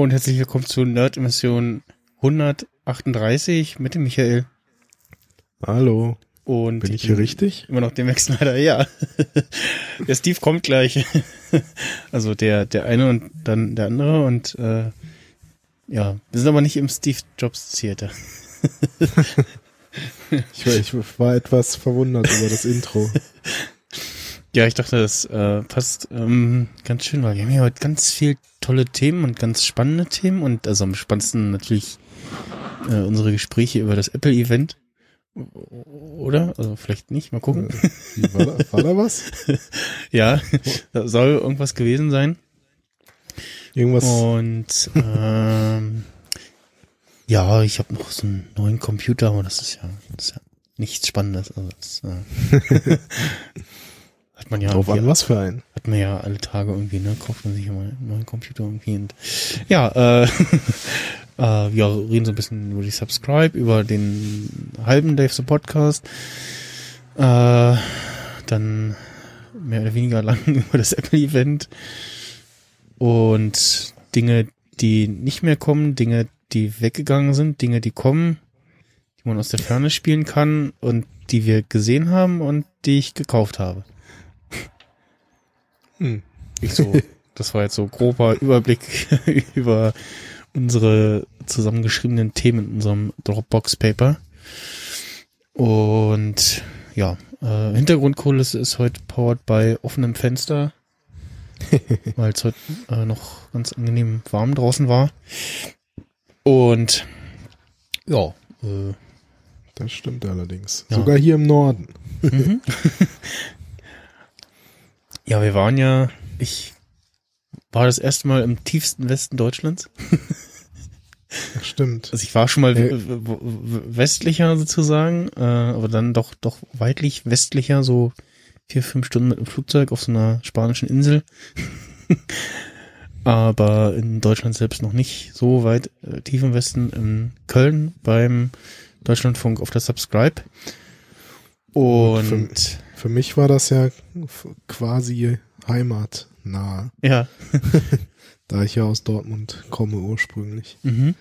und herzlich willkommen zu Nerd-Emission 138 mit dem Michael. Hallo. Und Bin ich hier richtig? Immer noch dem Max Snyder, ja. der Steve kommt gleich. also der, der eine und dann der andere und äh, ja, wir sind aber nicht im Steve Jobs Theater. ich, war, ich war etwas verwundert über das Intro. Ja, ich dachte, das äh, passt ähm, ganz schön, weil wir haben ja heute ganz viel tolle Themen und ganz spannende Themen und also am spannendsten natürlich äh, unsere Gespräche über das Apple-Event. Oder? Also vielleicht nicht, mal gucken. Äh, war, da, war da was? ja, da soll irgendwas gewesen sein. Irgendwas. Und ähm, ja, ich habe noch so einen neuen Computer, aber das ist ja, das ist ja nichts Spannendes. Also das, äh, hat man ja Drauf an, was für ein. Hat man ja alle Tage irgendwie, ne? Kauft man sich ja mal einen neuen Computer irgendwie. Und, ja, äh, äh, wir reden so ein bisschen über die Subscribe, über den halben Dave the Podcast. Äh, dann mehr oder weniger lang über das Apple-Event und Dinge, die nicht mehr kommen, Dinge, die weggegangen sind, Dinge, die kommen, die man aus der Ferne spielen kann und die wir gesehen haben und die ich gekauft habe. Hm. Ich so, das war jetzt so grober Überblick über unsere zusammengeschriebenen Themen in unserem Dropbox-Paper. Und ja, äh, Hintergrundkulisse ist heute powered by offenem Fenster, weil es heute äh, noch ganz angenehm warm draußen war. Und ja, äh, das stimmt allerdings. Ja. Sogar hier im Norden. Mhm. Ja, wir waren ja, ich war das erste Mal im tiefsten Westen Deutschlands. Stimmt. Also ich war schon mal äh, westlicher sozusagen, äh, aber dann doch doch weitlich westlicher, so vier, fünf Stunden mit dem Flugzeug auf so einer spanischen Insel. aber in Deutschland selbst noch nicht so weit äh, tief im Westen, in Köln beim Deutschlandfunk auf der Subscribe. Und für, mich war das ja quasi heimatnah. Ja. da ich ja aus Dortmund komme ursprünglich, mhm.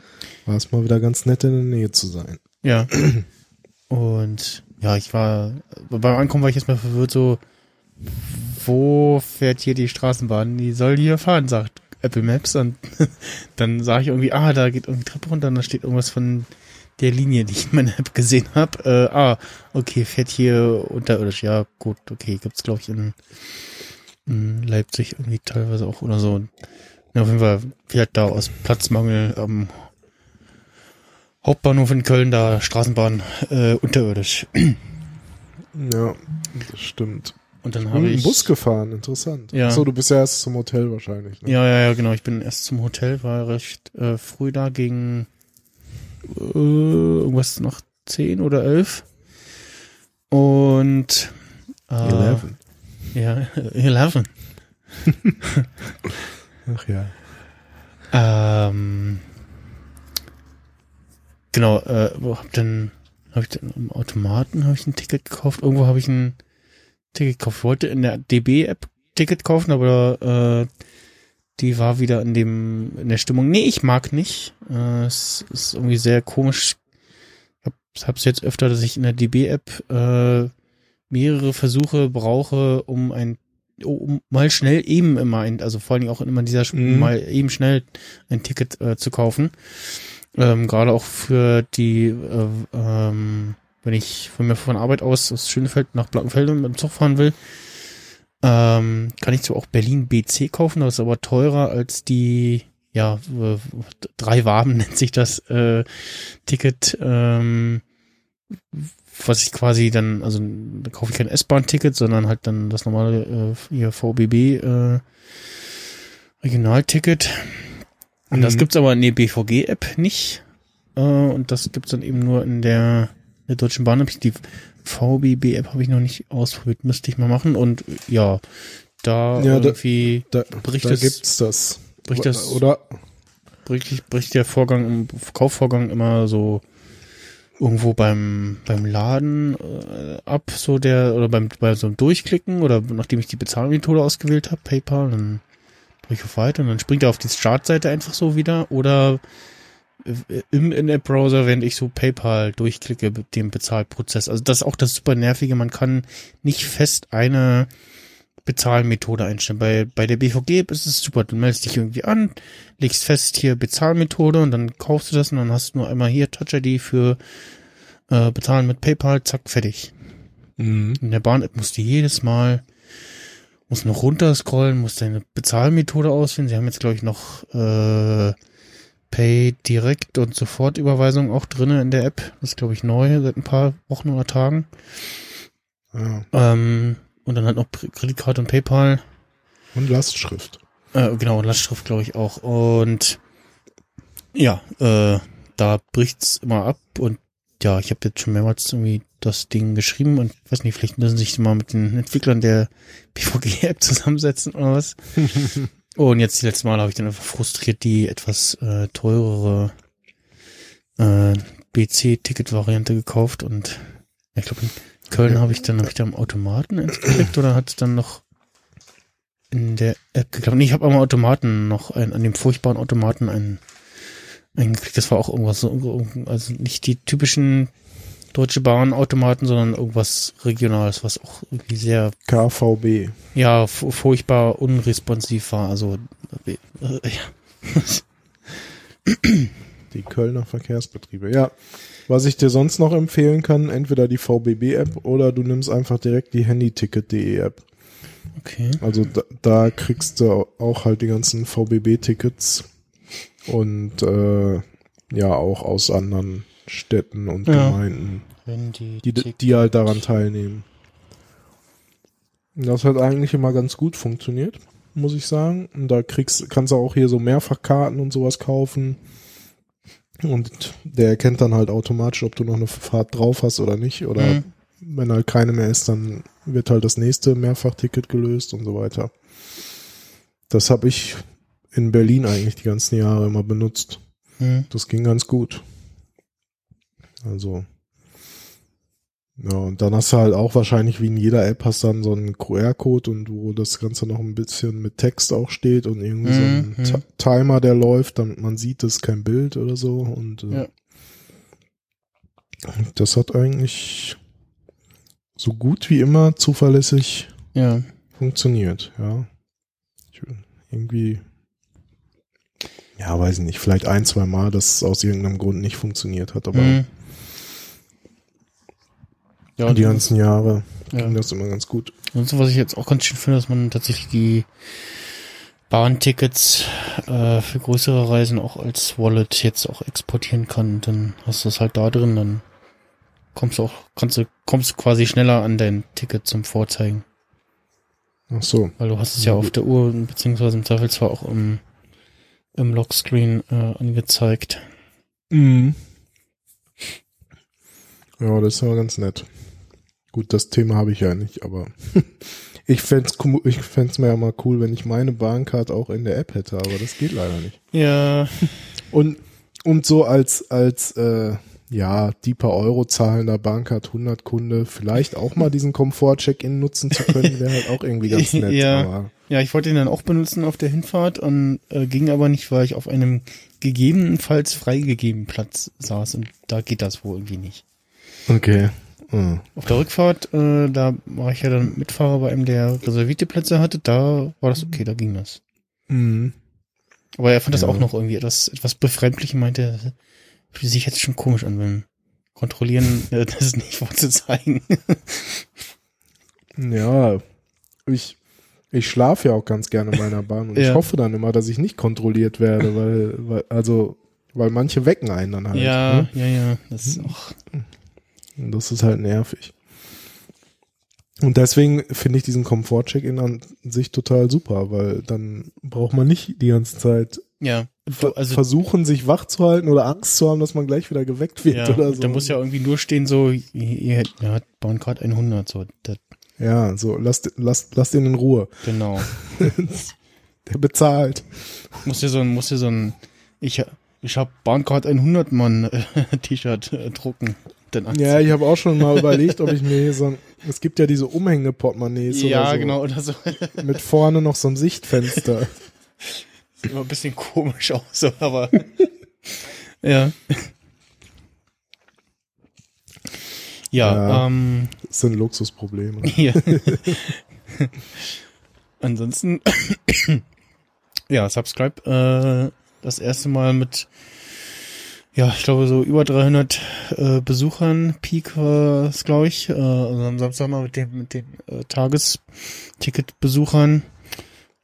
war es mal wieder ganz nett in der Nähe zu sein. Ja. Und ja, ich war, beim Ankommen war ich erstmal verwirrt, so, wo fährt hier die Straßenbahn? Die soll hier fahren, sagt Apple Maps. Und dann sage ich irgendwie, ah, da geht irgendwie Treppe runter und da steht irgendwas von der Linie, die ich in meiner App gesehen habe. Äh, ah, okay, fährt hier unterirdisch. Ja, gut, okay, gibt's glaube ich in, in Leipzig irgendwie teilweise auch oder so. Ja, auf jeden Fall vielleicht da aus Platzmangel am Hauptbahnhof in Köln, da Straßenbahn äh, unterirdisch. Ja, das stimmt. Und dann habe ich Bus gefahren, interessant. Ja. So, du bist ja erst zum Hotel wahrscheinlich. Ne? Ja, ja, ja, genau. Ich bin erst zum Hotel, war recht äh, früh da gegen äh, irgendwas nach zehn oder elf. Und äh, Eleven. Ja, eleven. Ach ja. Ähm, genau, äh, wo hab denn, habe ich denn im Automaten habe ich ein Ticket gekauft? Irgendwo habe ich ein Ticket gekauft. Wollte in der DB-App Ticket kaufen, aber äh, die war wieder in dem in der Stimmung. Nee, ich mag nicht. Äh, es ist irgendwie sehr komisch. Ich habe es jetzt öfter, dass ich in der DB-App äh, mehrere Versuche brauche, um ein um mal schnell eben immer ein, also vor allem auch immer dieser mhm. mal eben schnell ein Ticket äh, zu kaufen. Ähm, Gerade auch für die, äh, ähm, wenn ich von mir von Arbeit aus aus Schönefeld nach Blankenfeld mit dem Zug fahren will, ähm, kann ich zwar auch Berlin BC kaufen, das ist aber teurer als die, ja, äh, drei Waben nennt sich das äh, Ticket, ähm, was ich quasi dann, also da kaufe ich kein S-Bahn-Ticket, sondern halt dann das normale äh, hier VBB äh, Regionalticket. Und mhm. das gibt's aber in der BVG-App nicht. Äh, und das gibt's dann eben nur in der, der Deutschen Bahn. Die VBB-App habe ich noch nicht ausprobiert, müsste ich mal machen. Und ja, da ja, irgendwie da, bricht da es, gibt's das. Bricht das, oder? Bricht, bricht der Vorgang, Kaufvorgang immer so irgendwo beim beim Laden äh, ab, so der oder beim bei so einem Durchklicken oder nachdem ich die Bezahlmethode ausgewählt habe, PayPal, dann drücke ich auf Weiter und dann springt er auf die Startseite einfach so wieder oder im In-App-Browser, wenn ich so PayPal durchklicke, dem Bezahlprozess. Also das ist auch das super nervige. Man kann nicht fest eine Bezahlmethode einstellen. Bei, bei der BVG ist es super. Du meldest dich irgendwie an, legst fest hier Bezahlmethode und dann kaufst du das und dann hast du nur einmal hier Touch ID für äh, Bezahlen mit PayPal, zack, fertig. Mhm. In der Bahn-App musst du jedes Mal musst noch runterscrollen, musst deine Bezahlmethode auswählen. Sie haben jetzt, glaube ich, noch äh, Pay Direct und Sofortüberweisung auch drinne in der App. Das ist, glaube ich, neu seit ein paar Wochen oder Tagen. Ja. Ähm, und dann halt noch Kreditkarte und PayPal. Und Lastschrift. Äh, genau, Lastschrift glaube ich auch. Und ja, äh, da bricht's immer ab und ja, ich habe jetzt schon mehrmals irgendwie das Ding geschrieben und weiß nicht, vielleicht müssen sich mal mit den Entwicklern der BVG-App zusammensetzen oder was. und jetzt die letzte Mal habe ich dann einfach frustriert die etwas äh, teurere äh, BC-Ticket-Variante gekauft und ich glaube Köln habe ich dann, habe ich da am Automaten eins oder hat es dann noch in der App geklappt? Nee, ich habe am Automaten noch ein, an dem furchtbaren Automaten einen, einen geklickt. Das war auch irgendwas so, also nicht die typischen Deutsche Bahn Automaten, sondern irgendwas Regionales, was auch irgendwie sehr KVB. Ja, furchtbar unresponsiv war. Also äh, ja. Die Kölner Verkehrsbetriebe. Ja, was ich dir sonst noch empfehlen kann, entweder die VBB-App oder du nimmst einfach direkt die Handyticket.de App. Okay. Also da, da, kriegst du auch halt die ganzen VBB-Tickets und äh, ja auch aus anderen Städten und ja. Gemeinden, die, die, die halt daran teilnehmen. Das hat eigentlich immer ganz gut funktioniert, muss ich sagen. Und da kriegst, kannst du auch hier so Mehrfachkarten und sowas kaufen. Und der erkennt dann halt automatisch, ob du noch eine Fahrt drauf hast oder nicht. Oder mhm. wenn halt keine mehr ist, dann wird halt das nächste Mehrfachticket gelöst und so weiter. Das habe ich in Berlin eigentlich die ganzen Jahre immer benutzt. Mhm. Das ging ganz gut. Also ja, und dann hast du halt auch wahrscheinlich wie in jeder App hast dann so einen QR-Code und wo das Ganze noch ein bisschen mit Text auch steht und irgendwie mhm. so ein mhm. Timer, der läuft, damit man sieht, das ist kein Bild oder so. Und äh, ja. das hat eigentlich so gut wie immer zuverlässig ja. funktioniert, ja. Ich, irgendwie, ja, weiß ich nicht, vielleicht ein, zwei Mal, dass es aus irgendeinem Grund nicht funktioniert hat, aber mhm. Ja, die ganzen Jahre ja. ging das immer ganz gut. Und so, was ich jetzt auch ganz schön finde, dass man tatsächlich die Bahntickets äh, für größere Reisen auch als Wallet jetzt auch exportieren kann. Dann hast du das halt da drin, dann kommst du auch, kannst du, kommst du quasi schneller an dein Ticket zum Vorzeigen. Ach so. Weil du hast es ja auf der Uhr, beziehungsweise im Zweifelsfall auch im, im Lockscreen äh, angezeigt. Mhm. Ja, das ist aber ganz nett. Gut, das Thema habe ich ja nicht, aber ich fände es ich fänd's mir ja mal cool, wenn ich meine Bahncard auch in der App hätte, aber das geht leider nicht. Ja. Und, und so als, als, äh, ja, die paar Euro zahlender Bahncard 100 Kunde vielleicht auch mal diesen Komfort-Check-In nutzen zu können, wäre halt auch irgendwie ganz nett. ja, aber. ja, ich wollte ihn dann auch benutzen auf der Hinfahrt und äh, ging aber nicht, weil ich auf einem gegebenenfalls freigegebenen Platz saß und da geht das wohl irgendwie nicht. Okay. Mhm. Auf der Rückfahrt, äh, da war ich ja dann Mitfahrer bei einem, der reservierte Plätze hatte, da war das okay, da ging das. Mhm. Aber er fand das auch noch irgendwie etwas, etwas befremdlich und meinte, fühlt sich jetzt schon komisch an, wenn kontrollieren, äh, das nicht vorzuzeigen. ja, ich, ich schlafe ja auch ganz gerne in meiner Bahn und ja. ich hoffe dann immer, dass ich nicht kontrolliert werde, weil, weil also, weil manche wecken einen dann halt. Ja, ne? ja, ja, das ist auch. Und das ist halt nervig. Und deswegen finde ich diesen Komfort-Check-In an sich total super, weil dann braucht man nicht die ganze Zeit ja, also versuchen, sich wach zu halten oder Angst zu haben, dass man gleich wieder geweckt wird ja, oder so. Da muss ja irgendwie nur stehen, so, ihr, hat bauen gerade 100, so. Das. Ja, so, lasst, lasst, lasst ihn in Ruhe. Genau. Der bezahlt. Muss ja so ein, muss ja so ein, ich, ich hab Bahncard 100 Mann äh, T-Shirt äh, drucken denn anziehen? Ja, ich habe auch schon mal überlegt, ob ich mir so ein, es gibt ja diese Umhängeportemonnaies ja, oder so. genau, oder so. mit vorne noch so einem Sichtfenster. Sieht immer ein bisschen komisch aus, so, aber ja. Ja, Ja. ähm, Das sind Luxusprobleme. hier. Ansonsten, ja, Subscribe, äh, das erste Mal mit, ja, ich glaube so über 300 äh, Besuchern, Peak war es, glaube ich, äh, also am Samstag mal mit den, mit den äh, Tagesticket-Besuchern.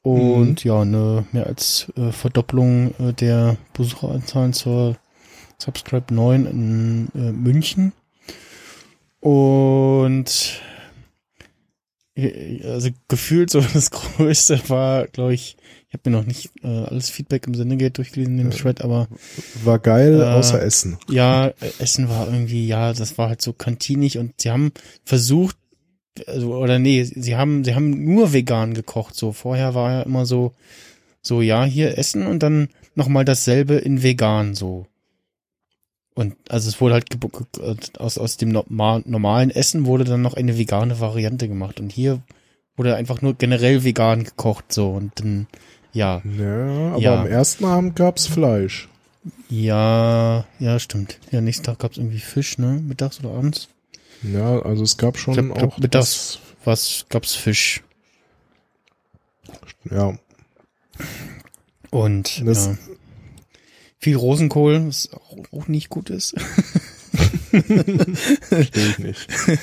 Und ja, eine mehr als äh, Verdopplung äh, der Besucheranzahlen zur Subscribe 9 in äh, München. Und äh, also gefühlt so das Größte war, glaube ich, ich habe mir noch nicht äh, alles Feedback im Sinne geht durchgelesen in dem Thread, aber War geil, Äh, außer Essen. ja, äh, Essen war irgendwie, ja, das war halt so kantinig und sie haben versucht, also, oder nee, sie haben, sie haben nur vegan gekocht, so. Vorher war ja immer so, so, ja, hier Essen und dann nochmal dasselbe in vegan, so. Und, also es wurde halt ge- aus, aus dem norma- normalen Essen wurde dann noch eine vegane Variante gemacht und hier wurde einfach nur generell vegan gekocht, so. Und dann, ja, Ja, aber Ja. am ersten Abend gab's Fleisch. ja, ja, stimmt. Ja, nächsten Tag gab's irgendwie Fisch, ne? Mittags oder abends? Ja, also es gab schon glaub- glaub, auch mittags was gab's Fisch ja, und Das- ja. viel Rosenkohl, was auch, auch nicht gut ist. verstehe ich nicht.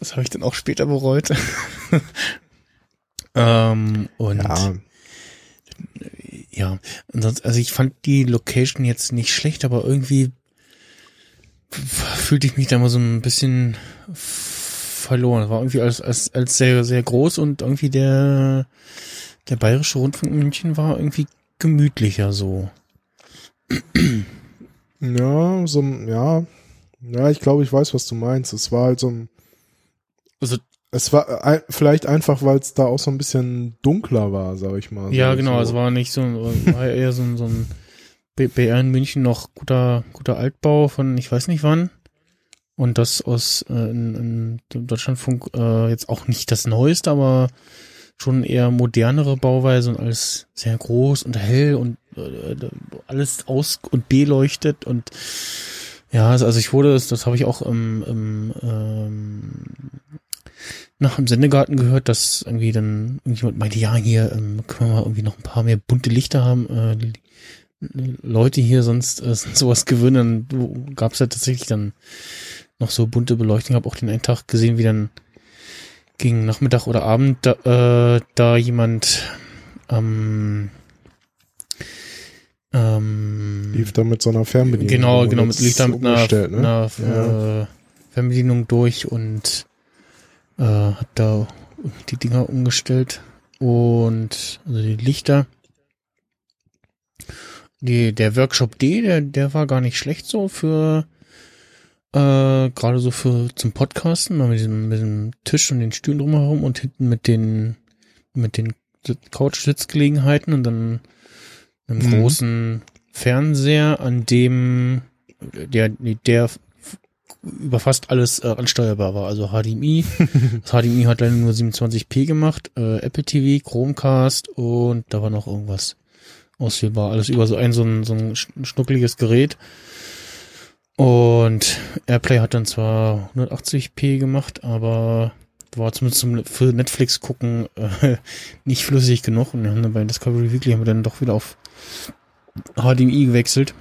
Das habe ich dann auch später bereut. ähm, und ja. Ja, ansonsten, also ich fand die Location jetzt nicht schlecht, aber irgendwie fühlte ich mich da mal so ein bisschen verloren. War irgendwie als, als, als sehr, sehr groß und irgendwie der, der Bayerische Rundfunk München war irgendwie gemütlicher so. ja, so, ein- ja, ja, ich glaube, ich weiß, was du meinst. Es war halt so ein, Also es war ein, vielleicht einfach, weil es da auch so ein bisschen dunkler war, sag ich mal. Ja, genau, so. es war nicht so, war eher so, ein- so ein BR in München noch guter, guter Altbau von ich weiß nicht wann. Und das aus äh, in, in dem Deutschlandfunk äh, jetzt auch nicht das Neueste, aber schon eher modernere Bauweise und alles sehr groß und hell und äh, alles aus und beleuchtet und ja, also also ich wurde, das, das habe ich auch im, im ähm, nach dem Sendegarten gehört, dass irgendwie dann irgendjemand meinte, ja, hier ähm, können wir mal irgendwie noch ein paar mehr bunte Lichter haben. Äh, Leute hier sonst äh, sind sowas gewöhnen. Dann gab es ja tatsächlich dann noch so bunte Beleuchtung. Habe auch den einen Tag gesehen, wie dann gegen Nachmittag oder Abend da, äh, da jemand ähm, ähm, Lief da mit so einer Fernbedienung. Genau, genau, mit liegt da mit einer, ne? einer Ja. äh, Fernbedienung durch und äh, hat da die Dinger umgestellt und also die Lichter. Die, der Workshop D, der, der war gar nicht schlecht so für äh, gerade so für zum Podcasten, mit diesem, mit diesem Tisch und den Stühlen drumherum und hinten mit den mit den Couch-Sitzgelegenheiten und dann einem Mhm. großen Fernseher, an dem der, der über fast alles äh, ansteuerbar war. Also HDMI. das HDMI hat leider nur 27p gemacht, äh, Apple TV, Chromecast und da war noch irgendwas auswählbar. Alles über so ein, so ein, so ein sch- schnuckeliges Gerät. Und Airplay hat dann zwar 180p gemacht, aber war zumindest zum, für Netflix gucken äh, nicht flüssig genug. Und wir haben dann bei Discovery Weekly haben wir dann doch wieder auf HDMI gewechselt.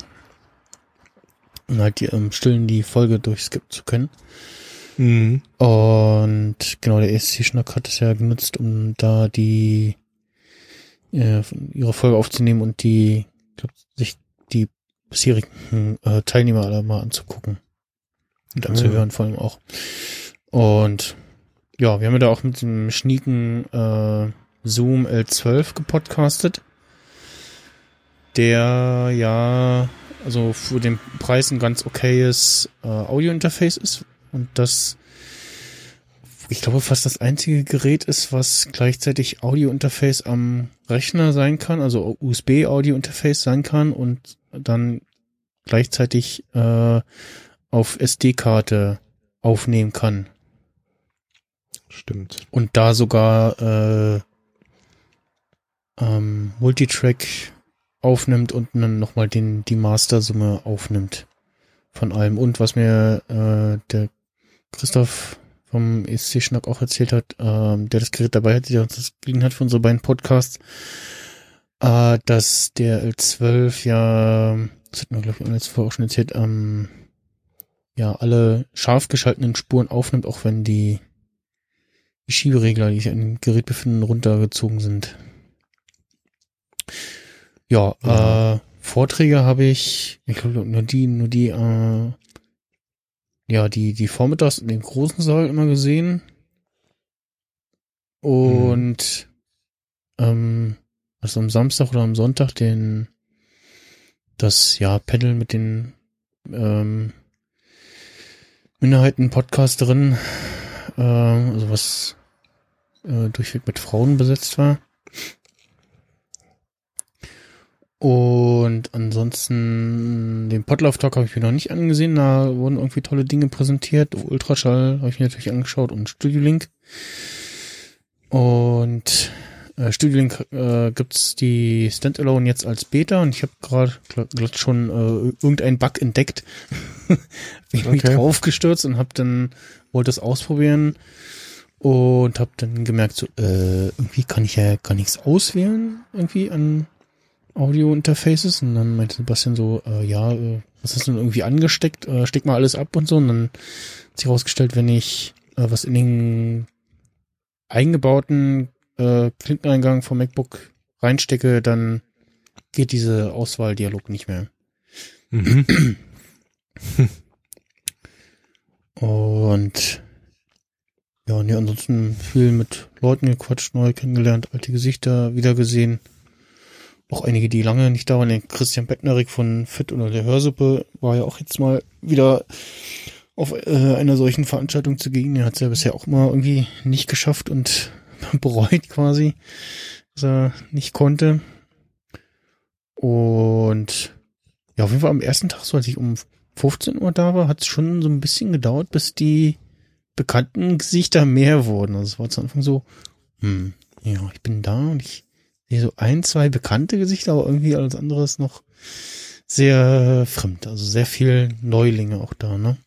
Um halt die, im Stillen die Folge durchskippen zu können. Mhm. Und genau, der ESC-Schnack hat es ja genutzt, um da die äh, ihre Folge aufzunehmen und die, glaub, sich die bisherigen äh, Teilnehmer alle mal anzugucken. Und anzuhören vor allem auch. Und ja, wir haben ja da auch mit dem schnieken äh, Zoom L12 gepodcastet. Der ja also für den Preis ein ganz okayes äh, Audio-Interface ist und das ich glaube fast das einzige Gerät ist, was gleichzeitig Audio-Interface am Rechner sein kann, also USB-Audio-Interface sein kann und dann gleichzeitig äh, auf SD-Karte aufnehmen kann. Stimmt. Und da sogar äh, ähm, Multitrack aufnimmt und dann nochmal den, die Mastersumme aufnimmt von allem. Und was mir äh, der Christoph vom ESC Schnack auch erzählt hat, ähm, der das Gerät dabei hat, der uns das geliehen hat für unsere beiden Podcasts, äh, dass der L12 ja, das hat mir glaube ich letztes Mal auch schon erzählt, ähm, ja, alle scharf geschalteten Spuren aufnimmt, auch wenn die, die Schieberegler, die sich an dem Gerät befinden, runtergezogen sind. Ja, Ja. Äh, Vorträge habe ich, ich glaube nur die, nur die, äh, ja, die, die vormittags in dem großen Saal immer gesehen. Und ähm, also am Samstag oder am Sonntag den das ja Panel mit den ähm, Minderheiten-Podcast drin, äh, also was äh, durchweg mit Frauen besetzt war. Und ansonsten den Potlauf Talk habe ich mir noch nicht angesehen. Da wurden irgendwie tolle Dinge präsentiert. Ultraschall habe ich mir natürlich angeschaut und Studio Link. Und äh, Studio Link äh, gibt's die Standalone jetzt als Beta und ich habe gerade schon äh, irgendeinen Bug entdeckt. Bin ich mich Okay. draufgestürzt und habe dann wollte es ausprobieren und habe dann gemerkt so äh, irgendwie kann ich ja gar nichts auswählen irgendwie an Audio-Interfaces und dann meinte Sebastian so, äh, ja, äh, was ist denn irgendwie angesteckt? Äh, steck mal alles ab und so und dann hat sich herausgestellt, wenn ich äh, was in den eingebauten äh, Klinkeneingang vom MacBook reinstecke, dann geht diese Auswahldialog nicht mehr. Mhm. Und ja, nee, ansonsten viel mit Leuten gequatscht, neu kennengelernt, alte Gesichter wiedergesehen. Auch einige, die lange nicht da waren. Der Christian Bettnerik von Fit oder der Hörsuppe war ja auch jetzt mal wieder auf äh, einer solchen Veranstaltung zu gehen. Er hat es ja bisher auch mal irgendwie nicht geschafft und bereut quasi, dass er nicht konnte. Und ja, auf jeden Fall am ersten Tag, so als ich um 15 Uhr da war, hat es schon so ein bisschen gedauert, bis die bekannten Gesichter mehr wurden. Also es war zu Anfang so, hm, ja, ich bin da und ich sehe so ein, zwei bekannte Gesichter, aber irgendwie alles andere ist noch sehr fremd. Also sehr viel Neulinge auch da, ne?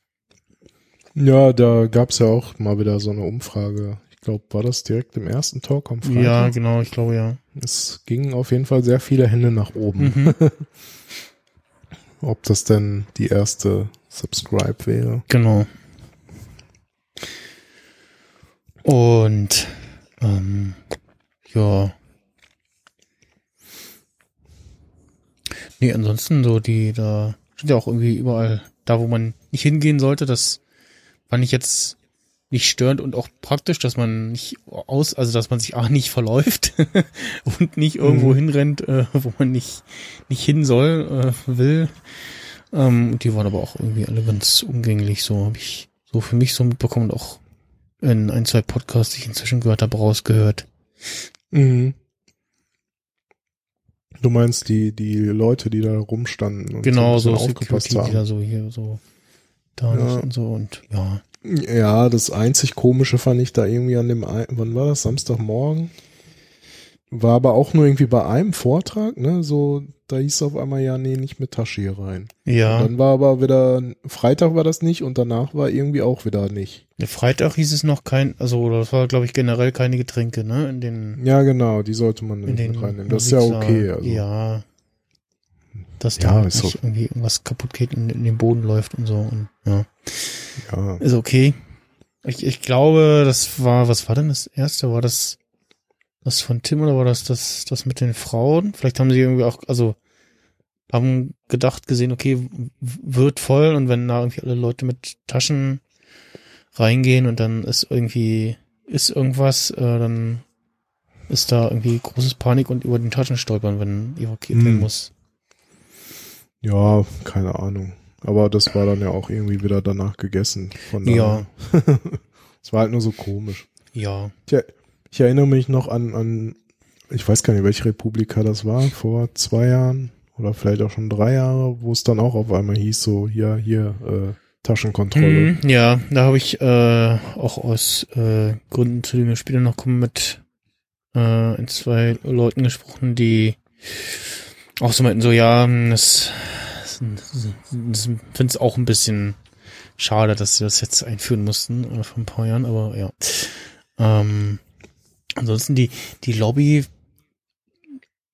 Ja, da gab's ja auch mal wieder so eine Umfrage. Ich glaube, war das direkt im ersten Talk am Freitag? Ja, genau, ich glaube ja. Es gingen auf jeden Fall sehr viele Hände nach oben. Mhm. Ob das denn die erste Subscribe wäre. Genau. Und ähm, ja. Nee, ansonsten so die, da sind ja auch irgendwie überall da, wo man nicht hingehen sollte. Das fand ich jetzt nicht störend und auch praktisch, dass man nicht aus, also dass man sich A nicht verläuft und nicht irgendwo Mhm. hinrennt, äh, wo man nicht, nicht hin soll, äh, will. Ähm, die waren aber auch irgendwie alle ganz umgänglich, so habe ich so für mich so mitbekommen und auch in ein, zwei Podcasts, die ich inzwischen gehört habe, rausgehört. Mhm. Du meinst die, die Leute, die da rumstanden und genau, so, so aufgepasst Security, die haben. da so hier so da Ja. und so und ja. Ja, das einzig komische fand ich da irgendwie an dem, wann war das? Samstagmorgen? War aber auch nur irgendwie bei einem Vortrag, ne? So, da hieß es auf einmal, ja, nee, nicht mit Tasche hier rein. Ja, Dann war aber wieder, Freitag war das nicht und danach war irgendwie auch wieder nicht. der Freitag hieß es noch kein, also das war glaube ich generell keine Getränke, ne, in den Ja, genau, die sollte man in nicht den mit reinnehmen. Das ist ja okay. Also. Ja. Dass Ja, da ist nicht so. irgendwie irgendwas kaputt geht und in den Boden läuft und so und ja. ja. Ist okay. Ich, ich glaube, das war, was war denn das erste? War das das von Tim oder war das das, das mit den Frauen? Vielleicht haben sie irgendwie auch, also haben gedacht, gesehen, okay, wird voll und wenn da irgendwie alle Leute mit Taschen reingehen und dann ist irgendwie, ist irgendwas, äh, dann ist da irgendwie großes Panik und über den Taschen stolpern, wenn evakuiert werden Hm. muss. Ja, keine Ahnung. Aber das war dann ja auch irgendwie wieder danach gegessen. Von Ja. Es war halt nur so komisch. Ja. Ich, ich erinnere mich noch an, an, ich weiß gar nicht, welche Republika das war, vor zwei Jahren oder vielleicht auch schon drei Jahre, wo es dann auch auf einmal hieß, so, hier, hier, äh, Taschenkontrolle. Mhm, ja, da habe ich äh, auch aus äh, Gründen, zu denen wir später noch kommen, mit äh, in zwei Leuten gesprochen, die auch so meinten, so ja, das, das, das finde es auch ein bisschen schade, dass sie das jetzt einführen mussten äh, vor ein paar Jahren, aber ja. Ähm, ansonsten die, die Lobby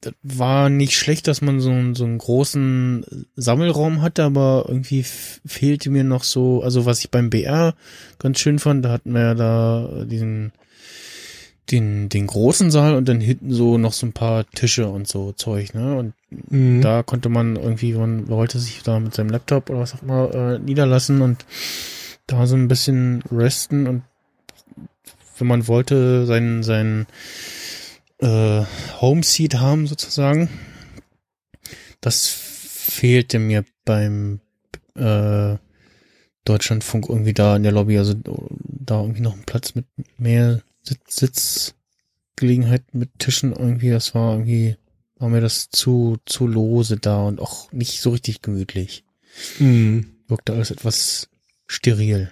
das war nicht schlecht, dass man so, einen so einen großen Sammelraum hatte, aber irgendwie fehlte mir noch so, also was ich beim BR ganz schön fand, da hatten wir ja da diesen, den, den großen Saal und dann hinten so noch so ein paar Tische und so Zeug, ne? Und mhm. da konnte man irgendwie, man wollte sich da mit seinem Laptop oder was auch immer äh, niederlassen und da so ein bisschen resten und wenn man wollte, sein, sein äh, Home Seat haben sozusagen. Das fehlte mir beim äh, Deutschlandfunk irgendwie da in der Lobby, also da irgendwie noch ein Platz mit mehr Sitz Sitzgelegenheit mit Tischen irgendwie, das war irgendwie, war mir das zu, zu lose da und auch nicht so richtig gemütlich. Mhm. Wirkte alles etwas steril.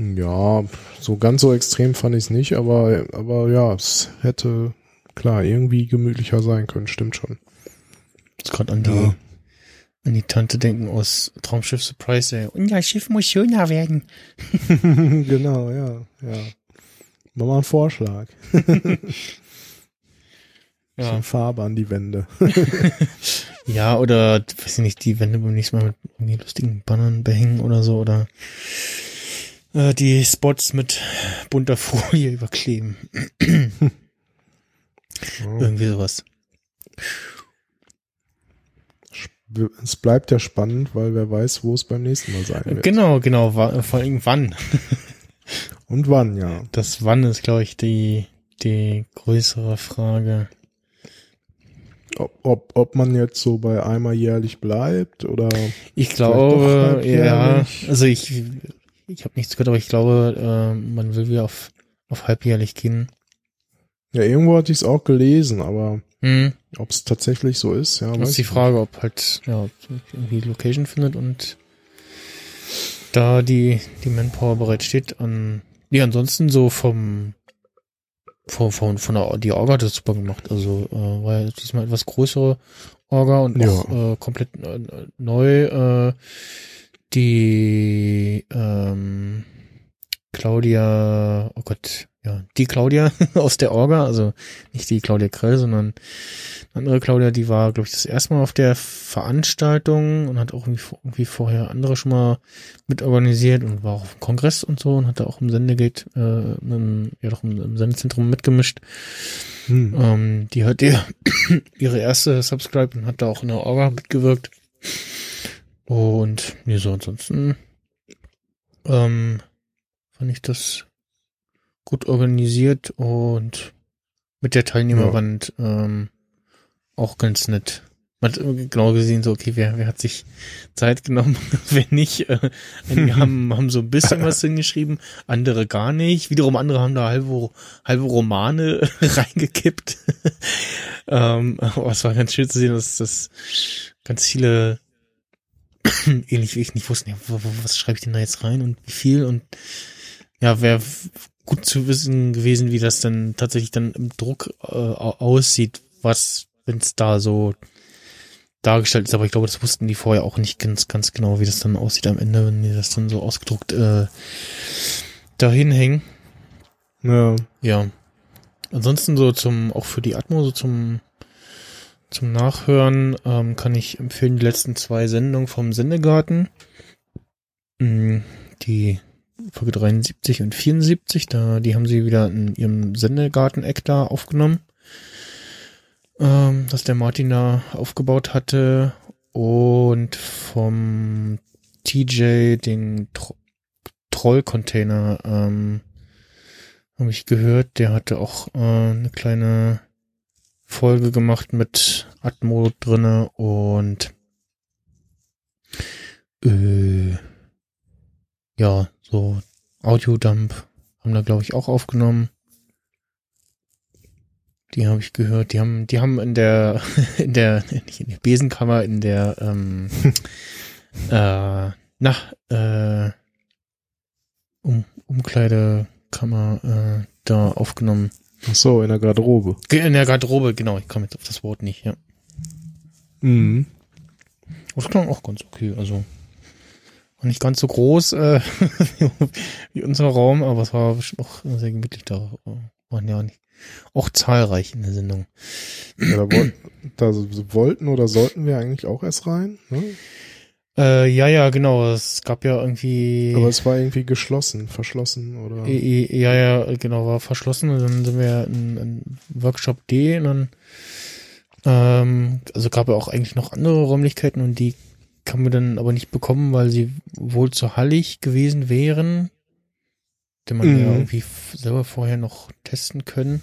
Ja, so ganz so extrem fand ich es nicht, aber, aber ja, es hätte klar irgendwie gemütlicher sein können, stimmt schon. Jetzt gerade an die, ja. an die Tante denken aus Traumschiff Surprise, ey. unser Schiff muss schöner werden. genau, ja, ja. Mach mal einen Vorschlag. ja. Farbe an die Wände. ja, oder, weiß ich nicht, die Wände beim nächsten Mal mit irgendwie lustigen Bannern behängen oder so, oder äh, die Spots mit bunter Folie überkleben. oh. Irgendwie sowas. Es bleibt ja spannend, weil wer weiß, wo es beim nächsten Mal sein wird. Genau, genau, vor allem wann. Und wann, ja. Das wann ist, glaube ich, die, die größere Frage. Ob, ob, ob man jetzt so bei einmal jährlich bleibt oder ich glaube ja also ich ich habe nichts gehört, aber ich glaube, äh, man will wieder auf, auf halbjährlich gehen. Ja, irgendwo hatte ich es auch gelesen, aber hm. ob es tatsächlich so ist, ja. Das ist die Frage, ob halt, ja, irgendwie Location findet und da die, die Manpower bereit steht. An, nee, ansonsten so vom, von, von, von der, die Orga hat das super gemacht. Also, äh, war ja diesmal etwas größere Orga und auch ja. äh, komplett äh, neu, äh, die ähm, Claudia, oh Gott, ja, die Claudia aus der Orga, also nicht die Claudia Krell, sondern eine andere Claudia, die war, glaube ich, das erste Mal auf der Veranstaltung und hat auch irgendwie, irgendwie vorher andere schon mal mitorganisiert und war auch auf dem Kongress und so und hat da auch im Sendegate, äh, im, ja doch im, im Sendezentrum mitgemischt. Hm. Ähm, die hat ihr, ihre erste Subscribe und hat da auch in der Orga mitgewirkt. Und nee, so ansonsten ähm, fand ich das gut organisiert und mit der Teilnehmerwand ja. ähm, auch ganz nett. Man hat genau gesehen, so, okay, wer, wer hat sich Zeit genommen, wer nicht. Äh, einige haben, haben so ein bisschen was hingeschrieben, andere gar nicht. Wiederum andere haben da halbe, halbe Romane reingekippt. ähm, aber es war ganz schön zu sehen, dass, dass ganz viele ähnlich wie ich nicht wusste, ja, was schreibe ich denn da jetzt rein und wie viel und ja, wäre gut zu wissen gewesen, wie das dann tatsächlich dann im Druck äh, aussieht, was, wenn es da so dargestellt ist, aber ich glaube, das wussten die vorher auch nicht ganz, ganz genau, wie das dann aussieht am Ende, wenn die das dann so ausgedruckt äh, dahin hängen. Ja. Ja. Ansonsten so zum, auch für die Atmo, so zum zum Nachhören ähm, kann ich empfehlen die letzten zwei Sendungen vom Sendegarten. Mm, die Folge 73 und 74, da, die haben sie wieder in ihrem Sendegarten-Eck da aufgenommen, ähm, das der Martin da aufgebaut hatte. Und vom TJ den Tro Troll-Container ähm, habe ich gehört, der hatte auch äh, eine kleine Folge gemacht mit Atmo drinne und äh, ja, so Audiodump haben da glaube ich auch aufgenommen. Die habe ich gehört. Die haben, die haben in der, in der, nicht in der Besenkammer, in der, ähm, äh, na, äh, um, Umkleidekammer äh, da aufgenommen. Ach so, in der Garderobe. In der Garderobe, genau. Ich komme jetzt auf das Wort nicht, ja. Mhm. Das klang auch ganz okay, also war nicht ganz so groß äh, wie unser Raum, aber es war auch sehr gemütlich da. Waren ja nicht auch zahlreich in der Sendung. Ja, da, woll da wollten oder sollten wir eigentlich auch erst rein. Ne? Äh, ja, ja, genau. Es gab ja irgendwie. Aber es war irgendwie geschlossen, verschlossen oder. Ja, ja, genau, war verschlossen. Und dann sind wir in, in Workshop D und dann ähm, also gab ja auch eigentlich noch andere Räumlichkeiten und die kann man dann aber nicht bekommen, weil sie wohl zu hallig gewesen wären. Den man mhm. ja irgendwie selber vorher noch testen können.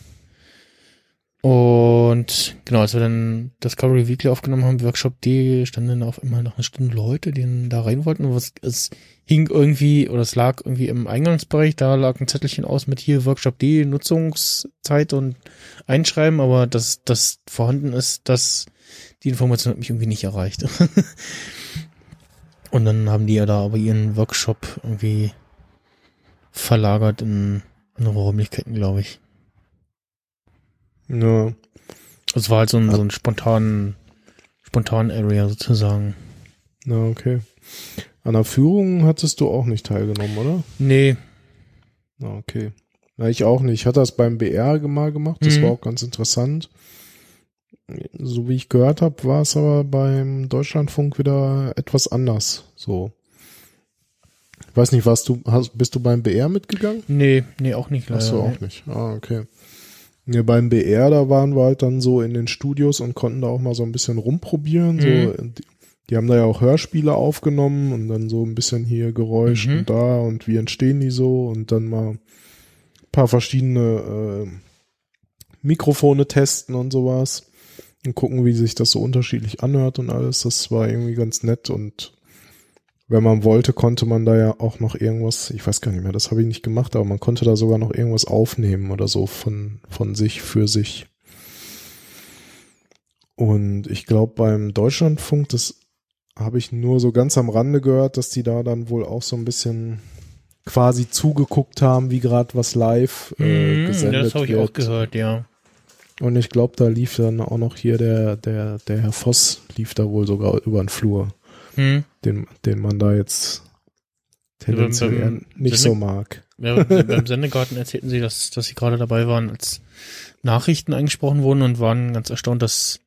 Und genau, als wir dann Discovery Weekly aufgenommen haben, Workshop D, standen dann auf einmal noch eine Stunde Leute, die da rein wollten. Und was, es hing irgendwie, oder es lag irgendwie im Eingangsbereich, da lag ein Zettelchen aus mit hier Workshop D, Nutzungszeit und Einschreiben, aber dass das vorhanden ist, dass die Information hat mich irgendwie nicht erreicht. und dann haben die ja da aber ihren Workshop irgendwie verlagert in andere Räumlichkeiten, glaube ich. Ja. Es war halt so ein, so ein spontan, spontan Area sozusagen. Na, okay. An der Führung hattest du auch nicht teilgenommen, oder? Nee. Na, okay. Na, ich auch nicht. Ich hatte das beim BR mal gemacht. Das mhm. war auch ganz interessant. So wie ich gehört habe, war es aber beim Deutschlandfunk wieder etwas anders. So. Ich weiß nicht, warst du, hast, bist du beim BR mitgegangen? Nee, nee, auch nicht. Leider, Ach so, auch nicht. Ah, okay. Ja, beim BR, da waren wir halt dann so in den Studios und konnten da auch mal so ein bisschen rumprobieren. Mhm. So, die, die, haben da ja auch Hörspiele aufgenommen und dann so ein bisschen hier Geräusch mhm. und da und wie entstehen die so und dann mal ein paar verschiedene äh, Mikrofone testen und sowas und gucken, wie sich das so unterschiedlich anhört und alles. Das war irgendwie ganz nett und wenn man wollte, konnte man da ja auch noch irgendwas, ich weiß gar nicht mehr, das habe ich nicht gemacht, aber man konnte da sogar noch irgendwas aufnehmen oder so von, von sich für sich. Und ich glaube, beim Deutschlandfunk, das habe ich nur so ganz am Rande gehört, dass die da dann wohl auch so ein bisschen quasi zugeguckt haben, wie gerade was live äh, mm, gesendet Das habe ich auch gehört, ja. Und ich glaube, da lief dann auch noch hier der, der, der Herr Voss lief da wohl sogar über den Flur hm. den, den man da jetzt tendenziell ja, beim, nicht Sende, so mag. Ja, beim Sendegarten erzählten sie, dass, dass sie gerade dabei waren, als Nachrichten eingesprochen wurden und waren ganz erstaunt, dass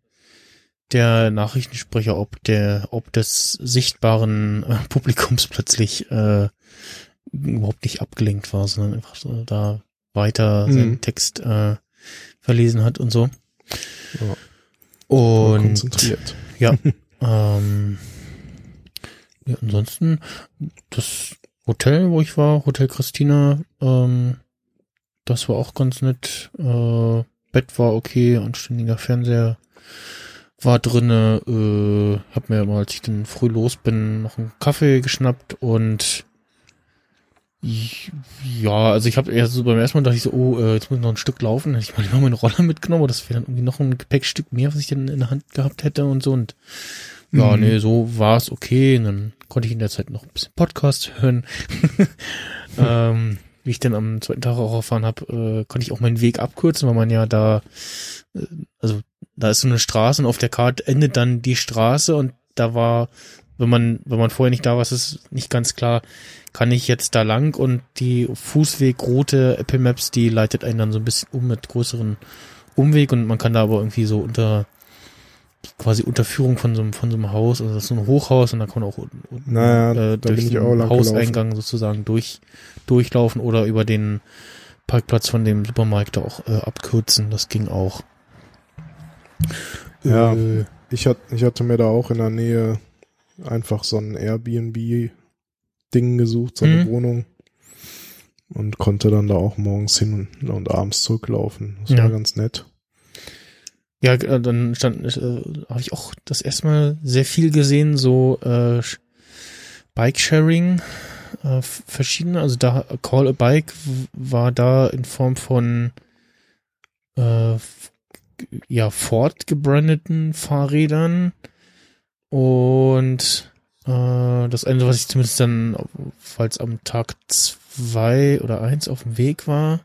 der Nachrichtensprecher ob der ob des sichtbaren äh, Publikums plötzlich äh, überhaupt nicht abgelenkt war, sondern einfach so da weiter mhm. seinen Text äh, verlesen hat und so. Ja. Und konzentriert. Ja. ähm, ja, ansonsten das Hotel, wo ich war, Hotel Christina, ähm, das war auch ganz nett. Äh, Bett war okay, anständiger Fernseher war drinne. Äh, hab mir mal, als ich dann früh los bin, noch einen Kaffee geschnappt und ich, ja, also ich habe erst so beim ersten Mal dachte ich so, oh, äh, jetzt muss ich noch ein Stück laufen. Hätte ich mal lieber meinen Roller mitgenommen, aber das wäre dann irgendwie noch ein Gepäckstück mehr, was ich dann in der Hand gehabt hätte und so. Und ja, mhm. nee, so war es okay. Und dann konnte ich in der Zeit noch ein bisschen Podcast hören. ähm, wie ich dann am zweiten Tag auch erfahren habe, äh, konnte ich auch meinen Weg abkürzen, weil man ja da, äh, also da ist so eine Straße und auf der Karte endet dann die Straße und da war, wenn man, wenn man vorher nicht da war, ist es nicht ganz klar, kann ich jetzt da lang und die Fußwegroute Apple Maps, die leitet einen dann so ein bisschen um mit größeren Umweg und man kann da aber irgendwie so unter quasi Unterführung von so einem, von so einem Haus, also das ist so ein Hochhaus und da kann man auch naja, äh, durch den Hauseingang sozusagen durch, durchlaufen oder über den Parkplatz von dem Supermarkt auch äh, abkürzen. Das ging auch. Ja, äh, ich, hat, ich hatte mir da auch in der Nähe einfach so ein Airbnb-Ding gesucht, so eine mhm. Wohnung. Und konnte dann da auch morgens hin und, und abends zurücklaufen. Das ja. war ganz nett. Ja, äh, dann stand, äh, habe ich auch das erste Mal sehr viel gesehen, so äh, Bike-Sharing, äh, verschiedene, also da Call a Bike war da in Form von äh, ja Ford gebrandeten Fahrrädern und äh, das Ende, was ich zumindest dann, falls am Tag zwei oder eins auf dem Weg war,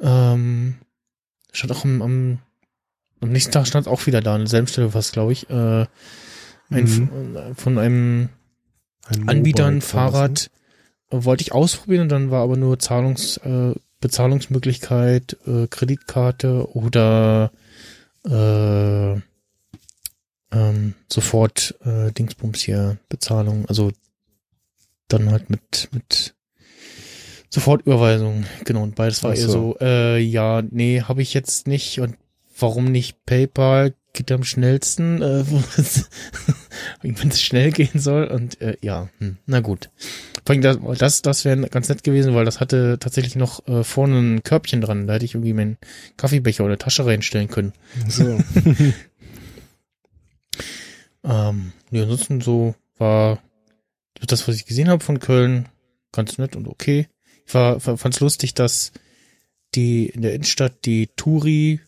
Ähm, stand auch am, am, am nächsten Tag stand auch wieder da, an derselben Stelle fast, glaube ich. Äh, ein, Mhm. von einem Ein Anbieter ein Fahrrad äh, wollte ich ausprobieren und dann war aber nur Zahlungs, äh, Bezahlungsmöglichkeit, äh, Kreditkarte oder äh, ähm, sofort äh, Dingsbums hier Bezahlung, also dann halt mit mit Sofortüberweisung, genau, und beides war Ach eher so. so, äh, ja, nee, habe ich jetzt nicht und warum nicht PayPal geht am schnellsten, äh, wenn es schnell gehen soll und äh, ja, hm, na gut. Vor allem das, das, das wäre ganz nett gewesen, weil das hatte tatsächlich noch äh, vorne ein Körbchen dran, da hätte ich irgendwie meinen Kaffeebecher oder Tasche reinstellen können. ne? So. Ähm, nee, ansonsten so war das, was ich gesehen habe von Köln, ganz nett und okay. Ich war, fand's lustig, dass die in der Innenstadt die Turi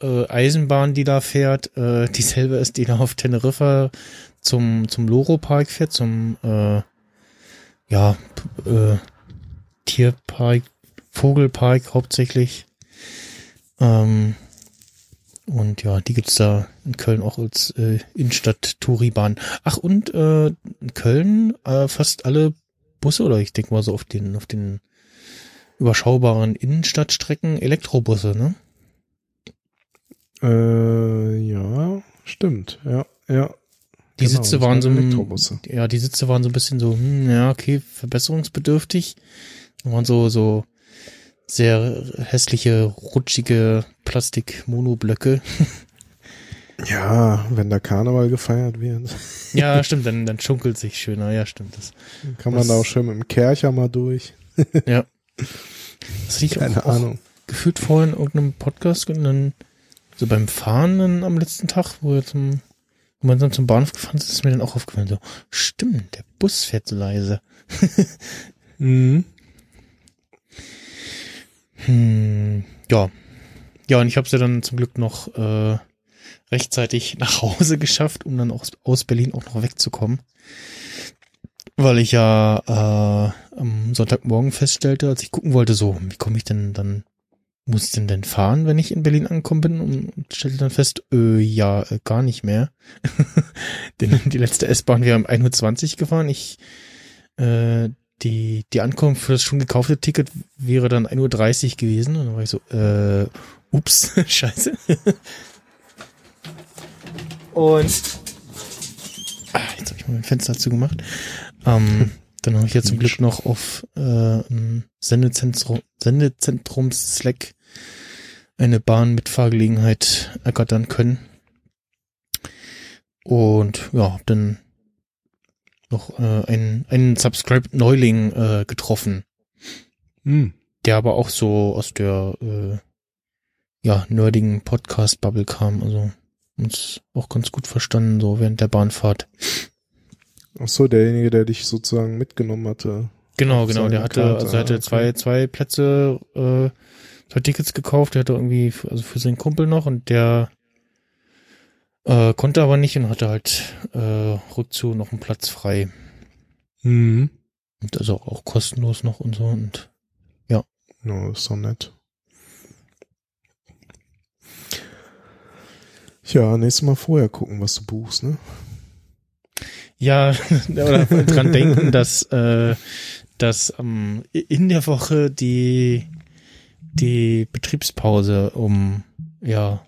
äh, Eisenbahn, die da fährt, äh, dieselbe ist, die da auf Teneriffa zum zum Loro Park fährt, zum äh, ja äh, Tierpark, Vogelpark hauptsächlich. Ähm, und ja, die gibt's da in Köln auch als äh, Innenstadt-Touribahn. Ach, und äh, in Köln äh, fast alle Busse, oder ich denke mal so auf den, auf den überschaubaren Innenstadtstrecken Elektrobusse, ne? Äh, ja, stimmt. Ja, ja. Die Genau, Sitze das waren so, Elektrobusse. ja, die Sitze waren so ein bisschen so, hm, ja, okay, verbesserungsbedürftig. Waren so, so sehr hässliche, rutschige Plastik-Monoblöcke. Ja, wenn da Karneval gefeiert wird, Ja, stimmt, dann, dann schunkelt sich schöner, ja, stimmt. Das, kann man Was- da auch schön mit dem Kercher mal durch. das hatte ich Keine auch, auch Ahnung. gefühlt vorhin in irgendeinem Podcast und dann so beim Fahren dann am letzten Tag, wo wir zum, wo man dann zum Bahnhof gefahren ist, ist mir dann auch aufgefallen, so, stimmt, der Bus fährt so leise. Mhm. Hm, ja. Ja, und ich habe es ja dann zum Glück noch äh, rechtzeitig nach Hause geschafft, um dann aus, aus Berlin auch noch wegzukommen. Weil ich ja äh, am Sonntagmorgen feststellte, als ich gucken wollte, so, wie komme ich denn dann, muss ich denn denn fahren, wenn ich in Berlin angekommen bin? Und stellte dann fest, äh, ja, äh, gar nicht mehr. Denn die letzte S-Bahn wäre um 1.20 Uhr gefahren. Ich äh, die, die Ankunft für das schon gekaufte Ticket wäre dann 1.30 Uhr gewesen. Und dann war ich so, äh, ups, scheiße. Und ah, jetzt habe ich mal mein Fenster zugemacht. Ähm, dann habe ich jetzt zum Glück noch auf äh, Sendezentrum, Sendezentrum Slack eine Bahn mit Fahrgelegenheit ergattern können. Und ja, hab dann noch äh, einen, einen Subscribe-Neuling äh, getroffen, Mhm. der aber auch so aus der äh, ja, nerdigen Podcast-Bubble kam. Also uns auch ganz gut verstanden, so während der Bahnfahrt. Ach so, derjenige, der dich sozusagen mitgenommen hatte. Genau, genau. Der hatte, Karte, also er hatte zwei, zwei Plätze, äh, zwei Tickets gekauft. Der hatte irgendwie, also für seinen Kumpel noch und der äh, konnte aber nicht und hatte halt äh, rückzu noch einen Platz frei. Mhm. Und also auch kostenlos noch und so und Ja, ist doch nett. Ja, nächstes Mal vorher gucken, was du buchst, ne? Ja, oder dran denken, dass, äh, dass ähm, in der Woche die, die Betriebspause um, ja,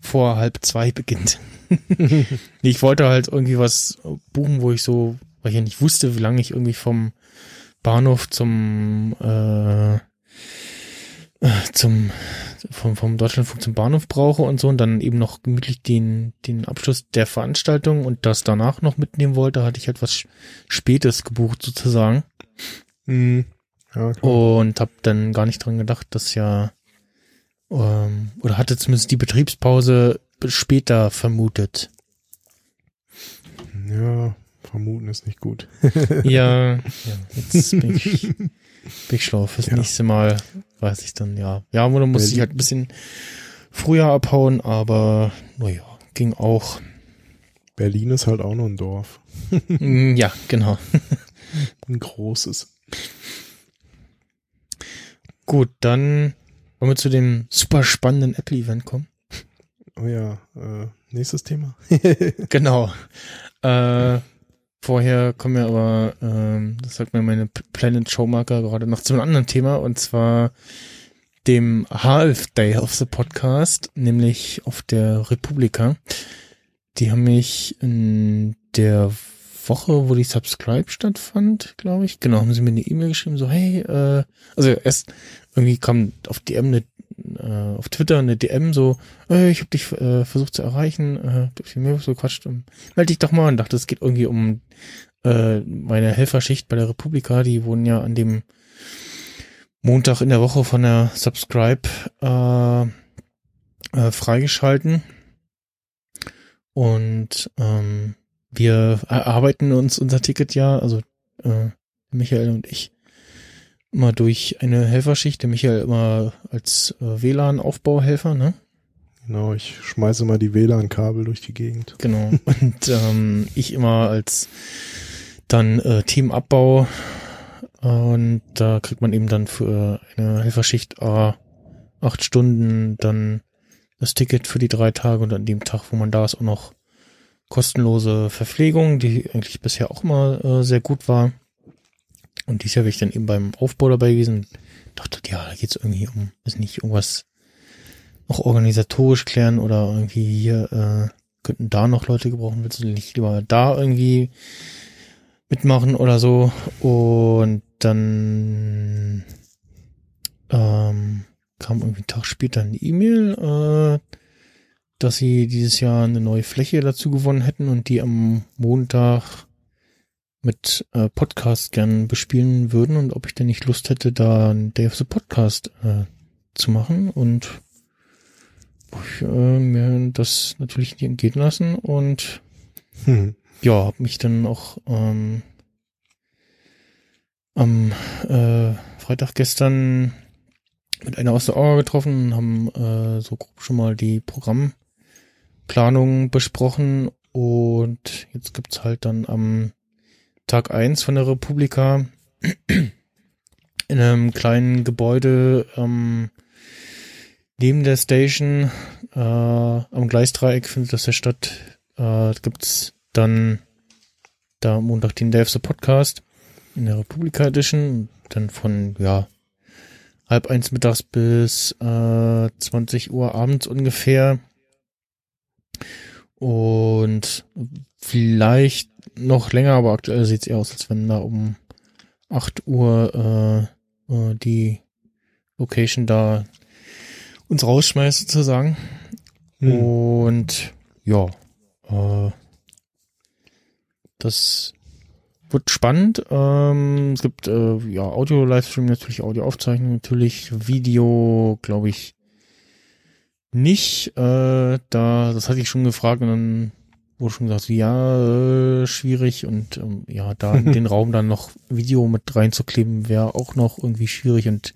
vor halb zwei beginnt. ich wollte halt irgendwie was buchen, wo ich so, weil ich ja nicht wusste, wie lange ich irgendwie vom Bahnhof zum, äh, zum vom, vom Deutschlandfunk zum Bahnhof brauche und so und dann eben noch gemütlich den, den Abschluss der Veranstaltung und das danach noch mitnehmen wollte, hatte ich etwas Sch- Spätes gebucht sozusagen Mhm. Ja, klar. und habe dann gar nicht dran gedacht, dass ja ähm, oder hatte zumindest die Betriebspause später vermutet. Ja, vermuten ist nicht gut. Ja, ja jetzt bin ich, bin ich schlau. Fürs Ja. nächste Mal weiß ich dann, ja. Ja, oder muss ich halt ein bisschen früher abhauen, aber naja, ging auch. Berlin ist halt auch noch ein Dorf. Ja, genau. Ein großes. Gut, dann Wollen wir zu dem super spannenden Apple-Event kommen? Oh ja, äh, nächstes Thema. genau. Äh, vorher kommen wir aber, ähm, das sagt mir meine Planet Showmarker gerade noch zu einem anderen Thema und zwar dem Half Day of the Podcast, nämlich auf der Republika. Die haben mich in der Woche, wo die Subscribe stattfand, glaube ich, genau, haben sie mir eine E-Mail geschrieben, so, hey, äh, also erst irgendwie kam auf DM eine, äh, auf Twitter eine DM so, äh, ich habe dich äh, versucht zu erreichen, äh, ich mir so quatscht, um, melde dich doch mal und dachte, es geht irgendwie um äh, meine Helferschicht bei der Republika, die wurden ja an dem Montag in der Woche von der Subscribe äh, äh, freigeschalten. Und ähm, wir erarbeiten uns unser Ticket ja, also äh, Michael und ich, immer durch eine Helferschicht. Der Michael immer als äh, WLAN-Aufbauhelfer, ne? Genau, ich schmeiße mal die WLAN-Kabel durch die Gegend. Genau. Und ähm, ich immer als dann äh, Teamabbau und da kriegt man eben dann für eine Helferschicht äh, acht Stunden dann das Ticket für die drei Tage und an dem Tag, wo man da ist, auch noch kostenlose Verpflegung, die eigentlich bisher auch immer äh, sehr gut war. Und dieses Jahr bin ich dann eben beim Aufbau dabei gewesen. Dachte, ja, da geht's irgendwie um, ist nicht irgendwas auch organisatorisch klären oder irgendwie hier äh, könnten da noch Leute gebrauchen, willst du nicht lieber da irgendwie mitmachen oder so. Und dann ähm, kam irgendwie einen Tag später eine E-Mail, äh, dass sie dieses Jahr eine neue Fläche dazu gewonnen hätten und die am Montag mit äh, Podcast gern bespielen würden und ob ich denn nicht Lust hätte, da ein Day of the Podcast äh, zu machen und ich äh, mir das natürlich nicht entgehen lassen und hm. ja, habe mich dann auch ähm, am äh, Freitag gestern mit einer aus der Orga getroffen, haben äh, so grob schon mal die Programmplanung besprochen und jetzt gibt's halt dann am Tag eins von der Republika in einem kleinen Gebäude ähm, neben der Station äh, am Gleisdreieck findet das ja statt. Äh, gibt's dann da Montag den the Podcast in der Republika Edition, dann von, ja, halb eins mittags bis äh, 20 Uhr abends ungefähr. Und vielleicht noch länger, aber aktuell sieht es eher aus, als wenn da um 8 Uhr äh, äh, die Location da uns rausschmeißt sozusagen. Hm. Und ja, äh, das wird spannend. Ähm, es gibt äh, ja Audio-Livestream, natürlich Audio-Aufzeichnung, natürlich Video, glaube ich, nicht. Äh, da, das hatte ich schon gefragt und dann wurde schon gesagt, ja, äh, schwierig und ähm, ja, da in den Raum dann noch Video mit reinzukleben, wäre auch noch irgendwie schwierig und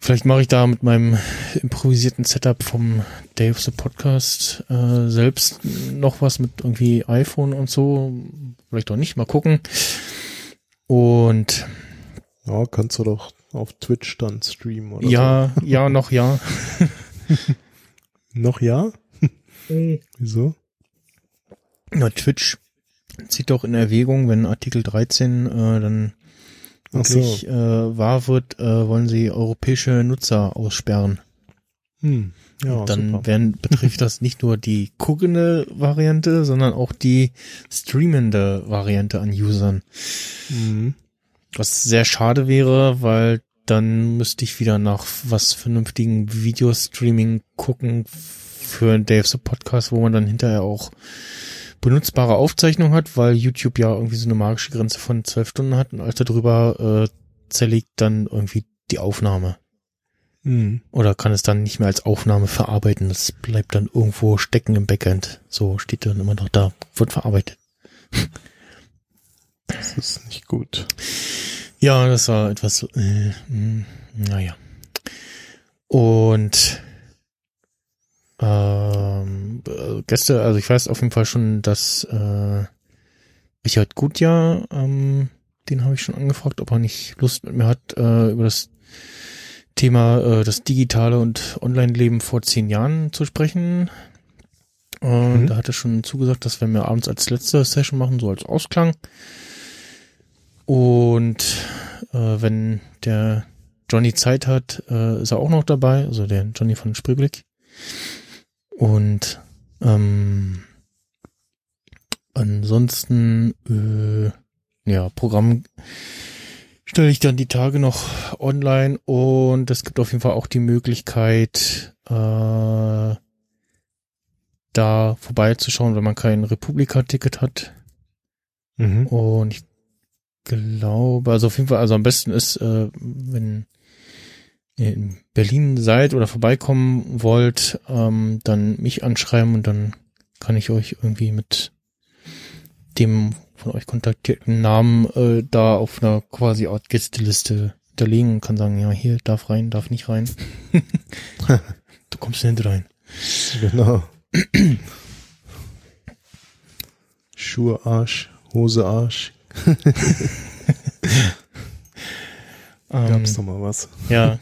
Vielleicht mache ich da mit meinem improvisierten Setup vom Dave the Podcast äh, selbst noch was mit irgendwie iPhone und so. Vielleicht auch nicht, mal gucken. Und ja, kannst du doch auf Twitch dann streamen oder Ja, so. ja, noch ja. noch ja? Mhm. Wieso? Na, Twitch zieht doch in Erwägung, wenn Artikel 13 äh, dann wirklich so. äh, wahr wird, äh, wollen sie europäische Nutzer aussperren. Hm. Ja, dann werden, betrifft das nicht nur die guckende Variante, sondern auch die streamende Variante an Usern. Mhm. Was sehr schade wäre, weil dann müsste ich wieder nach was vernünftigen Videostreaming gucken für Dave the Podcast, wo man dann hinterher auch benutzbare Aufzeichnung hat, weil YouTube ja irgendwie so eine magische Grenze von zwölf Stunden hat und alles darüber äh, zerlegt dann irgendwie die Aufnahme. Mhm. Oder kann es dann nicht mehr als Aufnahme verarbeiten. Das bleibt dann irgendwo stecken im Backend. So steht dann immer noch da, wird verarbeitet. Das ist nicht gut. Ja, das war etwas, äh, hm, naja. Und ähm, äh, Gäste, also ich weiß auf jeden Fall schon, dass äh, Richard Gutjahr, ähm, den habe ich schon angefragt, ob er nicht Lust mit mir hat, äh, über das Thema äh, das digitale und Online-Leben vor zehn Jahren zu sprechen. Und Mhm. da hat er schon zugesagt, dass wir mir abends als letzte Session machen, so als Ausklang. Und äh, wenn der Johnny Zeit hat, äh, ist er auch noch dabei, also der Johnny von Spreeblick. Und ähm, ansonsten, äh, ja, Programm stelle ich dann die Tage noch online und es gibt auf jeden Fall auch die Möglichkeit, äh, da vorbeizuschauen, wenn man kein Republika-Ticket hat. Mhm. Und ich glaube, also auf jeden Fall, also am besten ist, äh, wenn ihr in Berlin seid oder vorbeikommen wollt, ähm, dann mich anschreiben und dann kann ich euch irgendwie mit dem von euch kontaktierten Namen äh, da auf einer quasi Art Gästeliste hinterlegen und kann sagen, ja, hier darf rein, darf nicht rein. du kommst nicht rein. Genau. Schuhe Arsch, Hose Arsch. Ähm, Gab's doch mal was. Ja.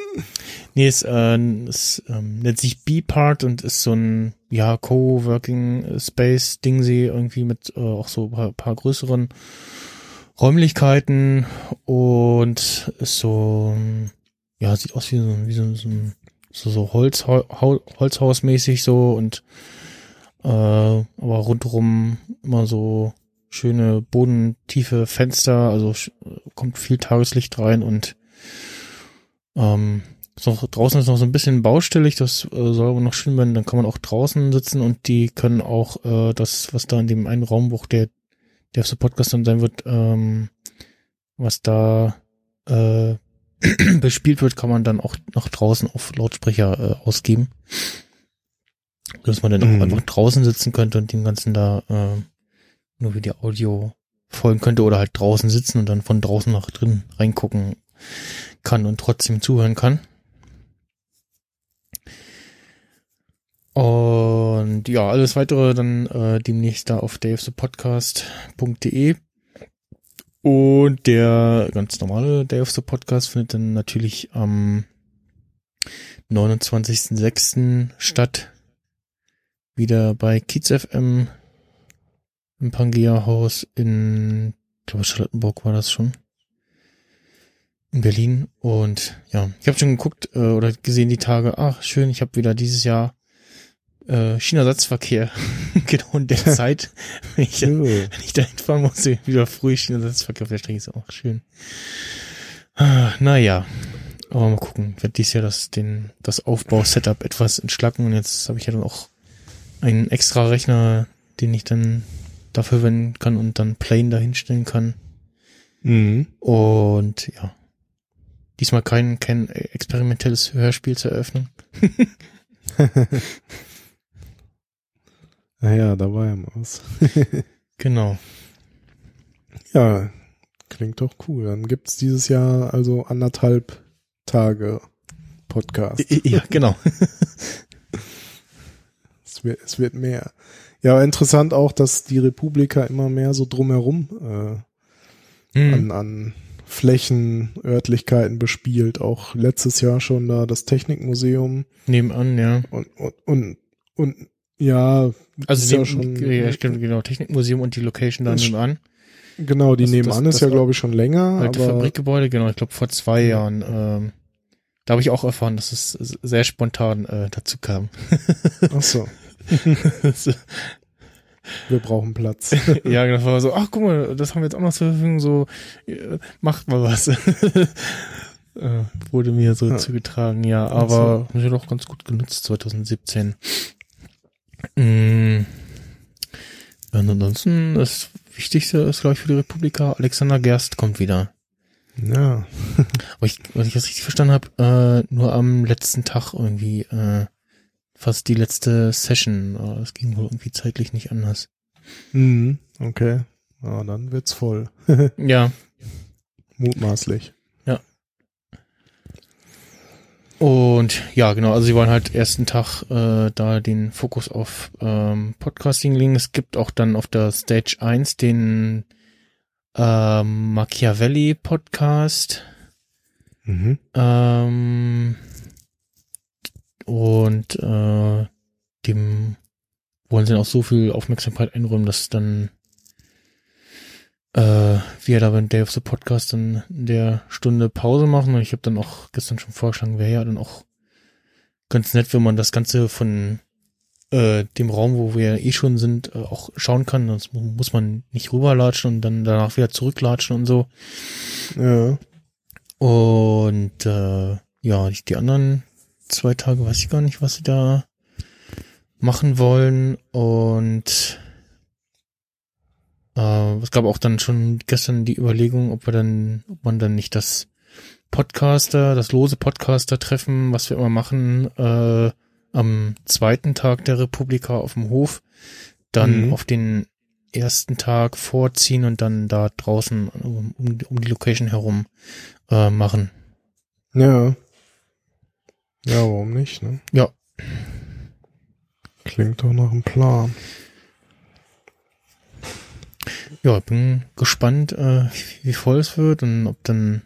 nee, es, äh, es ähm, nennt sich B-Part und ist so ein ja Co-working Space Ding sie irgendwie mit äh, auch so paar, paar größeren Räumlichkeiten und ist so ähm, ja sieht aus wie so, wie so, so, ein- so, so Holz, Holzhausmäßig so und äh, aber rundherum immer so schöne bodentiefe Fenster, also kommt viel Tageslicht rein und ähm, ist noch, draußen ist noch so ein bisschen baustellig, das äh, soll aber noch schön werden, dann kann man auch draußen sitzen und die können auch äh, das, was da in dem einen Raum, wo auch der, der erste Podcast dann sein wird, ähm, was da äh, bespielt wird, kann man dann auch nach draußen auf Lautsprecher äh, ausgeben. Dass man dann Mhm. auch einfach draußen sitzen könnte und dem Ganzen da äh, nur wie die Audio folgen könnte oder halt draußen sitzen und dann von draußen nach drin reingucken kann und trotzdem zuhören kann. Und ja, alles weitere dann äh, demnächst da auf davethepodcast.de. Und der ganz normale Day of the Podcast findet dann natürlich am 29.06. statt. Wieder bei Kiez FM im Pangea Haus in, ich glaube Charlottenburg war das schon. In Berlin. Und ja, ich habe schon geguckt äh, oder gesehen die Tage, ach schön, ich habe wieder dieses Jahr äh, China-Satzverkehr. genau in der Zeit, wenn ich, Jo. wenn ich da hinfahren muss, wieder früh China-Satzverkehr auf der Strecke ist auch schön. Ah, naja. Aber mal gucken. Ich werde dieses Jahr das, den, das Aufbau-Setup etwas entschlacken und jetzt habe ich ja dann auch einen extra Rechner, den ich dann dafür verwenden kann und dann Plane dahinstellen kann. Mhm. Und ja. Diesmal kein, kein experimentelles Hörspiel zur Eröffnung. Naja, da war ja mal was. Genau. Ja, klingt doch cool. Dann gibt's dieses Jahr also anderthalb Tage Podcast. Ja, genau. Es wird, es wird mehr. Ja, interessant auch, dass die Republika immer mehr so drumherum äh, Hm. an, an Flächen, Örtlichkeiten bespielt. Auch letztes Jahr schon da das Technikmuseum Nebenan, ja. und, und, und, und ja, Also neben, ja schon, ja, stimmt, genau, Technikmuseum und die Location da nebenan. genau, die das- nebenan das- ist ja, das- glaube ich, schon länger. Alte aber, Fabrikgebäude, genau, ich glaube vor zwei Jahren. Ähm, da habe ich auch erfahren, dass es sehr spontan äh, dazu kam. ach so, wir brauchen Platz. ja, genau, das war so, ach guck mal, das haben wir jetzt auch noch zur Verfügung, so, äh, macht mal was. äh, wurde mir so Ja. zugetragen, ja, aber haben sie doch ganz gut genutzt 2017. Mm. Ja, und ansonsten, das Wichtigste ist, glaube ich, für die Republika, Alexander Gerst kommt wieder. ja, Aber ich, was ich das richtig verstanden habe, äh, nur am letzten Tag irgendwie, äh, fast die letzte Session. Aber das ging wohl irgendwie zeitlich nicht anders. mhm. okay. Ja, dann wird's voll. Ja, Mutmaßlich. Und ja, genau, also sie wollen halt ersten Tag äh, da den Fokus auf ähm, Podcasting legen. Es gibt auch dann auf der Stage 1 den ähm, Machiavelli Podcast. Mhm. Ähm, und äh, dem wollen sie dann auch so viel Aufmerksamkeit einräumen, dass dann äh, wir da beim Day of the Podcast dann in der Stunde Pause machen. Und ich habe dann auch gestern schon vorgeschlagen, wäre ja dann auch ganz nett, wenn man das Ganze von äh, dem Raum, wo wir eh schon sind, äh, auch schauen kann. Sonst mu- muss man nicht rüberlatschen und dann danach wieder zurücklatschen und so. Ja. Und äh, ja, die anderen zwei Tage weiß ich gar nicht, was sie da machen wollen. Und äh, es gab auch dann schon gestern die Überlegung, ob wir dann, ob man dann nicht das Podcaster, das lose Podcaster-Treffen, was wir immer machen, äh, am zweiten Tag der Republika auf dem Hof, dann Mhm. auf den ersten Tag vorziehen und dann da draußen um, um, die Location herum äh, machen. Ja. Ja, warum nicht, ne? Ja. Klingt doch nach einem Plan. Ja, bin gespannt, äh, wie voll es wird und ob dann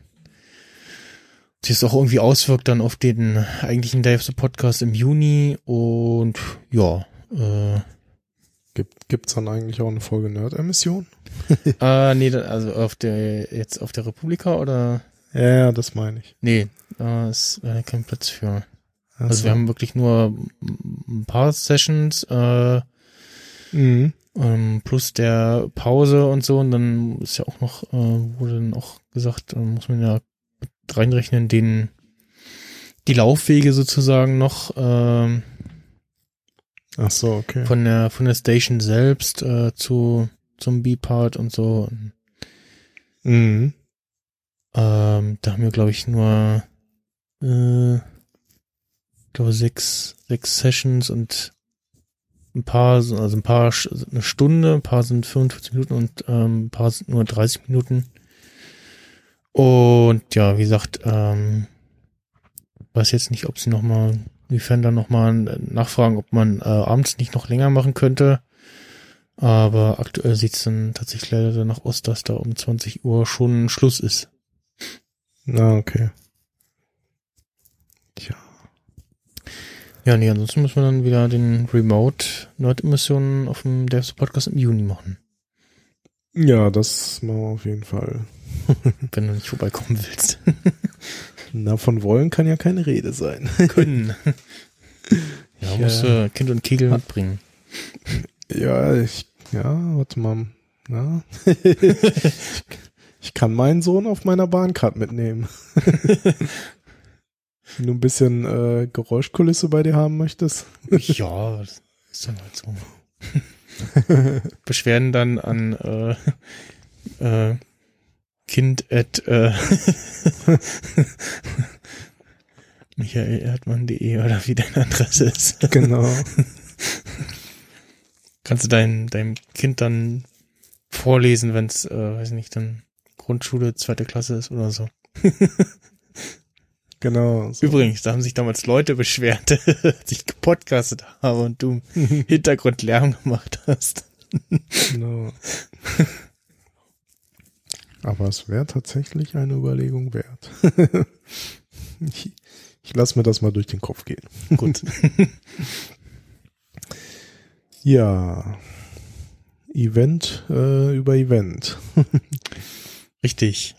sich es auch irgendwie auswirkt dann auf den eigentlichen the Podcast im Juni und ja, äh, Gibt, gibt's dann eigentlich auch eine Folge Nerd-Emission? äh, nee, also auf der, jetzt auf der Republika oder? Ja, das meine ich. Nee, da ist äh, kein Platz für. Also so. wir haben wirklich nur ein paar Sessions, äh, Mhm. ähm, plus der Pause und so und dann ist ja auch noch, äh, wurde dann auch gesagt, äh, muss man ja reinrechnen, den, die Laufwege sozusagen noch, ähm, Ach so, okay. von der, von der Station selbst, äh, zu, zum B-Part und so. Mhm. Ähm, da haben wir, glaube ich, nur, äh, ich glaube, sechs, sechs Sessions und ein paar, so- also ein paar, sch- eine Stunde, ein paar sind 45 Minuten und ähm, ein paar sind nur 30 Minuten. Und ja, wie gesagt, ähm, weiß jetzt nicht, ob sie nochmal, inwiefern dann nochmal nachfragen, ob man äh, abends nicht noch länger machen könnte. Aber aktuell sieht's dann tatsächlich leider danach aus, dass da um 20 Uhr schon Schluss ist. Na, okay. Ja, nee, ansonsten müssen wir dann wieder den Remote Nerd-Emissionen auf dem Devs Podcast im Juni machen, Ja, das machen wir auf jeden Fall. wenn du nicht vorbeikommen willst. Na, von wollen kann ja keine Rede sein. Können. ja, Ich, musst äh, du Kind und Kegel mitbringen. Ja, ich, ja, warte mal. Na? ich, ich kann meinen Sohn auf meiner Bahncard mitnehmen. Wenn du ein bisschen äh, Geräuschkulisse bei dir haben möchtest. ja, das ist dann halt so. Beschwerden dann an äh, äh, Kind at äh, michaelerdmann.de oder wie deine Adresse ist. Genau. Kannst du dein, deinem Kind dann vorlesen, wenn es, äh, weiß nicht, dann Grundschule, zweite Klasse ist oder so. Genau. So. Übrigens, da haben sich damals Leute beschwert, als ich gepodcastet habe und du Hintergrundlärm gemacht hast. Genau. Aber es wäre tatsächlich eine Überlegung wert. ich ich lasse mir das mal durch den Kopf gehen. Gut. Ja. Event äh, über Event. Richtig.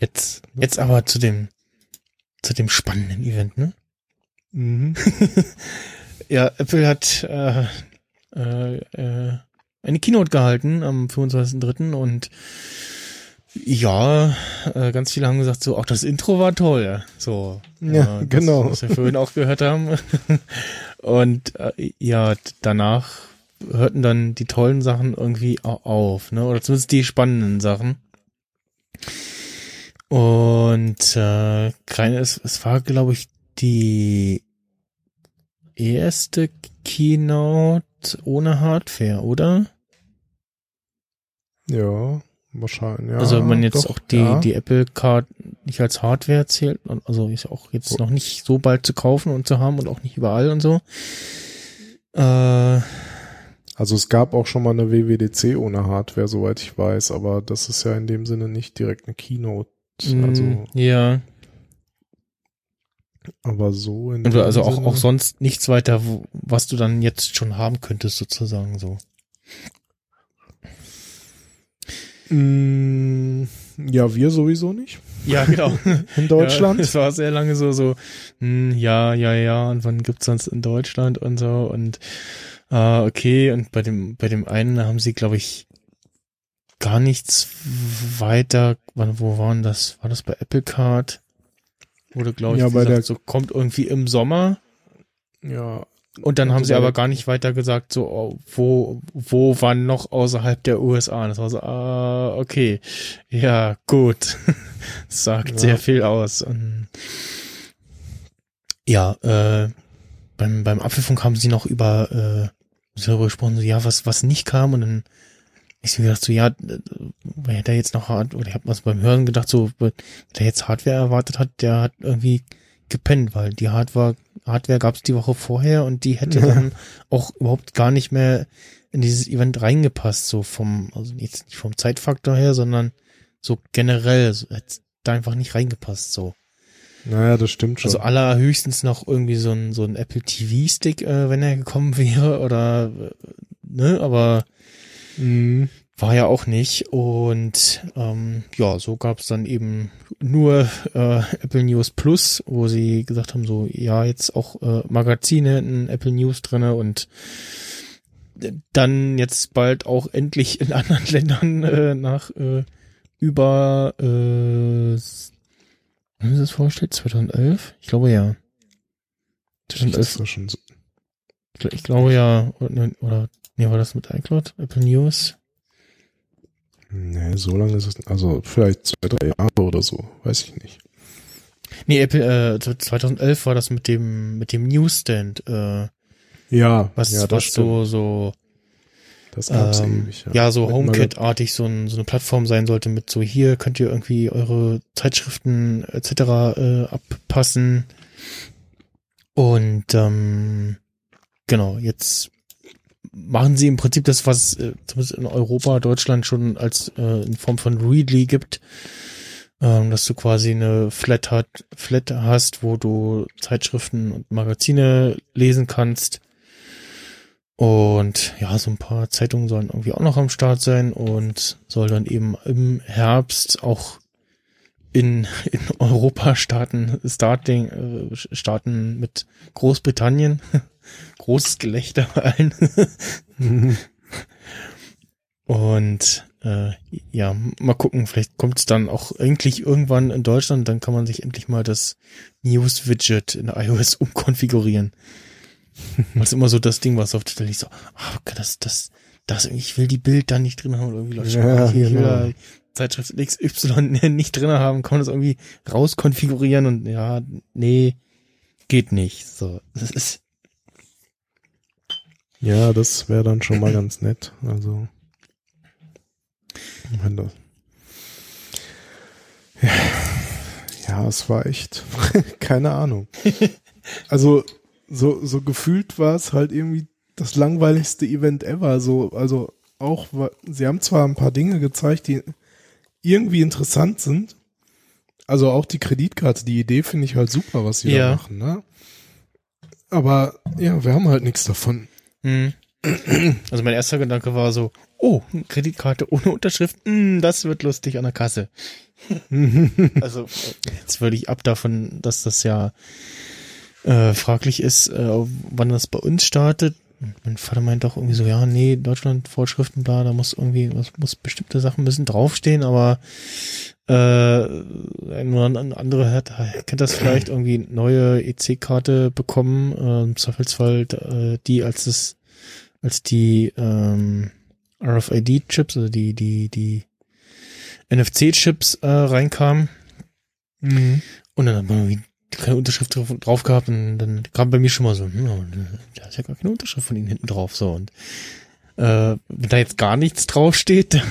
Jetzt, jetzt aber zu dem, zu dem spannenden Event, ne? Mhm. Ja, Apple hat äh, äh, äh, eine Keynote gehalten am 25.03. und ja, äh, ganz viele haben gesagt, so, auch das Intro war toll. So, Ja, das, genau. Was wir vorhin auch gehört haben. Und äh, ja, danach hörten dann die tollen Sachen irgendwie au- auf, ne? Oder zumindest die spannenden Sachen. Und äh, keine, es, es war, glaube ich, die erste Keynote ohne Hardware, oder? Ja, wahrscheinlich. Ja, also wenn man jetzt doch, auch die, ja. die Apple Card nicht als Hardware zählt, also ist auch jetzt noch nicht so bald zu kaufen und zu haben und auch nicht überall und so. Äh, Also es gab auch schon mal eine WWDC ohne Hardware, soweit ich weiß, aber das ist ja in dem Sinne nicht direkt eine Keynote. Also mm, ja, Aber so in Und also auch, Sinne- auch sonst nichts weiter, wo, was du dann jetzt schon haben könntest, sozusagen so. Mm, Ja, wir sowieso nicht. Ja, genau. In Deutschland. Ja, es war sehr lange so, so, hm, ja, ja, ja, und wann gibt's sonst in Deutschland und so und ah, okay, und bei dem, bei dem einen haben sie, glaube ich, gar nichts weiter, wann, wo waren das? War das bei Apple Card? Wurde, glaube ich, Ja, gesagt, der- so kommt irgendwie im Sommer ja, und dann Also haben sie bei aber gar nicht weiter gesagt, so, oh, wo, wo wann noch außerhalb der USA. Und das war so, ah, okay. Ja, gut. Sagt Ja. sehr viel aus. Und ja, äh, beim, beim Apfelfunk haben sie noch über, äh, darüber gesprochen, so, ja, was, was nicht kam. Und dann ich mir gedacht, so, ja, äh, wer hätte jetzt noch hart, oder ich habe was beim Hören gedacht, so, wer jetzt Hardware erwartet hat, der hat irgendwie gepennt, weil die Hardware, Hardware gab es die Woche vorher und die hätte dann auch überhaupt gar nicht mehr in dieses Event reingepasst, so vom, also jetzt nicht vom Zeitfaktor her, sondern so generell, so, hätte da einfach nicht reingepasst, so. naja, das stimmt schon. Also allerhöchstens noch irgendwie so ein, so ein Apple TV Stick, äh, wenn er gekommen wäre, oder, äh, ne, aber Mhm. war ja auch nicht. Und ähm, ja, so gab es dann eben nur äh, Apple News Plus, wo sie gesagt haben, so ja, jetzt auch äh, Magazine in Apple News drinne und dann jetzt bald auch endlich in anderen Ländern äh, nach äh, über äh, haben Sie das vorgestellt? 2011? Ich glaube ja. das 2011 ist doch schon so. ich glaube ja, oder, oder nee, war das mit iCloud? Apple News? Nee, so lange ist es, also vielleicht zwei, drei Jahre oder so, weiß ich nicht. Nee, Apple, äh, 2011 war das mit dem, mit dem Newsstand, äh, Ja, was, ja, das was stimmt. so, so, das gab's ähm, ewig. ja. so Mit HomeKit-artig so, ein, so eine Plattform sein sollte mit so, hier könnt ihr irgendwie eure Zeitschriften etc. Äh, abpassen. Und, ähm, genau, jetzt machen sie im Prinzip das, was äh, zumindest in Europa, Deutschland schon als äh, in Form von Readly gibt, ähm, dass du quasi eine Flat, hat, Flat hast, wo du Zeitschriften und Magazine lesen kannst. Und ja, so ein paar Zeitungen sollen irgendwie auch noch am Start sein und soll dann eben im Herbst auch in, in Europa starten, starting, äh, starten mit Großbritannien. Großes Gelächter bei allen. Und äh, ja, mal gucken, vielleicht kommt es dann auch endlich irgendwann in Deutschland, dann kann man sich endlich mal das News-Widget in iOS umkonfigurieren. Das ist immer so das Ding, was auf Twitter liegt, so, ah, okay, das, das, das, ich will die Bild da nicht drin haben, oder irgendwie Leute Ja, ich will genau. Zeitschrift XY nicht drin haben, kann man das irgendwie rauskonfigurieren und ja, nee, geht nicht. So, das ist, Ja, das wäre dann schon mal ganz nett. Also, wenn das. Ja, ja, es war echt, keine Ahnung. Also, so, so gefühlt war es halt irgendwie das langweiligste Event ever. So, also auch, sie haben zwar ein paar Dinge gezeigt, die irgendwie interessant sind. Also auch die Kreditkarte, die Idee finde ich halt super, was sie Ja. da machen, ne? Aber ja, wir haben halt nichts davon. Hm. Also mein erster Gedanke war so, oh, Kreditkarte ohne Unterschrift, hm, das wird lustig an der Kasse. Also jetzt würde ich ab davon, dass das ja äh, fraglich ist, äh, wann das bei uns startet. Mein Vater meint doch irgendwie so, ja, nee, Deutschland Vorschriften, bla, da muss irgendwie, was muss bestimmte Sachen müssen draufstehen, aber äh, ein oder ein andere hat, kennt das vielleicht irgendwie neue EC-Karte bekommen, äh, im Zweifelsfall äh, die als das, als die ähm, RFID-Chips, also die, die, die NFC-Chips äh, reinkamen. Mhm. Und dann hat man irgendwie keine Unterschrift drauf, drauf gehabt und dann kam bei mir schon mal so, hm, da ist ja gar keine Unterschrift von ihnen hinten drauf, so und äh, wenn da jetzt gar nichts draufsteht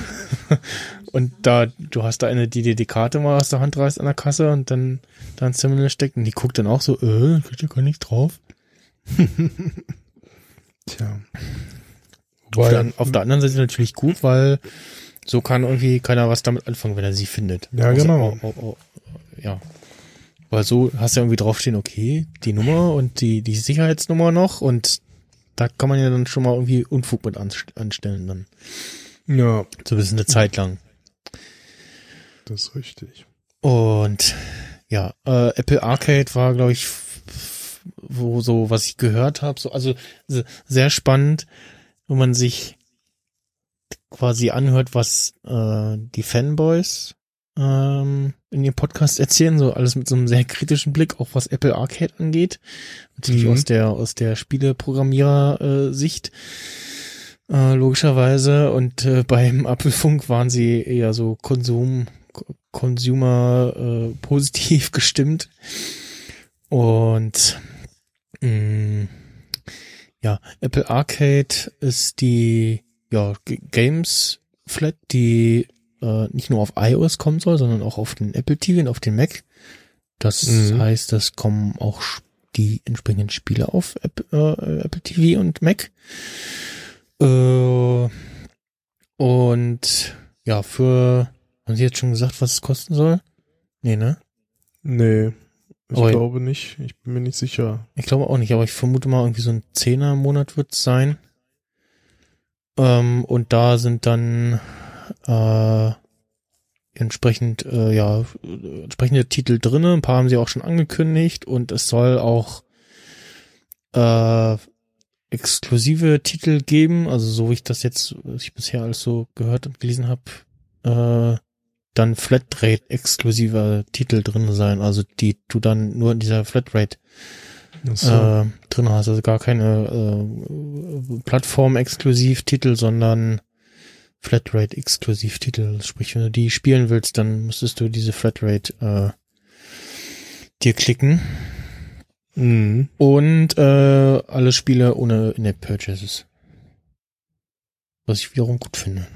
und da, du hast da eine, die dir die Karte mal aus der Hand reißt an der Kasse und dann da ins Terminal steckt und die guckt dann auch so, äh, steht ja gar nichts drauf. Tja. Auf der, auf der anderen Seite natürlich gut, weil so kann irgendwie keiner was damit anfangen, wenn er sie findet. Ja, Also, genau. oh, oh, oh, ja. Weil so hast du ja irgendwie draufstehen, okay, die Nummer und die, die Sicherheitsnummer noch und da kann man ja dann schon mal irgendwie Unfug mit anstellen dann. Ja. So ein bisschen eine Zeit lang. Das ist richtig. Und ja, äh, Apple Arcade war, glaube ich, wo so, was ich gehört habe, so, also sehr spannend, wenn man sich quasi anhört, was äh, die Fanboys ähm, in ihrem Podcast erzählen, so alles mit so einem sehr kritischen Blick, auch was Apple Arcade angeht. Natürlich mhm. aus der aus der Spieleprogrammierer-Sicht. Äh, logischerweise. Und äh, beim Apfelfunk waren sie eher so Konsum, Consumer äh, positiv gestimmt. Und mh, mm, ja, Apple Arcade ist die ja, Games Flat, die äh, nicht nur auf iOS kommen soll, sondern auch auf den Apple TV und auf den Mac. Das mhm. heißt, das kommen auch die entsprechenden Spiele auf App, äh, Apple TV und Mac. Äh, und ja, für, haben Sie jetzt schon gesagt, was es kosten soll? Nee, ne? Nee, ich aber glaube nicht. Ich bin mir nicht sicher. Ich glaube auch nicht, aber ich vermute mal irgendwie so ein Zehner im Monat wird es sein. Ähm, und da sind dann äh, entsprechend äh, ja entsprechende Titel drinne. Ein paar haben sie auch schon angekündigt und es soll auch äh, exklusive Titel geben, also so wie ich das jetzt, was ich bisher alles so gehört und gelesen habe, äh, dann Flatrate exklusive Titel drin sein, also die du dann nur in dieser Flatrate so. äh, drin hast, also gar keine äh, Plattform-Exklusiv-Titel, sondern Flatrate-Exklusiv-Titel. Sprich, wenn du die spielen willst, dann müsstest du diese Flatrate äh, dir klicken. Mhm. Und äh, alle Spiele ohne In-App-Purchases. Was ich wiederum gut finde.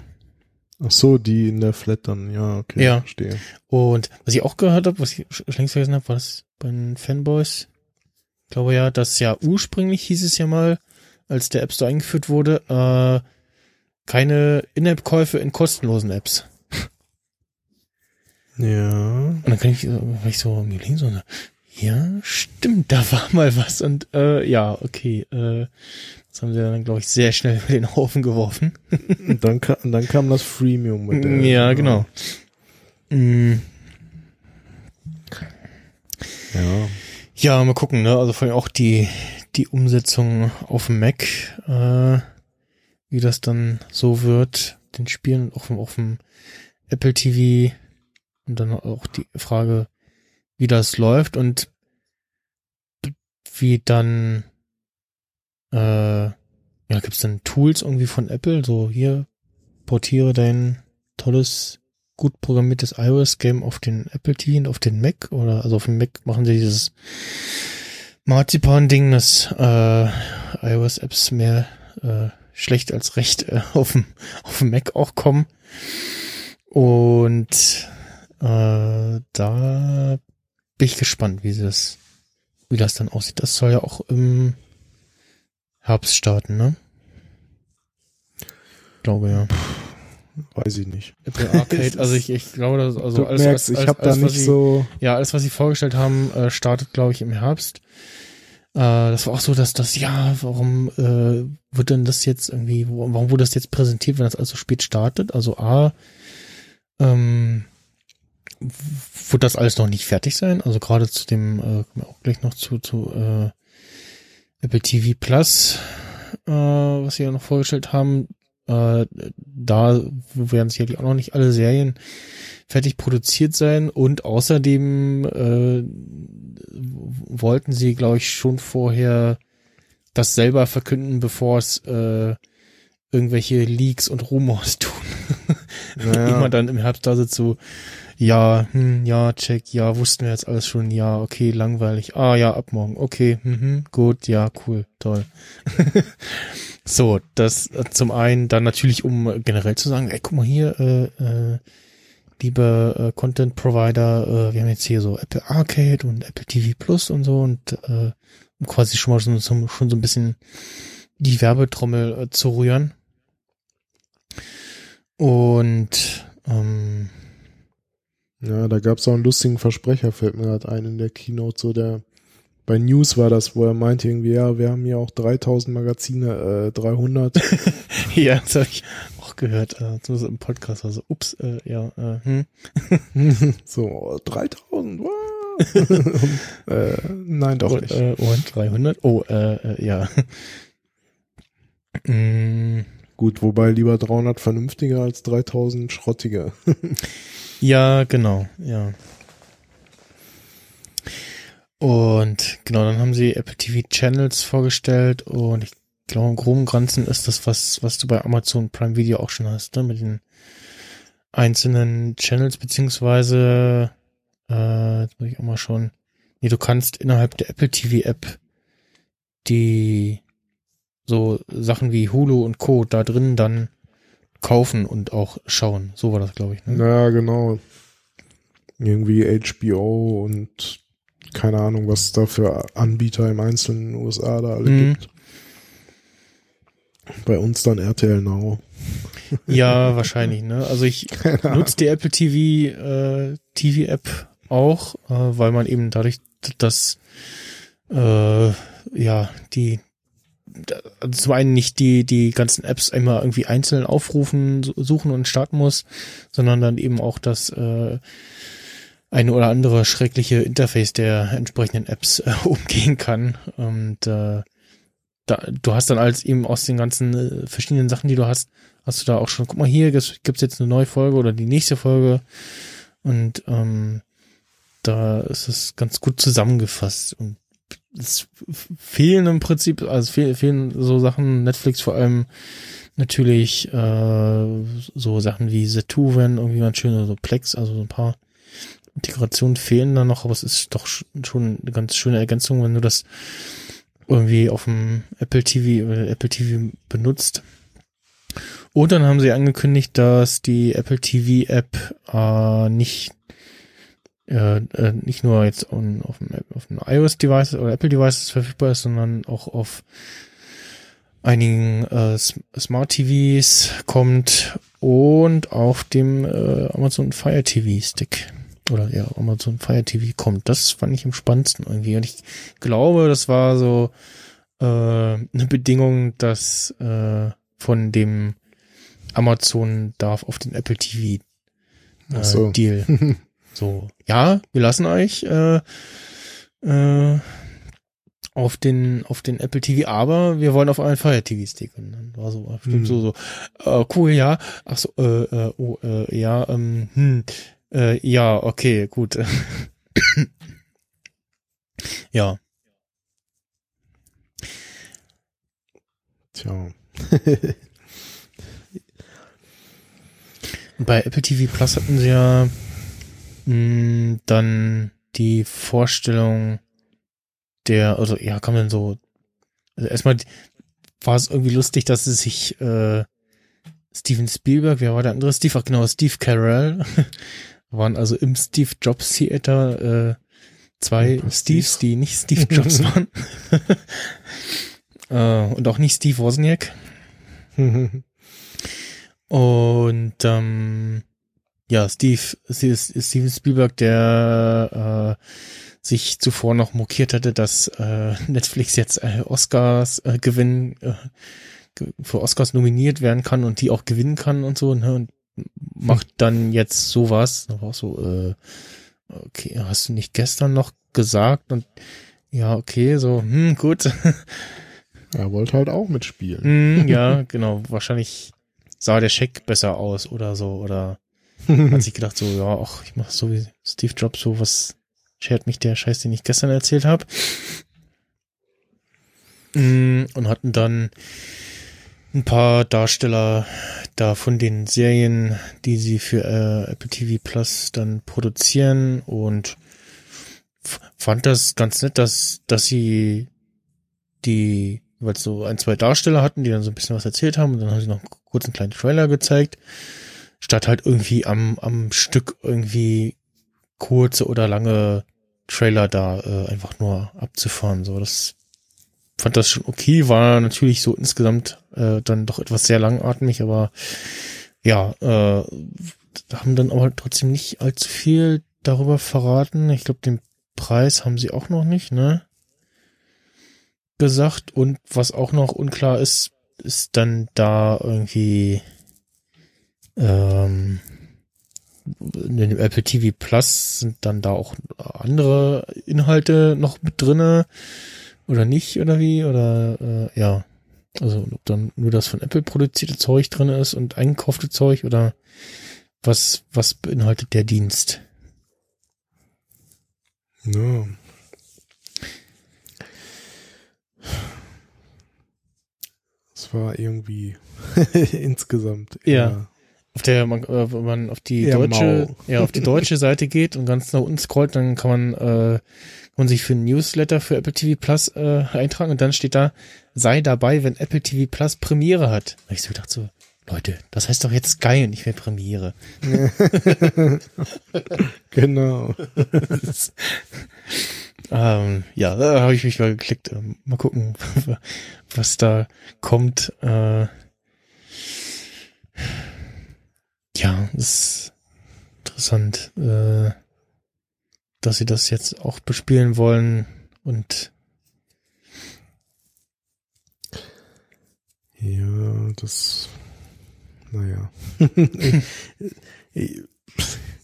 Ach so, die in der Flat dann, ja, okay, ja. verstehe. Und was ich auch gehört habe, was ich längst vergessen habe, war das bei den Fanboys. Ich glaube ja, dass ja ursprünglich hieß es ja mal, als der App Store eingeführt wurde, äh, keine In-App-Käufe in kostenlosen Apps. Ja. Und dann kann ich, war ich so mir links so, ja, stimmt, da war mal was und äh, ja, okay, äh, das haben sie dann, glaube ich, sehr schnell über den Haufen geworfen. und dann, kam, dann kam das Freemium-Modell. Ja, genau. Mhm. Ja. Ja, mal gucken, ne? Also vor allem auch die, die Umsetzung auf dem Mac, äh, wie das dann so wird, den Spielen auch auf dem Apple TV und dann auch die Frage, wie das läuft und wie dann äh, ja, gibt's dann Tools irgendwie von Apple, so hier portiere dein tolles, gut programmiertes iOS-Game auf den Apple und auf den Mac oder also auf dem Mac machen sie dieses Marzipan-Ding, dass äh, iOS-Apps mehr äh, schlecht als recht äh, auf dem auf dem Mac auch kommen und äh, da bin ich gespannt, wie das, wie das dann aussieht. Das soll ja auch im Herbst starten, ne? glaube ja. Weiß ich nicht. Apple Arcade, also ich, ich glaube, dass, also du alles, merkst, was, ich habe da nicht sie, so. Ja, alles, was sie vorgestellt haben, äh, startet, glaube ich, im Herbst. Äh, das war auch so, dass das, ja, warum äh, wird denn das jetzt irgendwie, warum wurde das jetzt präsentiert, wenn das alles so spät startet? Also A, ähm, wird das alles noch nicht fertig sein. Also gerade zu dem, äh, auch gleich noch zu, zu äh, Apple TV Plus, äh, was sie ja noch vorgestellt haben. Äh, da werden sicherlich auch noch nicht alle Serien fertig produziert sein und außerdem äh, wollten sie, glaube ich, schon vorher das selber verkünden, bevor es äh, irgendwelche Leaks und Rumors tun. Naja. Immer dann im Herbst da sitzt so, ja, hm, ja, check, ja, wussten wir jetzt alles schon, ja, okay, langweilig, ah, ja, ab morgen, okay, mhm, gut, ja, cool, toll. so, das äh, zum einen dann natürlich, um generell zu sagen, ey, guck mal hier, äh, äh, liebe äh, Content Provider, äh, wir haben jetzt hier so Apple Arcade und Apple TV Plus und so und äh, um quasi schon mal so, schon so ein bisschen die Werbetrommel äh, zu rühren. Und ähm, Ja, da gab es auch einen lustigen Versprecher, fällt mir gerade ein in der Keynote, so der bei News war das, wo er meinte irgendwie, ja, wir haben hier auch 3000 Magazine, äh, 300. ja, das habe ich auch gehört, äh, zumindest im Podcast, also ups, äh, ja, äh, hm. so, oh, 3000, wow. und, äh, nein, doch und, nicht. Äh, und 300, oh, äh, äh ja. mm. Gut, wobei lieber 300 vernünftiger als 3000 schrottiger. Ja, genau, ja. Und genau, dann haben sie Apple TV Channels vorgestellt und ich glaube, im groben Ganzen ist das, was, was du bei Amazon Prime Video auch schon hast, ne? mit den einzelnen Channels, beziehungsweise, äh, jetzt muss ich auch mal schon, nee, du kannst innerhalb der Apple TV App die so Sachen wie Hulu und Co. da drin dann kaufen und auch schauen. So war das, glaube ich. Ne? Ja, genau. Irgendwie HBO und keine Ahnung, was es da für Anbieter im einzelnen USA da alle mhm. gibt. Bei uns dann RTL Now. Ja, wahrscheinlich, ne? Also ich nutze die Apple TV äh, TV App auch, äh, weil man eben dadurch, dass äh, ja die zum einen nicht die die ganzen Apps immer irgendwie einzeln aufrufen, suchen und starten muss, sondern dann eben auch das äh, eine oder andere schreckliche Interface der entsprechenden Apps äh, umgehen kann. Und äh, da, du hast dann als eben aus den ganzen äh, verschiedenen Sachen, die du hast, hast du da auch schon, guck mal hier, gibt's jetzt eine neue Folge oder die nächste Folge. Und ähm, da ist es ganz gut zusammengefasst. Und es fehlen im Prinzip, also fehl, fehlen so Sachen, Netflix vor allem natürlich äh, so Sachen wie The Two, wenn irgendwie ganz schön, oder so Plex, also so ein paar Integrationen fehlen da noch, aber es ist doch schon eine ganz schöne Ergänzung, wenn du das irgendwie auf dem Apple TV oder Apple TV benutzt. Und dann haben sie angekündigt, dass die Apple TV App äh, nicht äh, äh, nicht nur jetzt on, auf dem, auf dem iOS Device oder Apple Devices verfügbar ist, sondern auch auf einigen äh, Smart TVs kommt und auf dem äh, Amazon Fire TV Stick oder ja, Amazon Fire TV kommt. Das fand ich am spannendsten irgendwie. Und ich glaube, das war so äh, eine Bedingung, dass äh, von dem Amazon darf auf den Apple TV äh, so. Deal. so, ja, wir lassen euch äh, äh, auf den auf den Apple TV, aber wir wollen auf einen Fire TV Stick und dann war so bestimmt hm. so so äh, cool ja ach so äh, äh, oh, äh, ja ähm, hm, äh, ja, okay, gut. ja. Tja. Bei Apple TV Plus hatten sie ja mh, hm, dann die Vorstellung der, also ja, kann man so, also erstmal war es irgendwie lustig, dass es sich äh, Steven Spielberg, wer war der andere Steve? Ach genau, Steve Carell waren also im Steve Jobs Theater äh, zwei Steves, die nicht Steve Jobs waren. äh, und auch nicht Steve Wozniak. und ähm, ja, Steve, Steven Spielberg, der äh, sich zuvor noch mokiert hatte, dass äh, Netflix jetzt äh, Oscars äh, gewinnen, äh, für Oscars nominiert werden kann und die auch gewinnen kann und so, ne? Und macht dann jetzt sowas. Da war auch so, äh, okay, hast du nicht gestern noch gesagt? Und ja, okay, so, hm, gut. Er wollte halt auch mitspielen. Mm, ja, genau. Wahrscheinlich sah der Scheck besser aus oder so. Oder hat sich gedacht, so, ja, ach, ich mach so wie Steve Jobs, so was schert mich der Scheiß, den ich gestern erzählt habe. Mm, und hatten dann ein paar Darsteller da von den Serien, die sie für äh, Apple TV Plus dann produzieren. Und fand das ganz nett, dass, dass sie die, weil so ein, zwei Darsteller hatten, die dann so ein bisschen was erzählt haben. Und dann haben sie noch kurz einen kleinen Trailer gezeigt, statt halt irgendwie am, am Stück irgendwie kurze oder lange Trailer da äh, einfach nur abzufahren. So, das fand das schon okay, war natürlich so insgesamt äh, dann doch etwas sehr langatmig, aber ja, äh, haben dann aber trotzdem nicht allzu viel darüber verraten. Ich glaube, den Preis haben sie auch noch nicht, ne? Gesagt. Und was auch noch unklar ist, ist dann da irgendwie ähm, in dem Apple TV Plus sind dann da auch andere Inhalte noch mit drinne oder nicht oder wie oder äh, ja also ob dann nur das von Apple produzierte Zeug drin ist und eingekaufte Zeug oder was was beinhaltet der Dienst? Ja. Es war irgendwie insgesamt ja auf der man, äh, wenn man auf die deutsche mau. ja auf die deutsche Seite geht und ganz nach unten scrollt, dann kann man äh, kann man sich für ein Newsletter für Apple TV Plus äh, eintragen und dann steht da sei dabei, wenn Apple TV Plus Premiere hat. Und ich so gedacht so Leute, das heißt doch jetzt Sky und nicht mehr Premiere. genau. ähm, ja, da habe ich mich mal geklickt. Ähm, mal gucken, was da kommt. Äh, ja, ist interessant, äh, dass sie das jetzt auch bespielen wollen und ja, das naja.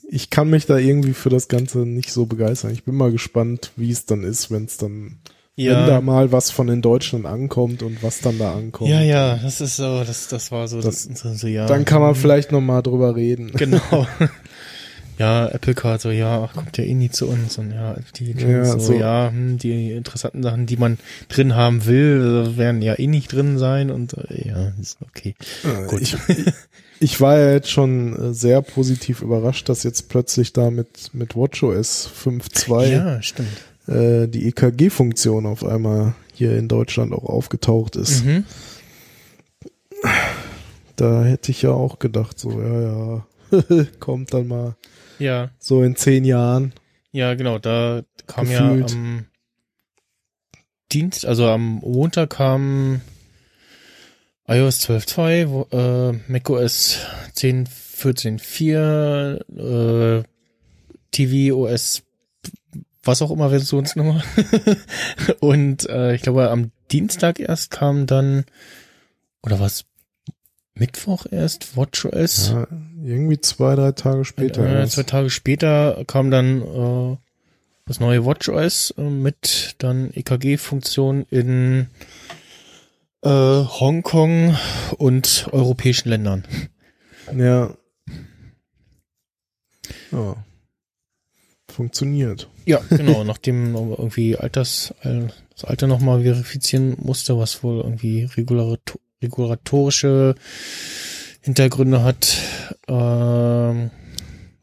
ich kann mich da irgendwie für das Ganze nicht so begeistern. Ich bin mal gespannt, wie es dann ist, wenn es dann ja. wenn da mal was von den Deutschen ankommt und was dann da ankommt. Ja, ja, das ist so, das, das war so, das, das so ja. Dann kann man vielleicht noch mal drüber reden. Genau. ja, Apple Card, so, ja, kommt ja eh nie zu uns und ja, die, ja, so, so, ja, hm, die interessanten Sachen, die man drin haben will, werden ja eh nicht drin sein und äh, ja, ist okay. Äh, Gut. Ich, ich war ja jetzt schon äh, sehr positiv überrascht, dass jetzt plötzlich da mit, mit WatchOS 5.2 ja, stimmt äh, die EKG-Funktion auf einmal hier in Deutschland auch aufgetaucht ist. Mhm. Da hätte ich ja auch gedacht, so, ja, ja, kommt dann mal. Ja. So in zehn Jahren. Ja, genau, da kam Gefühlt. ja am Dienst, also am Montag kam iOS 12.2, äh, macOS 10.14.4, äh, tvOS was auch immer Versionsnummer. und äh, ich glaube, am Dienstag erst kam dann, oder was, Mittwoch erst, WatchOS? Ja, irgendwie zwei, drei Tage später. Äh, zwei Tage später kam dann äh, das neue WatchOS äh, mit dann EKG-Funktion in äh, Hongkong und europäischen Ländern. Ja. Ja funktioniert. Ja, genau, nachdem irgendwie Alters, das Alter nochmal verifizieren musste, was wohl irgendwie regulatorische Hintergründe hat. Ähm,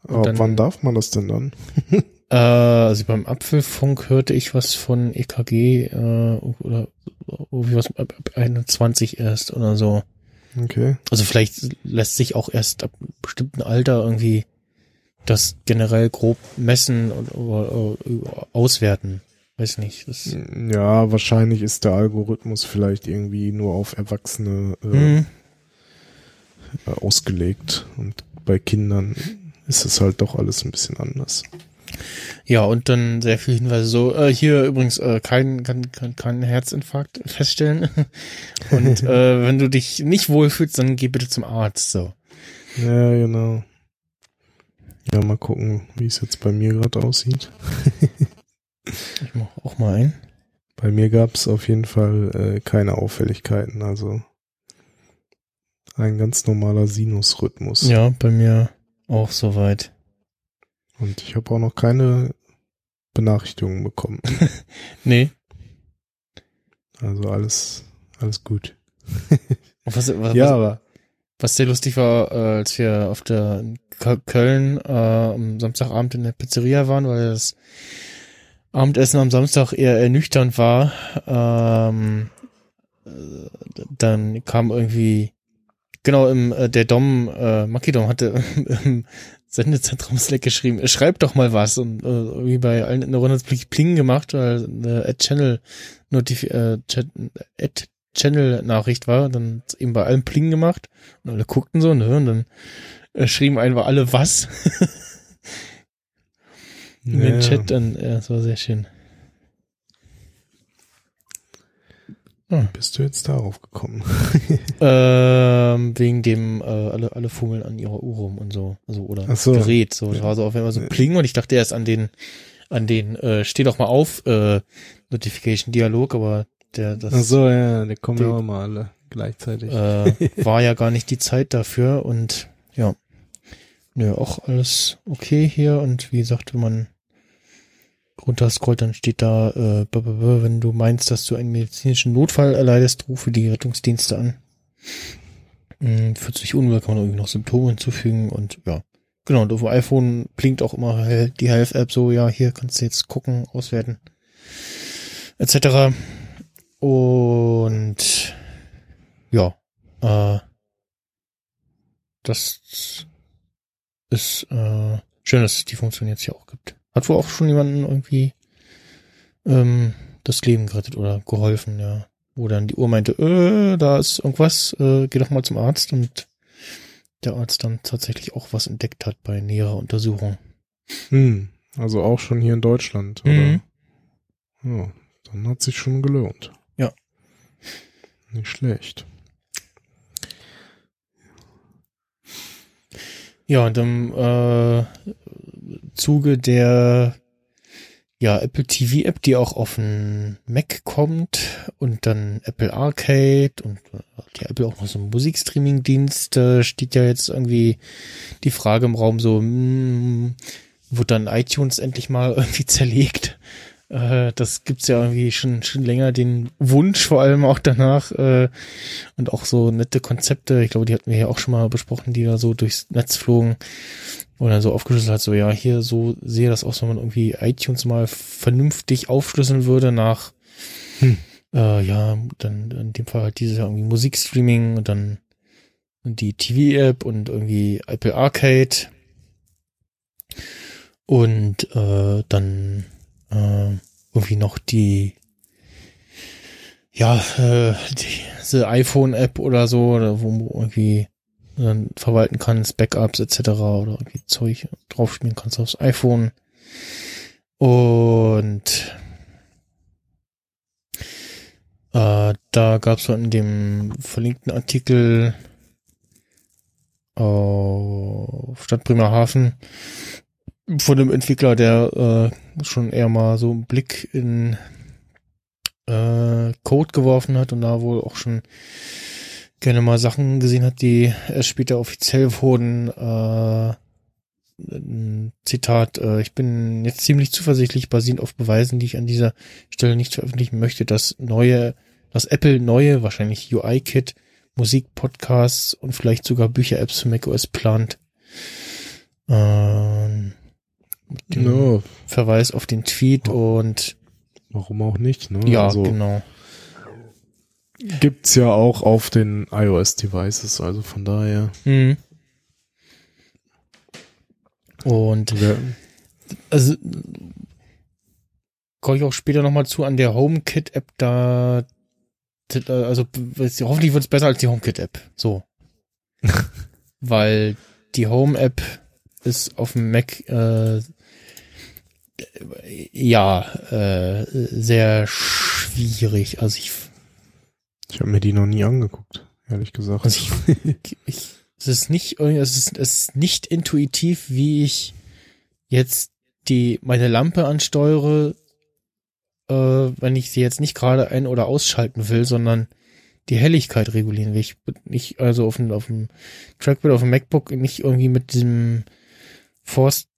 Aber dann, wann darf man das denn dann? äh, also beim Apfelfunk hörte ich was von EKG äh, oder irgendwie was ab 21 erst oder so. Okay. Also vielleicht lässt sich auch erst ab einem bestimmten Alter irgendwie das generell grob messen und oder, oder auswerten. Weiß nicht. Ja, wahrscheinlich ist der Algorithmus vielleicht irgendwie nur auf Erwachsene äh, mhm. ausgelegt und bei Kindern ist es halt doch alles ein bisschen anders. Ja, und dann sehr viele Hinweise so, äh, hier übrigens äh, kein, kein, kein, kein Herzinfarkt feststellen. und äh, wenn du dich nicht wohlfühlst, dann geh bitte zum Arzt. So. Ja, genau. Ja, mal gucken, wie es jetzt bei mir gerade aussieht. ich mach auch mal ein. Bei mir gab es auf jeden Fall äh, keine Auffälligkeiten, also ein ganz normaler Sinusrhythmus. Ja, bei mir auch soweit. Und ich habe auch noch keine Benachrichtigungen bekommen. nee. Also alles, alles gut. was, was, ja, aber was sehr lustig war, äh, als wir auf der Köln äh, am Samstagabend in der Pizzeria waren, weil das Abendessen am Samstag eher ernüchternd war. Ähm, dann kam irgendwie genau im äh, der Dom äh, Makidom hatte im Sendezentrum Slack geschrieben, schreib doch mal was. Und äh, irgendwie bei allen in der Runde Pling gemacht, weil eine Ad Channel Notifi äh, Ad Channel Nachricht war, dann eben bei allen Pling gemacht. Und alle guckten so, ne, und dann äh, schrieben einfach alle was in den Chat. Dann, ja, das war sehr schön. Hm. Bist du jetzt darauf gekommen? ähm, wegen dem, äh, alle, alle fummeln an ihrer Uhr rum und so. Also, oder Ach so. Gerät. So, das war so auf einmal so Pling und ich dachte erst an den, an den, äh, steh doch mal auf, äh, Notification-Dialog, aber der, das. Ach so, ja, der kommen ja auch mal alle gleichzeitig. Äh, war ja gar nicht die Zeit dafür und ja. Nö, auch alles okay hier und wie gesagt, wenn man runterscrollt, dann steht da, äh, wenn du meinst, dass du einen medizinischen Notfall erleidest, rufe die Rettungsdienste an. Hm, fühlt sich unwohl, kann man irgendwie noch Symptome hinzufügen und ja. Genau, und auf dem iPhone blinkt auch immer die Health-App so, ja, hier kannst du jetzt gucken, auswerten, etc. Und ja, äh, das ist äh, schön, dass es die Funktion jetzt hier auch gibt. Hat wohl auch schon jemanden irgendwie ähm, das Leben gerettet oder geholfen, ja. Wo dann die Uhr meinte, äh, da ist irgendwas, äh, geh doch mal zum Arzt und der Arzt dann tatsächlich auch was entdeckt hat bei näherer Untersuchung. Hm, also auch schon hier in Deutschland, oder? Mhm. Ja, dann hat sich schon gelohnt. Ja. Nicht schlecht. Ja, und im äh, Zuge der ja, Apple TV App, die auch auf den Mac kommt und dann Apple Arcade und die Apple auch noch so ein Musikstreaming-Dienst, äh, steht ja jetzt irgendwie die Frage im Raum so, mh, hm, wird dann iTunes endlich mal irgendwie zerlegt? Äh, das gibt's ja irgendwie schon, schon länger den Wunsch, vor allem auch danach, äh, und auch so nette Konzepte. Ich glaube, die hatten wir ja auch schon mal besprochen, die da so durchs Netz flogen. Und dann so aufgeschlüsselt hat, so, ja, hier, so sehe das aus, wenn man irgendwie iTunes mal vernünftig aufschlüsseln würde nach, hm. äh, ja, dann in dem Fall halt dieses Jahr irgendwie Musikstreaming und dann die TV-App und irgendwie Apple Arcade und äh, dann äh, irgendwie noch die ja, äh, diese iPhone-App oder so, oder wo man irgendwie dann verwalten kannst, Backups etc. oder irgendwie Zeug draufspielen kannst aufs iPhone. Und äh, da gab es so in dem verlinkten Artikel auf Stadt Bremerhaven von dem Entwickler, der äh, schon eher mal so einen Blick in äh, Code geworfen hat und da wohl auch schon gerne mal Sachen gesehen hat, die erst später offiziell wurden. Äh, Zitat, äh, ich bin jetzt ziemlich zuversichtlich, basierend auf Beweisen, die ich an dieser Stelle nicht veröffentlichen möchte, dass neue, dass Apple neue, wahrscheinlich UI-Kit, Musik, Podcasts und vielleicht sogar Bücher-Apps für macOS plant. Ähm, no. Verweis auf den Tweet und warum auch nicht, ne? Ja, also, genau. Gibt's ja auch auf den iOS-Devices, also von daher. Mhm. Und ja. also komme ich auch später nochmal zu an der HomeKit-App, da also hoffentlich wird es besser als die HomeKit-App. So. Weil die Home-App ist auf dem Mac äh, ja äh, sehr schwierig. Also ich ich habe mir die noch nie angeguckt, ehrlich gesagt. Also ich, ich, es ist nicht es ist, es ist nicht intuitiv, wie ich jetzt die meine Lampe ansteuere, äh, wenn ich sie jetzt nicht gerade ein- oder ausschalten will, sondern die Helligkeit regulieren will. Ich nicht also auf dem, auf dem Trackpad auf dem MacBook nicht irgendwie mit diesem Force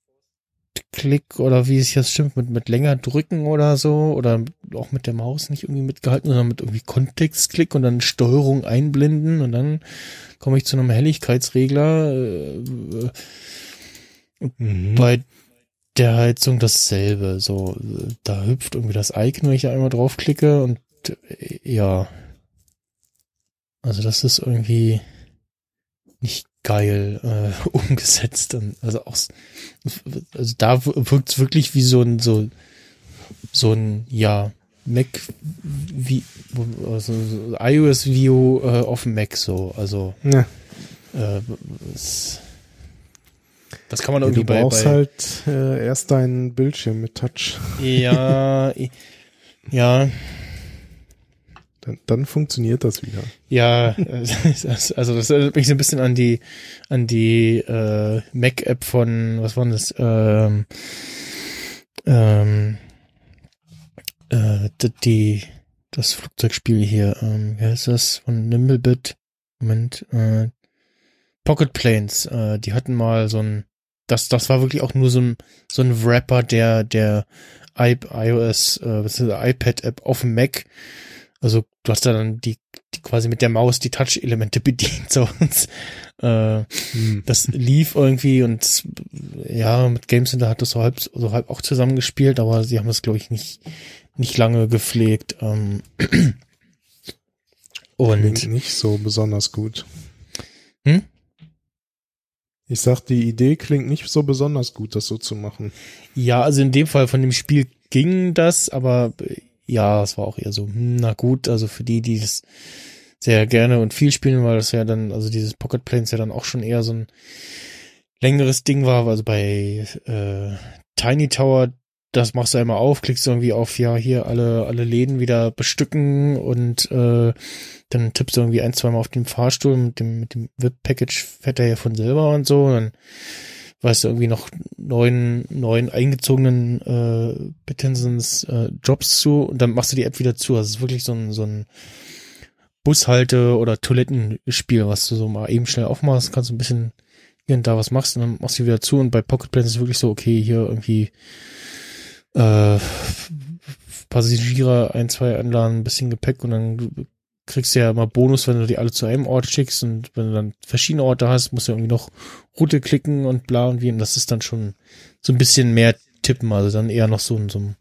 Klick oder wie es jetzt stimmt, mit, mit länger drücken oder so oder auch mit der Maus nicht irgendwie mitgehalten, sondern mit irgendwie Kontextklick und dann Steuerung einblenden und dann komme ich zu einem Helligkeitsregler. Äh, mhm. Bei der Heizung dasselbe. So, da hüpft irgendwie das Icon, wenn ich da einmal draufklicke und äh, ja. Also das ist irgendwie nicht geil äh, umgesetzt. Und also auch, also da wirkt es wirklich wie so ein, so, so ein, ja, Mac, wie, also iOS View äh, auf dem Mac so, also, ja. äh, es, Das kann man irgendwie du bei, brauchst bei halt äh, erst deinen Bildschirm mit Touch. ja, ja, Dann, dann funktioniert das wieder. ja, äh, also das erinnert mich so ein bisschen an die an die äh, Mac-App von was war das? Ähm, ähm, äh, die das Flugzeugspiel hier, ähm, wie heißt das von Nimblebit? Moment, äh, Pocket Planes, äh, die hatten mal so ein, das, das war wirklich auch nur so ein, so ein Wrapper der, der iOS, äh, iPad-App auf dem Mac. Also du hast da dann die, die quasi mit der Maus die Touch-Elemente bedient, so und, äh, Hm. das lief irgendwie und ja, mit Game Center hat das so halb, so halb auch zusammengespielt, aber sie haben das, glaube ich, nicht, nicht lange gepflegt. Ähm, und Klingt nicht so besonders gut. Hm? Ich sag, die Idee klingt nicht so besonders gut, das so zu machen. Ja, also in dem Fall von dem Spiel ging das, aber ja, es war auch eher so, hm, na gut, also für die, die es sehr gerne und viel spielen, weil das ja dann, also dieses Pocket Planes ja dann auch schon eher so ein längeres Ding war, also bei äh, Tiny Tower, das machst du einmal auf, klickst irgendwie auf, ja, hier alle, alle Läden wieder bestücken und äh, dann tippst du irgendwie ein, zweimal auf den Fahrstuhl mit dem, mit dem VIP-Package fährt er ja von selber und so, und dann weißt du irgendwie noch neun, neun eingezogenen äh, Bittinsons äh, Jobs zu und dann machst du die App wieder zu. Also es ist wirklich so ein, so ein Bushalte- oder Toilettenspiel, was du so mal eben schnell aufmachst, kannst du ein bisschen hier und da was machst und dann machst du wieder zu und bei Pocket Planes ist es wirklich so, okay, hier irgendwie äh, Passagiere ein, zwei einladen, ein bisschen Gepäck und dann kriegst ja immer Bonus, wenn du die alle zu einem Ort schickst und wenn du dann verschiedene Orte hast, musst du irgendwie noch Route klicken und bla und wie. Und das ist dann schon so ein bisschen mehr tippen, also dann eher noch so ein, so ein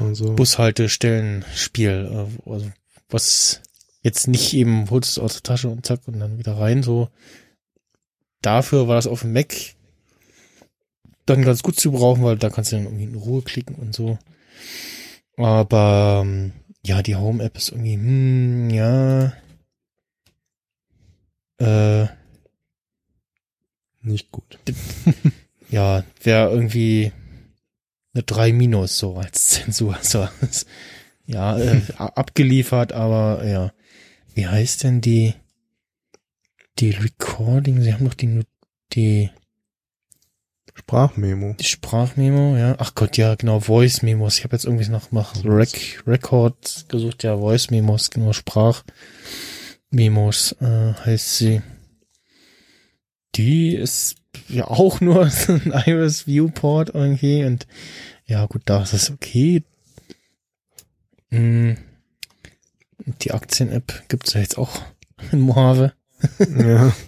Also, Bushaltestellenspiel, also was jetzt nicht eben holst du es aus der Tasche und zack und dann wieder rein, so. Dafür war das auf dem Mac dann ganz gut zu brauchen, weil da kannst du dann irgendwie in Ruhe klicken und so. Aber ähm, ja, die Home-App ist irgendwie, hm, ja. Äh, nicht gut. ja, wäre irgendwie eine 3 minus so als Zensur. So, ja, äh, abgeliefert, aber ja. Wie heißt denn die die Recording? Sie haben doch die die, Sprachmemo. Sprachmemo, ja. Ach Gott, ja, genau, Voice Memos. Ich habe jetzt irgendwie nach, nach Rec, Record gesucht, ja, Voice Memos, genau, Sprachmemos äh, heißt sie. Die ist ja auch nur so ein iOS Viewport irgendwie und ja, gut, da ist es okay. Mm, Die Aktien-App gibt's ja jetzt auch in Mojave. ja.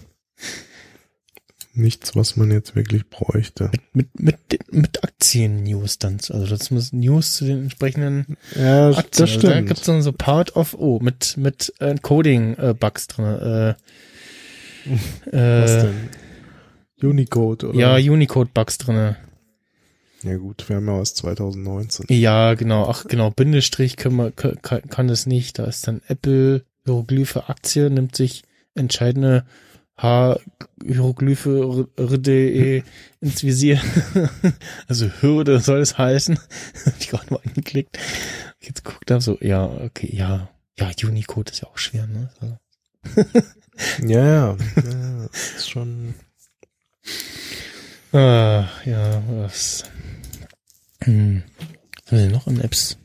Nichts, was man jetzt wirklich bräuchte. Mit, mit, mit Aktien-News dann. Also das muss News zu den entsprechenden Ja, Aktien. das Also da stimmt. gibt's dann so Part of, oh, mit, mit äh, Coding-Bugs drin. Äh, was äh, denn? Unicode, oder? ja, Unicode-Bugs drinne. Ja gut, wir haben ja aus 2019. Ja, genau. Ach, genau. Bindestrich kann, man, kann, kann das nicht. Da ist dann Apple Hieroglyphe Aktie, nimmt sich entscheidende H Hieroglyphe RDE ins Visier. also Hürde soll es heißen. Hab ich gerade mal angeklickt. Jetzt guckt er so, ja, okay, ja. Ja, Unicode ist ja auch schwer, ne? Ja, ja, ja, ist schon. ah, ja, was. Hm. Was haben wir denn noch an Apps?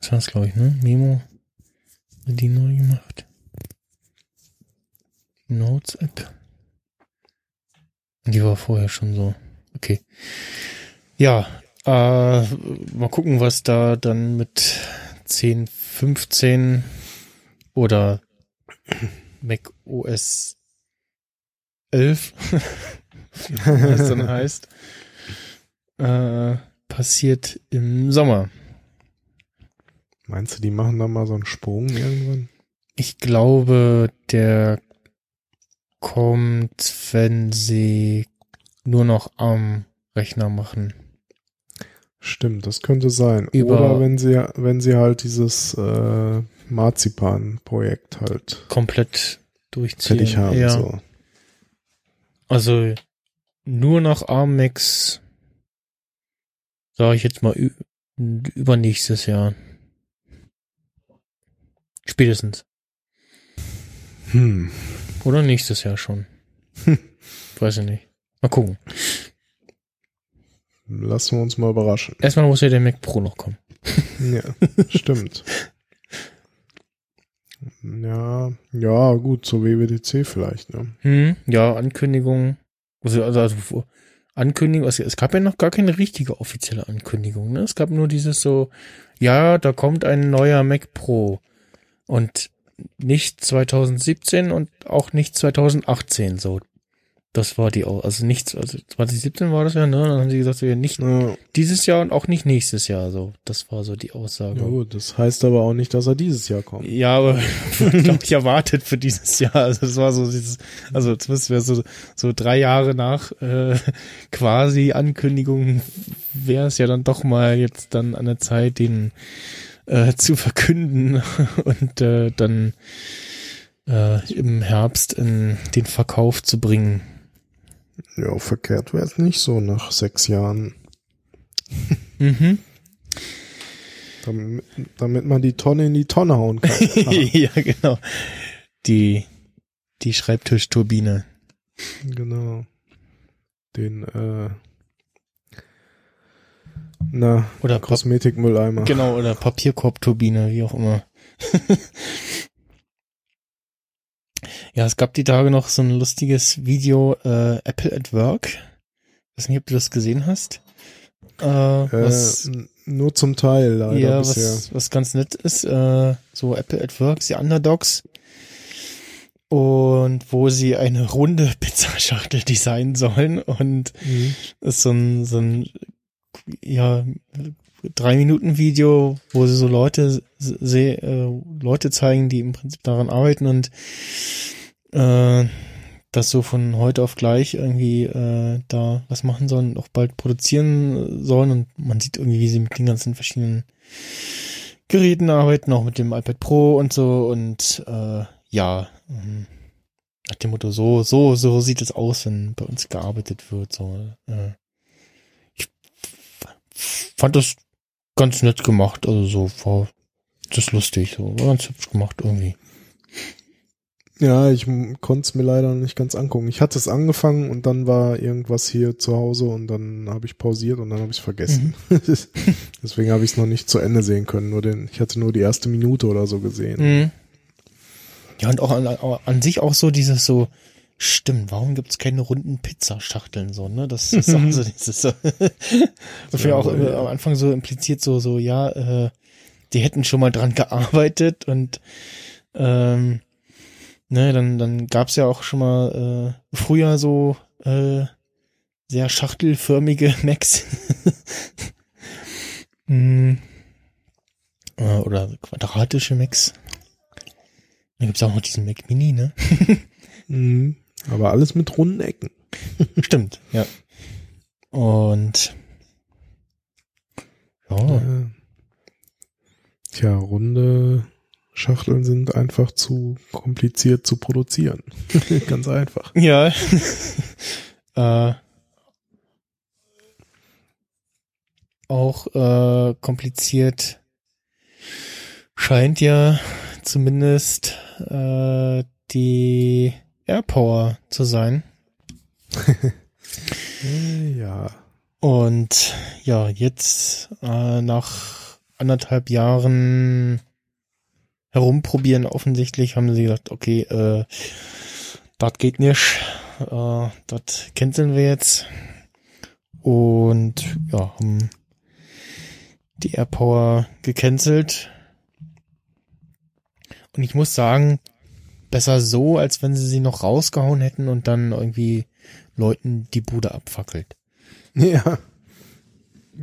Das war's, glaube ich, ne? Memo. Die neu gemacht. Die Notes-App. Die war vorher schon so. Okay. Ja, äh, mal gucken, was da dann mit 10, 15 oder Mac OS 11, was dann heißt, äh, passiert im Sommer. Meinst du, die machen da mal so einen Sprung irgendwann? Ich glaube, der kommt, wenn sie nur noch am Rechner machen. Stimmt, das könnte sein. Über- Oder wenn sie, wenn sie halt dieses äh, Marzipan-Projekt halt Komplett durchziehen. fertig haben. ja. So. Also nur noch ARM-Macs, sage ich jetzt mal, übernächstes Jahr. Spätestens. Hm. Oder nächstes Jahr schon. Weiß ich nicht. Mal gucken. Lassen wir uns mal überraschen. Erstmal muss ja der Mac Pro noch kommen. Ja, stimmt. Ja, ja, gut, zur WWDC vielleicht, ne? Hm, ja, Ankündigung. Also, also, also Ankündigung, also es gab ja noch gar keine richtige offizielle Ankündigung, ne? Es gab nur dieses so, ja, da kommt ein neuer Mac Pro. Und nicht 2017 und auch nicht 2018 so. Das war die, also nicht, also 2017 war das ja, ne? Dann haben sie gesagt, ja, nicht Ja, dieses Jahr und auch nicht nächstes Jahr, so. Das war so die Aussage. ja gut, das heißt aber auch nicht, dass er dieses Jahr kommt. Ja, aber glaube ich erwartet für dieses Jahr. Also das war so dieses, also zumindest wäre so so drei Jahre nach äh, quasi Ankündigung wäre es ja dann doch mal jetzt dann an der Zeit, den äh, zu verkünden und äh, dann äh, im Herbst in den Verkauf zu bringen. Ja, verkehrt wäre es nicht so nach sechs Jahren. Mhm. Damit, damit man die Tonne in die Tonne hauen kann. ja, genau. Die die Schreibtischturbine. genau. Den, äh, na, Oder Kosmetikmülleimer. genau, oder Papierkorbturbine, wie auch immer. ja, es gab die Tage noch so ein lustiges Video, äh, Apple at Work. weiß nicht, ob du das gesehen hast. Äh, Äh, was, nur zum Teil leider ja, bisher. was, was ganz nett ist, äh, so Apple at Work, die Underdogs. Und wo sie eine runde Pizzaschachtel designen sollen und Mhm. ist so ein, so ein ja, drei Minuten Video, wo sie so Leute se äh, Leute zeigen, die im Prinzip daran arbeiten und äh, das so von heute auf gleich irgendwie äh, da was machen sollen, auch bald produzieren sollen und man sieht irgendwie, wie sie mit den ganzen verschiedenen Geräten arbeiten, auch mit dem iPad Pro und so und äh, ja, ähm, nach dem Motto, so, so, so sieht es aus, wenn bei uns gearbeitet wird, so, äh, fand das ganz nett gemacht, also so war das lustig, so war ganz hübsch gemacht irgendwie. Ja, ich konnte es mir leider nicht ganz angucken. Ich hatte es angefangen und dann war irgendwas hier zu Hause und dann habe ich pausiert und dann habe ich es vergessen. Deswegen habe ich es noch nicht zu Ende sehen können. Nur den, ich hatte nur die erste Minute oder so gesehen. Mhm. Ja, und auch an, an sich auch so dieses so, stimmt, warum gibt's keine runden Pizzaschachteln so, ne? Das ist auch so dieses so. das ja, auch ja. am Anfang so impliziert so, so, ja, äh, die hätten schon mal dran gearbeitet und ähm, ne, dann, dann gab's ja auch schon mal äh, früher so äh, sehr schachtelförmige Macs. mm. äh, oder quadratische Macs. Dann gibt's auch noch diesen Mac Mini, ne? Mhm. Aber alles mit runden Ecken. Stimmt, ja. Und ja, Ja. Tja, runde Schachteln sind einfach zu kompliziert zu produzieren. Ganz einfach. ja. äh, auch äh, kompliziert scheint ja zumindest äh, die AirPower zu sein. Ja. Und ja, jetzt äh, nach anderthalb Jahren herumprobieren offensichtlich haben sie gesagt, okay, äh, das geht nicht, äh, das canceln wir jetzt. Und ja, haben die AirPower gecancelt. Und ich muss sagen, besser so, als wenn sie sie noch rausgehauen hätten und dann irgendwie Leuten die Bude abfackelt. Ja.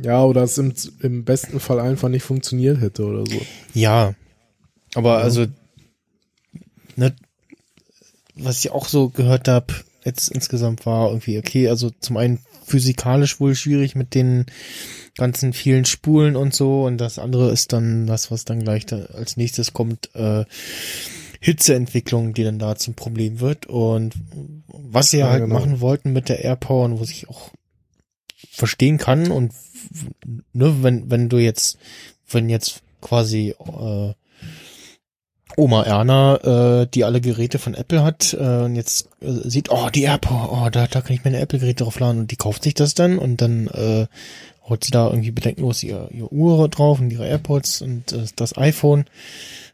Ja, oder es im, im besten Fall einfach nicht funktioniert hätte oder so. Ja, aber Ja. also, ne, was ich auch so gehört habe, jetzt insgesamt war irgendwie, okay, also zum einen physikalisch wohl schwierig mit den ganzen vielen Spulen und so und das andere ist dann das, was dann gleich da als nächstes kommt, äh, Hitzeentwicklung, die dann da zum Problem wird. Und was sie ja, halt genau. machen wollten mit der AirPower und wo ich auch verstehen kann und ne, wenn, wenn du jetzt, wenn jetzt quasi äh, Oma Erna, äh, die alle Geräte von Apple hat, äh, und jetzt äh, sieht, oh, die AirPower, oh, da, da kann ich meine Apple-Geräte drauf laden und die kauft sich das dann und dann äh, haut sie da irgendwie bedenkenlos ihr, ihr Uhr drauf und ihre AirPods und äh, das iPhone.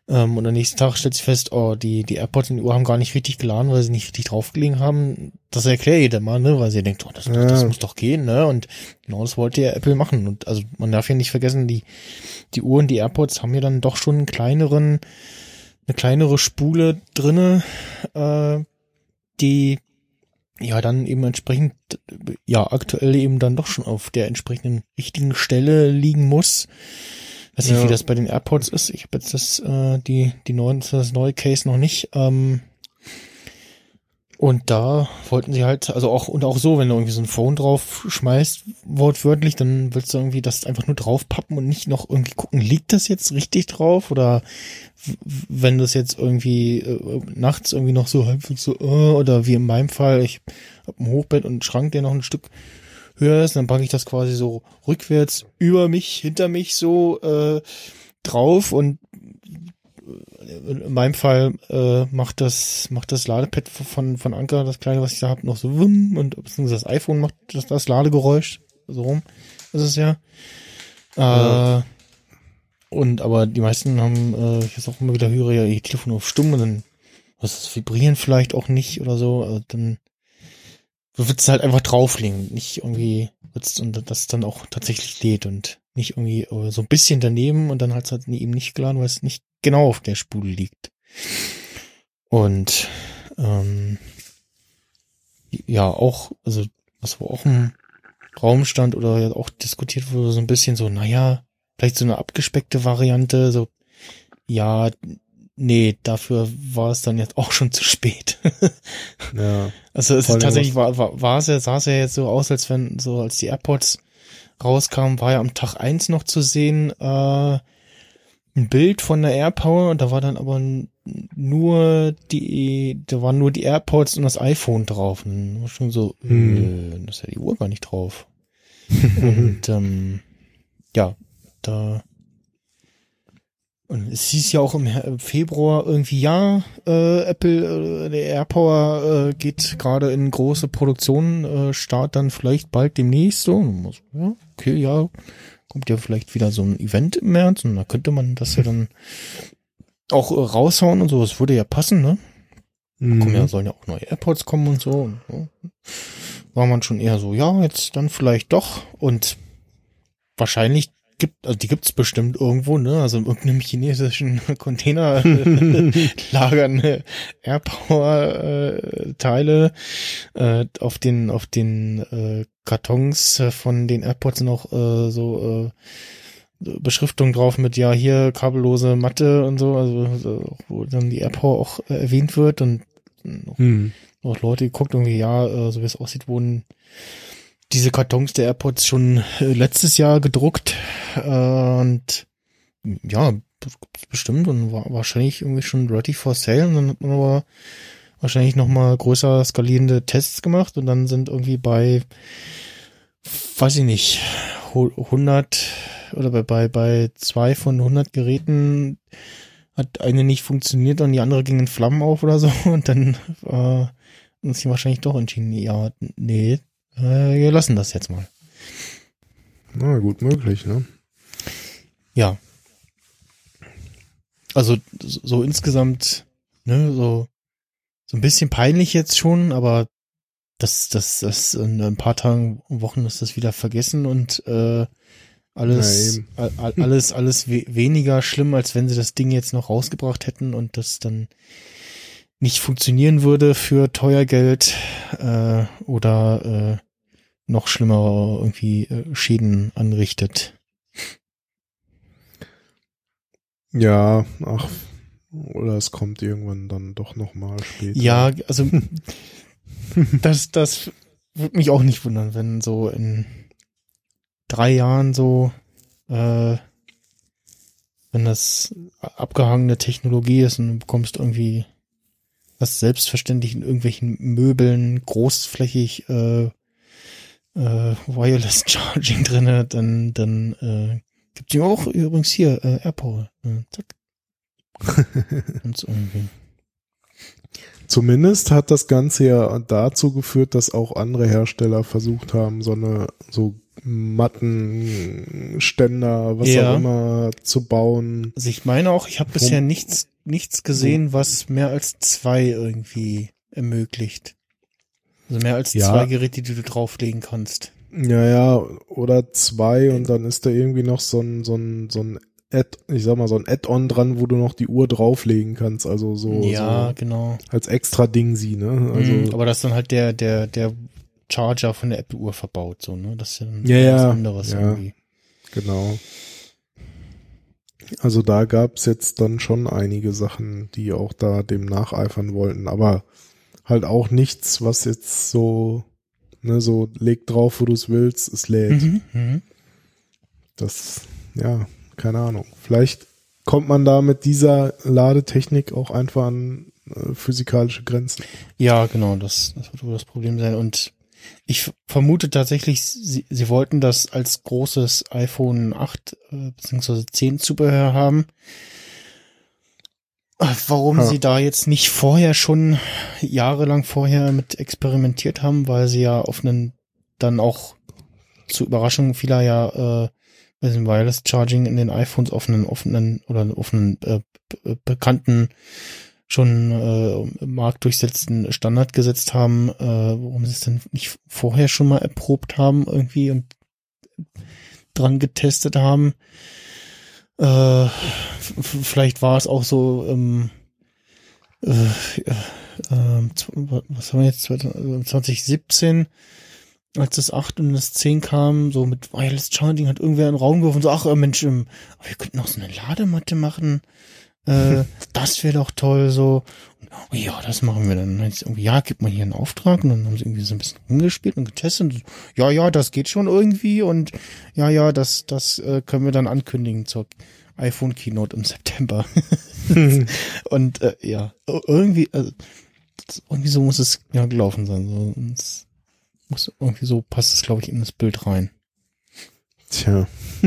Ähm, und am nächsten Tag stellt sie fest, oh, die, die AirPods und die Uhr haben gar nicht richtig geladen, weil sie nicht richtig draufgelegen haben. Das erklärt jeder mal, ne, weil sie denkt, oh, das, ja. das muss doch gehen, ne? Und genau das wollte ja Apple machen. Und also man darf ja nicht vergessen, die, die Uhren, die AirPods haben ja dann doch schon einen kleineren, eine kleinere Spule drinne, äh, die ja dann eben entsprechend ja aktuell eben dann doch schon auf der entsprechenden richtigen Stelle liegen muss. Weiß nicht, ja. wie das bei den AirPods ist. Ich habe jetzt das äh, die die neuen das neue Case noch nicht. Ähm, und da wollten sie halt, also auch, und auch so, wenn du irgendwie so ein Phone drauf schmeißt, wortwörtlich, dann willst du irgendwie das einfach nur draufpappen und nicht noch irgendwie gucken, liegt das jetzt richtig drauf? Oder wenn das jetzt irgendwie äh, nachts irgendwie noch so halbwegs so, äh, oder wie in meinem Fall, ich hab ein Hochbett und einen Schrank, der noch ein Stück höher ist, dann packe ich das quasi so rückwärts über mich, hinter mich so äh, drauf und in meinem Fall äh, macht das macht das Ladepad von von Anker das kleine was ich da habe noch so wumm und das iPhone macht das, das Ladegeräusch so rum ist es ja. Äh, ja. und aber die meisten haben äh, ich jetzt auch immer wieder höre ja ihr Telefon auf stumm und dann was ist vibrieren vielleicht auch nicht oder so also dann wird es halt einfach drauflegen nicht irgendwie wird's, und das dann auch tatsächlich lädt und nicht irgendwie äh, so ein bisschen daneben und dann es halt eben nicht geladen, weil es nicht genau auf der Spule liegt. Und ähm, ja, auch, also was wo auch im Raum stand oder auch diskutiert wurde, so ein bisschen so, naja, vielleicht so eine abgespeckte Variante, so, ja, nee, dafür war es dann jetzt auch schon zu spät. ja. Also es ist tatsächlich war, war, war es ja, sah es ja jetzt so aus, als wenn, so als die AirPods rauskamen, war ja am Tag eins noch zu sehen, äh, ein Bild von der AirPower und da war dann aber nur die, da waren nur die AirPods und das iPhone drauf. Und war schon so, hm. äh, das ist ja die Uhr gar nicht drauf. und ähm, ja, da und es hieß ja auch im Februar irgendwie, ja, äh, Apple, äh, der AirPower äh, geht gerade in große Produktion, äh, start dann vielleicht bald demnächst so. Ja, okay, ja, kommt ja vielleicht wieder so ein Event im März und da könnte man das ja dann auch äh, raushauen und so. Das würde ja passen, ne? Mhm. Kommen ja, sollen ja auch neue AirPods kommen und so. Und so. War man schon eher so, ja, jetzt dann vielleicht doch. Und wahrscheinlich gibt, also die gibt's bestimmt irgendwo, ne? Also in irgendeinem chinesischen Container lagern äh, Airpower-Teile äh, auf den auf den äh, Kartons von den AirPods noch äh, so äh, Beschriftung drauf mit ja hier kabellose Matte und so, also wo dann die AirPower auch äh, erwähnt wird und noch, hm. noch Leute geguckt irgendwie ja, äh, so wie es aussieht, wurden diese Kartons der AirPods schon äh, letztes Jahr gedruckt äh, und ja, bestimmt und war wahrscheinlich irgendwie schon ready for sale und dann hat man aber wahrscheinlich nochmal größer skalierende Tests gemacht und dann sind irgendwie bei, weiß ich nicht, 100 oder bei, bei, bei zwei von 100 Geräten hat eine nicht funktioniert und die andere ging in Flammen auf oder so und dann äh, haben sie wahrscheinlich doch entschieden, ja, nee, äh, wir lassen das jetzt mal. Na gut möglich, ne? Ja. Also so insgesamt, ne, so so ein bisschen peinlich jetzt schon, aber das das das in ein paar Tagen Wochen ist das wieder vergessen und äh, alles alles alles we weniger schlimm, als wenn sie das Ding jetzt noch rausgebracht hätten und das dann nicht funktionieren würde für teuer Geld äh, oder äh, noch schlimmer irgendwie äh, Schäden anrichtet. Ja, ach, oder es kommt irgendwann dann doch nochmal später. Ja, also das, das würde mich auch nicht wundern, wenn so in drei Jahren so, äh, wenn wenn das abgehangene Technologie ist und du bekommst irgendwie was selbstverständlich in irgendwelchen Möbeln großflächig äh, äh, Wireless Charging drinne, dann dann äh, gibt es auch übrigens hier äh, AirPower. Äh, zack. Und irgendwie. Zumindest hat das Ganze ja dazu geführt, dass auch andere Hersteller versucht haben, so eine so Mattenständer, was Ja. auch immer, zu bauen. Also ich meine auch, ich habe bisher nichts nichts gesehen, was mehr als zwei irgendwie ermöglicht. Also mehr als Ja. zwei Geräte, die du drauflegen kannst. Ja, ja, oder zwei und dann ist da irgendwie noch so ein, so ein, so ein Add, ich sag mal, so ein Add-on dran, wo du noch die Uhr drauflegen kannst, also so, ja, so genau. als extra Ding sie, ne? Also, Mhm, aber das ist dann halt der, der, der Charger von der Apple-Uhr verbaut, so, ne? Das ist ja, dann Ja, was ja, anderes ja. irgendwie. Genau. Also da gab's jetzt dann schon einige Sachen, die auch da dem nacheifern wollten, aber halt auch nichts, was jetzt so, ne, so leg drauf, wo du es willst, es lädt. Mhm, mhm. Das, ja, keine Ahnung. Vielleicht kommt man da mit dieser Ladetechnik auch einfach an äh, physikalische Grenzen. Ja, genau, das, das wird wohl das Problem sein. Und ich vermute tatsächlich, sie, sie wollten das als großes iPhone 8 äh, bzw. 10 Zubehör haben. Äh, Warum Ja. sie da jetzt nicht vorher schon jahrelang vorher mit experimentiert haben, weil sie ja auf einen dann auch zur Überraschung vieler ja äh, bei diesem Wireless Charging in den iPhones auf einen offenen oder einen offenen äh, b- bekannten schon äh, im Markt durchsetzten Standard gesetzt haben, äh, warum sie es denn nicht vorher schon mal erprobt haben irgendwie und dran getestet haben. Äh, vielleicht war es auch so ähm, äh, äh, zw- was haben wir jetzt 2017 als das 8 und das 10 kam, so mit Wireless Charging hat irgendwer in den Raum geworfen, so, ach äh, Mensch, ähm, wir könnten auch so eine Ladematte machen. Äh, das wäre doch toll, so. Und, oh ja, das machen wir dann. Es irgendwie, ja, gib mal hier einen Auftrag und dann haben sie irgendwie so ein bisschen rumgespielt und getestet. Und, ja, ja, das geht schon irgendwie und ja, ja, das, das äh, können wir dann ankündigen zur iPhone Keynote im September. und äh, ja, ir- irgendwie, also, irgendwie so muss es ja gelaufen sein. So, es muss irgendwie so passt es, glaube ich, in das Bild rein. Tja.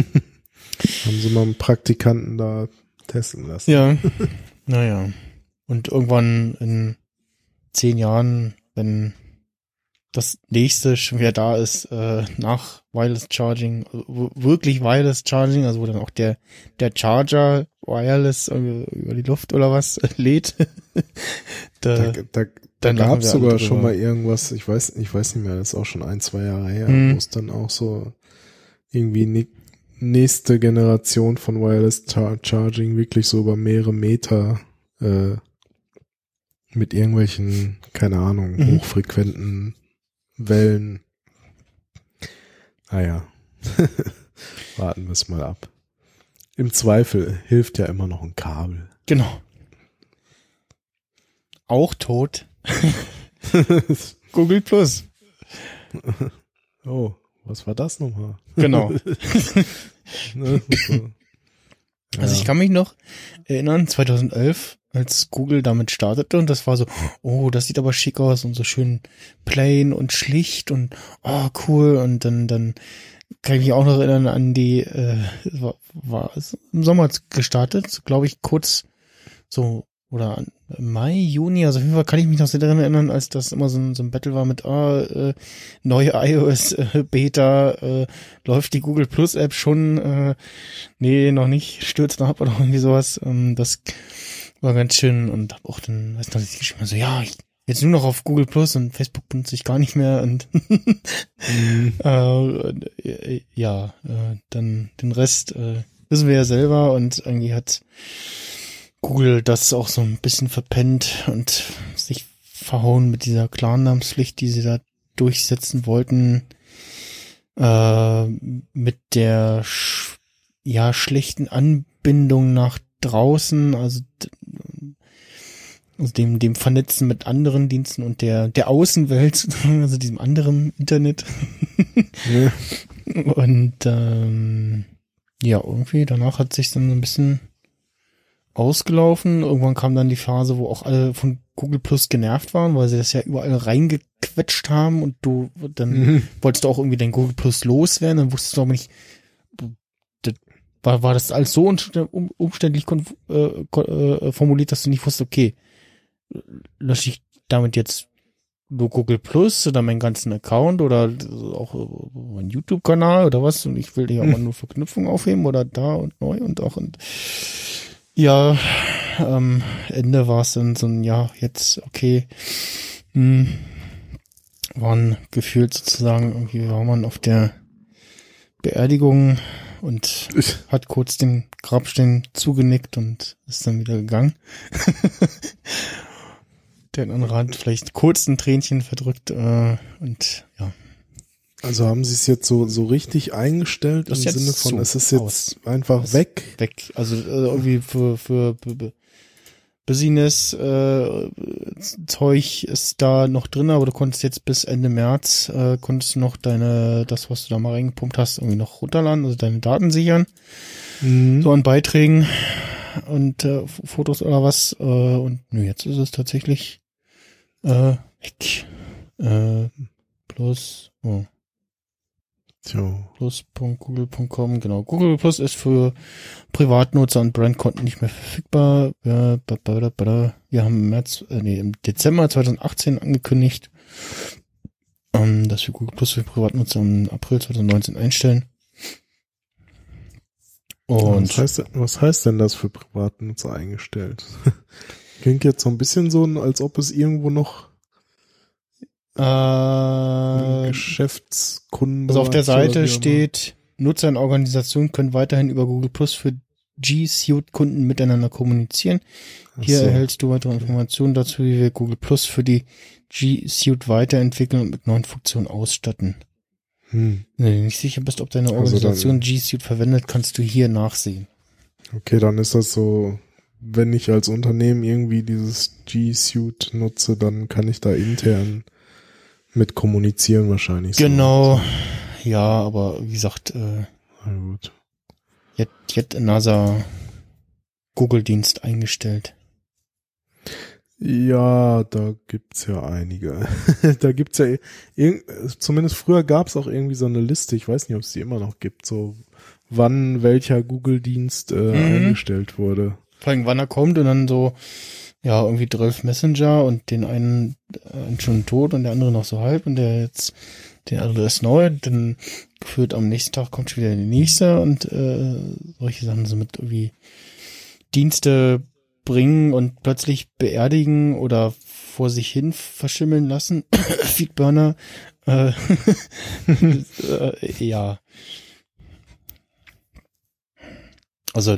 Haben sie mal einen Praktikanten da testen lassen. Ja, naja. Und irgendwann in zehn Jahren, wenn das nächste schon wieder da ist, äh, nach Wireless Charging, also wirklich Wireless Charging, also wo dann auch der, der Charger Wireless über die Luft oder was lädt. Da, da, da, da gab es sogar drüber. schon mal irgendwas, ich weiß, ich weiß nicht mehr, das ist auch schon ein, zwei Jahre her, Mhm. wo es dann auch so irgendwie nächste Generation von Wireless Char Charging wirklich so über mehrere Meter äh, mit irgendwelchen, keine Ahnung, Mhm. hochfrequenten Wellen. Naja, warten wir es mal ab. Im Zweifel hilft ja immer noch ein Kabel. genau. Auch tot. Google Plus. oh, was war das nochmal? Genau. Ne? So. Also ich kann mich noch erinnern, 2011, als Google damit startete und das war so, oh, das sieht aber schick aus und so schön plain und schlicht und oh, cool und dann, dann kann ich mich auch noch erinnern an die, äh, war, war es im Sommer gestartet, glaube ich, kurz so oder Mai, Juni, also auf jeden Fall kann ich mich noch sehr daran erinnern, als das immer so ein, so ein Battle war mit, ah, äh, neue iOS äh, Beta, äh, läuft die Google Plus App schon, äh, nee, noch nicht, stürzt noch ab oder irgendwie sowas. Ähm, das war ganz schön und hab auch dann, weiß noch, ich geschrieben so, ja, ich, jetzt nur noch auf Google Plus und Facebook benutze ich gar nicht mehr und Mhm. äh, äh, ja, äh, dann den Rest äh, wissen wir ja selber und irgendwie hat Google das auch so ein bisschen verpennt und sich verhauen mit dieser Klarnamenspflicht, die sie da durchsetzen wollten, äh, mit der sch ja schlechten Anbindung nach draußen, also also dem, dem Vernetzen mit anderen Diensten und der, der Außenwelt, also diesem anderen Internet. Ja. Und ähm, ja, irgendwie danach hat sich dann so ein bisschen ausgelaufen. Irgendwann kam dann die Phase, wo auch alle von Google Plus genervt waren, weil sie das ja überall reingequetscht haben und du dann Mhm. wolltest du auch irgendwie dein Google Plus loswerden, dann wusstest du aber nicht, das- war, war das alles so umstä- um- umständlich äh, äh, formuliert, dass du nicht wusstest, okay, lösche ich damit jetzt nur Google Plus oder meinen ganzen Account oder auch äh, meinen YouTube-Kanal oder was und ich will dir aber nur Verknüpfungen aufheben oder da und neu und auch und ja, am Ende war es dann so ein, ja, jetzt, okay, hm, waren gefühlt sozusagen, irgendwie war man auf der Beerdigung und hat kurz den Grabstein zugenickt und ist dann wieder gegangen. Der hat vielleicht kurz ein Tränchen verdrückt äh, und ja, Also haben sie es jetzt so, so richtig eingestellt im ist Sinne von, es ist jetzt aus. einfach Das- weg. weg. Also äh, irgendwie für, für B- Business äh, Zeug ist da noch drin, aber du konntest jetzt bis Ende März äh, konntest noch deine das was du da mal reingepumpt hast irgendwie noch runterladen, also deine Daten sichern, Mhm. so an Beiträgen und äh, Fotos oder was äh, und nö, jetzt ist es tatsächlich äh, weg. Äh, plus oh. Tja. plus.google.com, genau. Google Plus ist für Privatnutzer und Brandkonten nicht mehr verfügbar. Wir haben im März, äh, nee, im Dezember 2018 angekündigt, ähm, dass wir Google Plus für Privatnutzer im April 2019 einstellen. Und was, heißt, denn- was heißt denn das für Privatnutzer eingestellt? Klingt jetzt so ein bisschen so, als ob es irgendwo noch äh, Geschäftskunden Also auf der Seite steht, Nutzer und Organisationen können weiterhin über Google Plus für G Suite-Kunden miteinander kommunizieren. Hier so. erhältst du weitere Informationen dazu, wie wir Google Plus für die G Suite weiterentwickeln und mit neuen Funktionen ausstatten. Hm. Wenn du nicht sicher bist, ob deine Also Organisation dann- G Suite verwendet, kannst du hier nachsehen. Okay, dann ist das so, wenn ich als Unternehmen irgendwie dieses G-Suite nutze, dann kann ich da intern mit kommunizieren wahrscheinlich. so. Genau. Ja, aber wie gesagt, äh, Na gut. jetzt, jetzt NASA Google-Dienst eingestellt. Ja, da gibt's ja einige. da gibt's ja, zumindest früher gab's auch irgendwie so eine Liste, ich weiß nicht, ob es die immer noch gibt, so wann welcher Google-Dienst äh, Mhm. eingestellt wurde. Vor allem, wann er kommt und dann so, ja, irgendwie 12 Messenger und den einen äh, schon tot und der andere noch so halb und der jetzt, der andere ist neu, dann gefühlt am nächsten Tag kommt schon wieder der nächste und äh, solche Sachen so mit irgendwie Dienste bringen und plötzlich beerdigen oder vor sich hin verschimmeln lassen. Feedburner. Äh, äh, ja. Also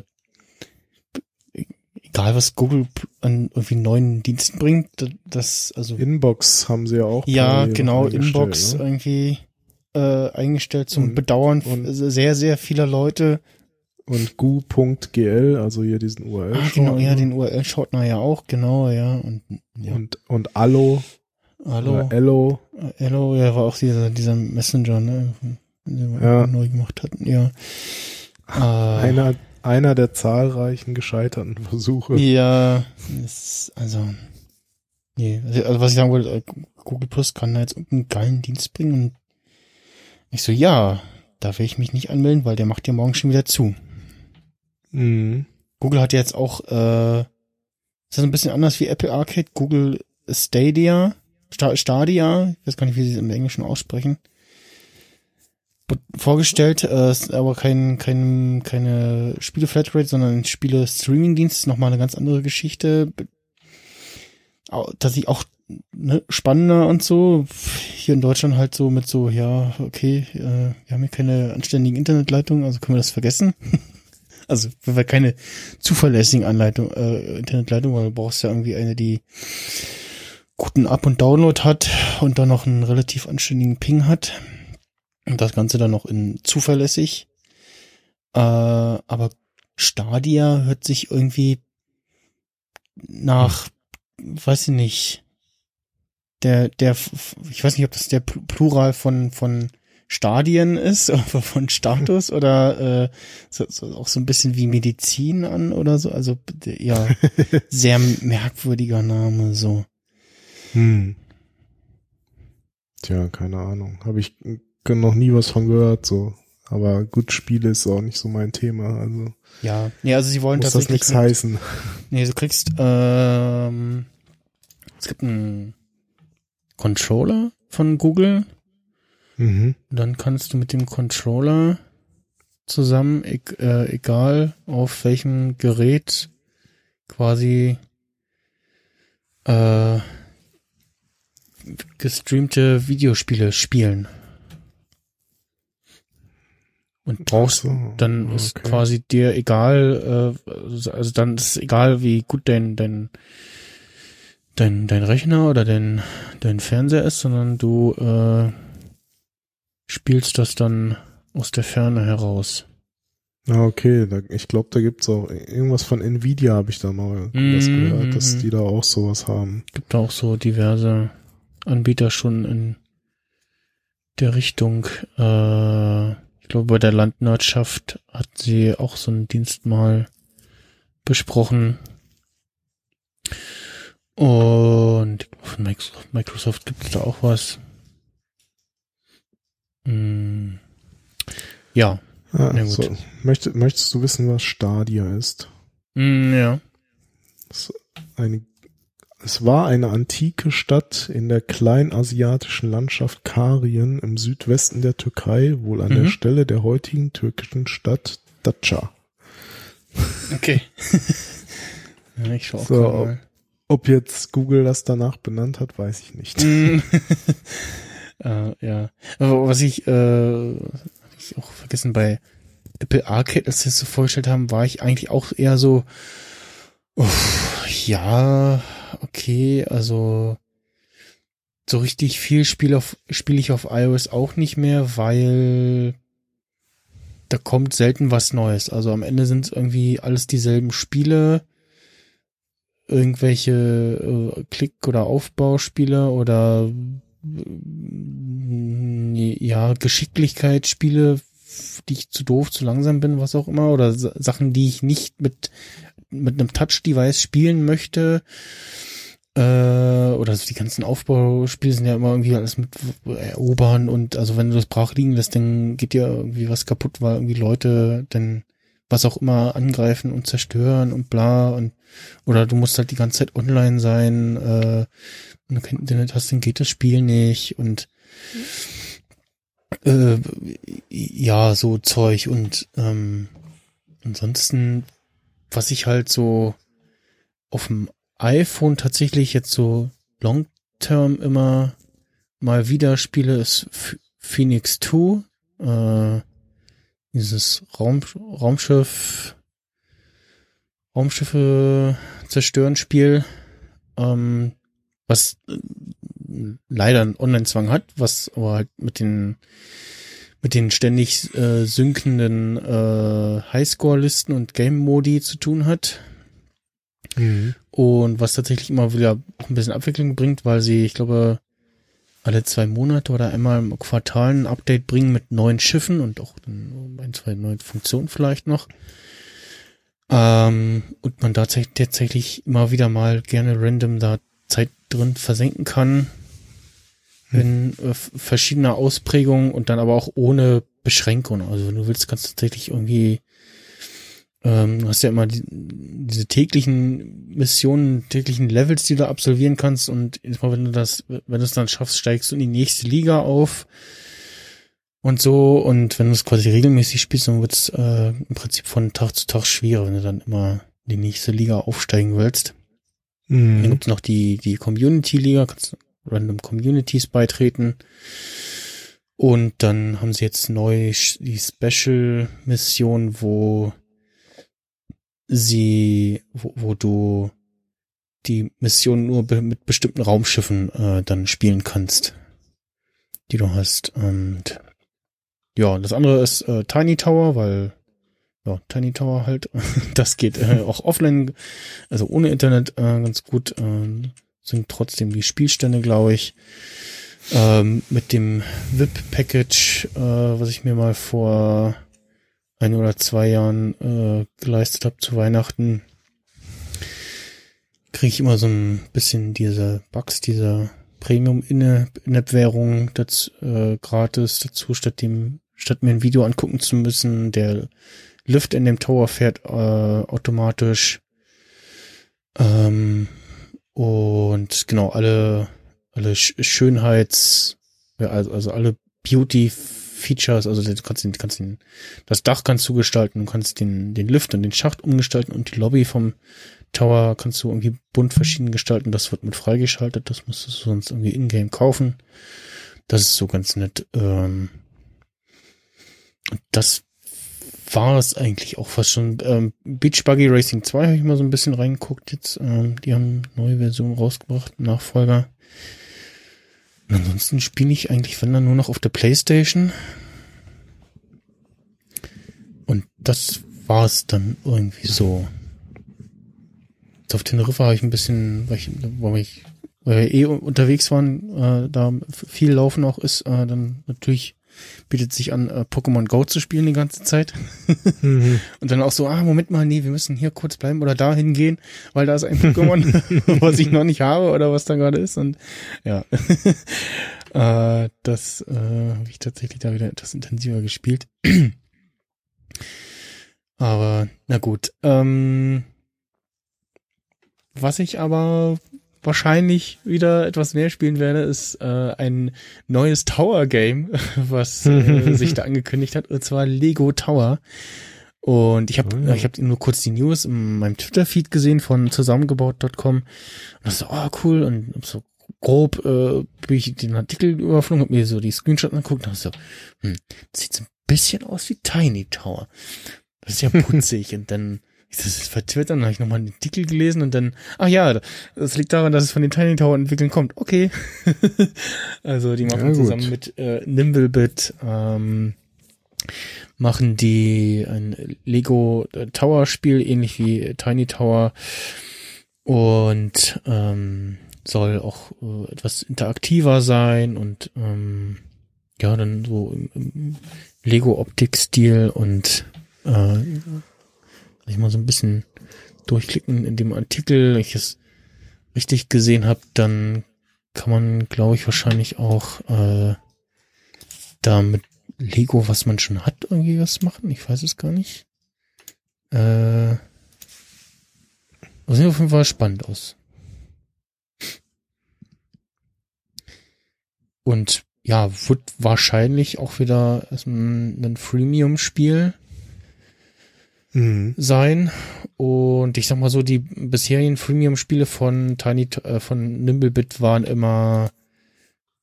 egal was Google an irgendwie neuen Diensten bringt, das also Inbox haben sie ja auch. ja genau Inbox Ne? irgendwie äh, eingestellt zum Und- Bedauern und- sehr sehr vieler Leute. Und gu.gl, also hier diesen URL. Ah, genau, ja, den URL-Shortener ja auch, genau, ja und ja. Und, und Allo, Hallo, oder Ello. Hello, ja, war auch dieser dieser Messenger, ne, den wir Ja. neu gemacht hatten, ja. Äh, Einer, einer der zahlreichen gescheiterten Versuche. Ja, ist, also, nee, also was ich sagen wollte, äh, Google Plus kann da jetzt irgendeinen geilen Dienst bringen und ich so, ja, da will ich mich nicht anmelden, weil der macht ja morgen schon wieder zu. Mhm. Google hat ja jetzt auch, äh, ist das ein bisschen anders wie Apple Arcade, Google Stadia, Sta Stadia, ich weiß gar nicht, wie sie es im Englischen aussprechen, vorgestellt, äh, ist aber kein, kein, keine Spiele-Flatrate, sondern ein Spiele-Streaming-Dienst, nochmal eine ganz andere Geschichte, dass ich auch ne, spannender und so, hier in Deutschland halt so mit so, ja, okay, äh, wir haben hier keine anständigen Internetleitungen, also können wir das vergessen. Also wenn wir keine zuverlässigen Anleitung, äh, Internetleitung, weil du brauchst ja irgendwie eine, die guten Up- und Download hat und dann noch einen relativ anständigen Ping hat. Und das Ganze dann noch in zuverlässig. Äh, aber Stadia hört sich irgendwie nach, weiß ich nicht, der, der, ich weiß nicht, ob das der Plural von, von Stadien ist, von Status oder äh, so, so, auch so ein bisschen wie Medizin an oder so. Also ja, sehr merkwürdiger Name so. Hm. Tja, keine Ahnung. Habe ich noch nie was von gehört, so. Aber gut, Spiele ist auch nicht so mein Thema. Also ja, nee, also sie wollen muss das tatsächlich nichts mit- heißen. Nee, du kriegst, ähm, es gibt einen Controller von Google. Mhm. Dann kannst du mit dem Controller zusammen, e äh, egal auf welchem Gerät, quasi äh, gestreamte Videospiele spielen. Und brauchst so, dann ist okay. quasi dir egal, äh, also dann ist egal, wie gut dein, dein, dein, dein Rechner oder dein, dein Fernseher ist, sondern du äh, spielst das dann aus der Ferne heraus. Ah, okay. Da, ich glaube, da gibt's auch irgendwas von Nvidia, habe ich da mal was Mhm, gehört, dass mhm. die da auch sowas haben. Gibt auch so diverse Anbieter schon in der Richtung. Äh, glaube, bei der Landwirtschaft hat sie auch so einen Dienst mal besprochen. Und von Microsoft, Microsoft gibt es da auch was. Hm. Ja, Ah, gut. so. Möchte, möchtest du wissen, was Stadia ist? Hm, ja. Es, eine, es war eine antike Stadt in der kleinasiatischen Landschaft Karien im Südwesten der Türkei, wohl an Mhm. der Stelle der heutigen türkischen Stadt Dacia. Okay. ja, ich schau auch So. mal. Ob jetzt Google das danach benannt hat, weiß ich nicht. Äh, ja. Aber was ich, äh, hab ich auch vergessen, bei Apple Arcade, als sie es so vorgestellt haben, war ich eigentlich auch eher so, uff, ja, okay, also so richtig viel spiele auf, spiele ich auf iOS auch nicht mehr, weil da kommt selten was Neues. Also am Ende sind es irgendwie alles dieselben Spiele, irgendwelche äh, Klick- oder Aufbauspiele oder äh, ja, Geschicklichkeitsspiele, die ich zu doof, zu langsam bin, was auch immer, oder Sa- Sachen, die ich nicht mit, mit einem Touch-Device spielen möchte. Äh, oder so die ganzen Aufbauspiele sind ja immer irgendwie alles mit erobern und also wenn du das brach liegen lässt, dann geht dir irgendwie was kaputt, weil irgendwie Leute dann was auch immer angreifen und zerstören und bla und oder du musst halt die ganze Zeit online sein, äh, wenn du kein Internet hast, dann geht das Spiel nicht und äh, ja, so Zeug und ähm, ansonsten, was ich halt so auf dem iPhone tatsächlich jetzt so long-term immer mal wieder spiele, ist Ph- Phoenix 2, äh, dieses Raum, Raumschiff, Raumschiffe zerstören Spiel, ähm, was äh, leider einen Online-Zwang hat, was aber halt mit den mit den ständig äh, synkenden äh, Highscore-Listen und Game-Modi zu tun hat. Mhm. Und was tatsächlich immer wieder auch ein bisschen Abwicklung bringt, weil sie, ich glaube, alle zwei Monate oder einmal im Quartal ein Update bringen mit neuen Schiffen und auch ein, zwei neuen Funktionen vielleicht noch. Ähm, und man da tats- tatsächlich immer wieder mal gerne random da Zeit drin versenken kann. In äh, verschiedener Ausprägung und dann aber auch ohne Beschränkung. Also wenn du willst, kannst du tatsächlich irgendwie ähm, du hast ja immer die, diese täglichen Missionen, täglichen Levels, die du absolvieren kannst und jedes Mal, wenn du das, wenn du es dann schaffst, steigst du in die nächste Liga auf und so und wenn du es quasi regelmäßig spielst, dann wird es äh, im Prinzip von Tag zu Tag schwerer, wenn du dann immer in die nächste Liga aufsteigen willst. Dann Mhm. gibt's noch die, die Community-Liga, kannst du random Communities beitreten. Und dann haben sie jetzt neu die Special-Mission, wo sie, wo, wo du die Mission nur be mit bestimmten Raumschiffen äh, dann spielen kannst, die du hast. Und ja, das andere ist äh, Tiny Tower, weil ja, Tiny Tower halt, das geht äh, auch offline, also ohne Internet äh, ganz gut, äh, sind trotzdem die Spielstände, glaube ich. Ähm, mit dem VIP-Package, äh, was ich mir mal vor ein oder zwei Jahren äh, geleistet habe zu Weihnachten, kriege ich immer so ein bisschen diese Bugs, diese Premium-In-App-Währung äh, gratis dazu, statt dem, statt mir ein Video angucken zu müssen, der Lift in dem Tower fährt äh, automatisch. Ähm, und genau, alle, alle Schönheits, ja, also, also alle Beauty-Features, also du kannst, den, kannst den, das Dach kannst du gestalten, du kannst den, den Lift und den Schacht umgestalten und die Lobby vom Tower kannst du irgendwie bunt verschieden gestalten. Das wird mit freigeschaltet, das musst du sonst irgendwie in-game kaufen. Das ist so ganz nett. Ähm, das war es eigentlich auch fast schon. Ähm, Beach Buggy Racing 2 habe ich mal so ein bisschen reingeguckt jetzt. Ähm, die haben eine neue Version rausgebracht, Nachfolger. Und ansonsten spiele ich eigentlich, wenn dann nur noch auf der Playstation. Und das war es dann irgendwie so. Jetzt auf Teneriffa habe ich ein bisschen, weil ich, weil ich weil wir eh unterwegs waren, äh, da viel Laufen auch ist, äh, dann natürlich bietet sich an, äh, Pokémon Go zu spielen die ganze Zeit. mhm. Und dann auch so, ah, Moment mal, nee, wir müssen hier kurz bleiben oder da hingehen, weil da ist ein Pokémon, was ich noch nicht habe oder was da gerade ist. Und ja, äh, das äh, habe ich tatsächlich da wieder etwas intensiver gespielt. aber na gut. Ähm, was ich aber wahrscheinlich wieder etwas mehr spielen werde, ist äh, ein neues Tower-Game, was äh, sich da angekündigt hat, und zwar Lego Tower. Und ich habe oh, ja. ich habe nur kurz die News in meinem Twitter-Feed gesehen von zusammengebaut.com und das so, oh cool, und so grob äh, bin ich den Artikel überflogen, hab mir so die Screenshots angeguckt und so, hm, das sieht so ein bisschen aus wie Tiny Tower. Das ist ja putzig und dann das ist vertwittert, dann habe ich nochmal einen Artikel gelesen und dann, ach ja, das liegt daran, dass es von den Tiny Tower Entwicklern kommt. Okay. also die machen ja, zusammen mit äh, Nimblebit, ähm, machen die ein Lego Tower Spiel, ähnlich wie Tiny Tower und ähm, soll auch äh, etwas interaktiver sein und ähm, ja, dann so im, im Lego Optik Stil und äh, ich mal so ein bisschen durchklicken in dem Artikel, wenn ich es richtig gesehen habe, dann kann man, glaube ich, wahrscheinlich auch äh, da mit Lego, was man schon hat, irgendwie was machen. Ich weiß es gar nicht. Äh, das sieht auf jeden Fall spannend aus. Und ja, wird wahrscheinlich auch wieder ein, ein Freemium-Spiel mhm. sein. Und ich sag mal so, die bisherigen Freemium-Spiele von Tiny, äh, von Nimblebit waren immer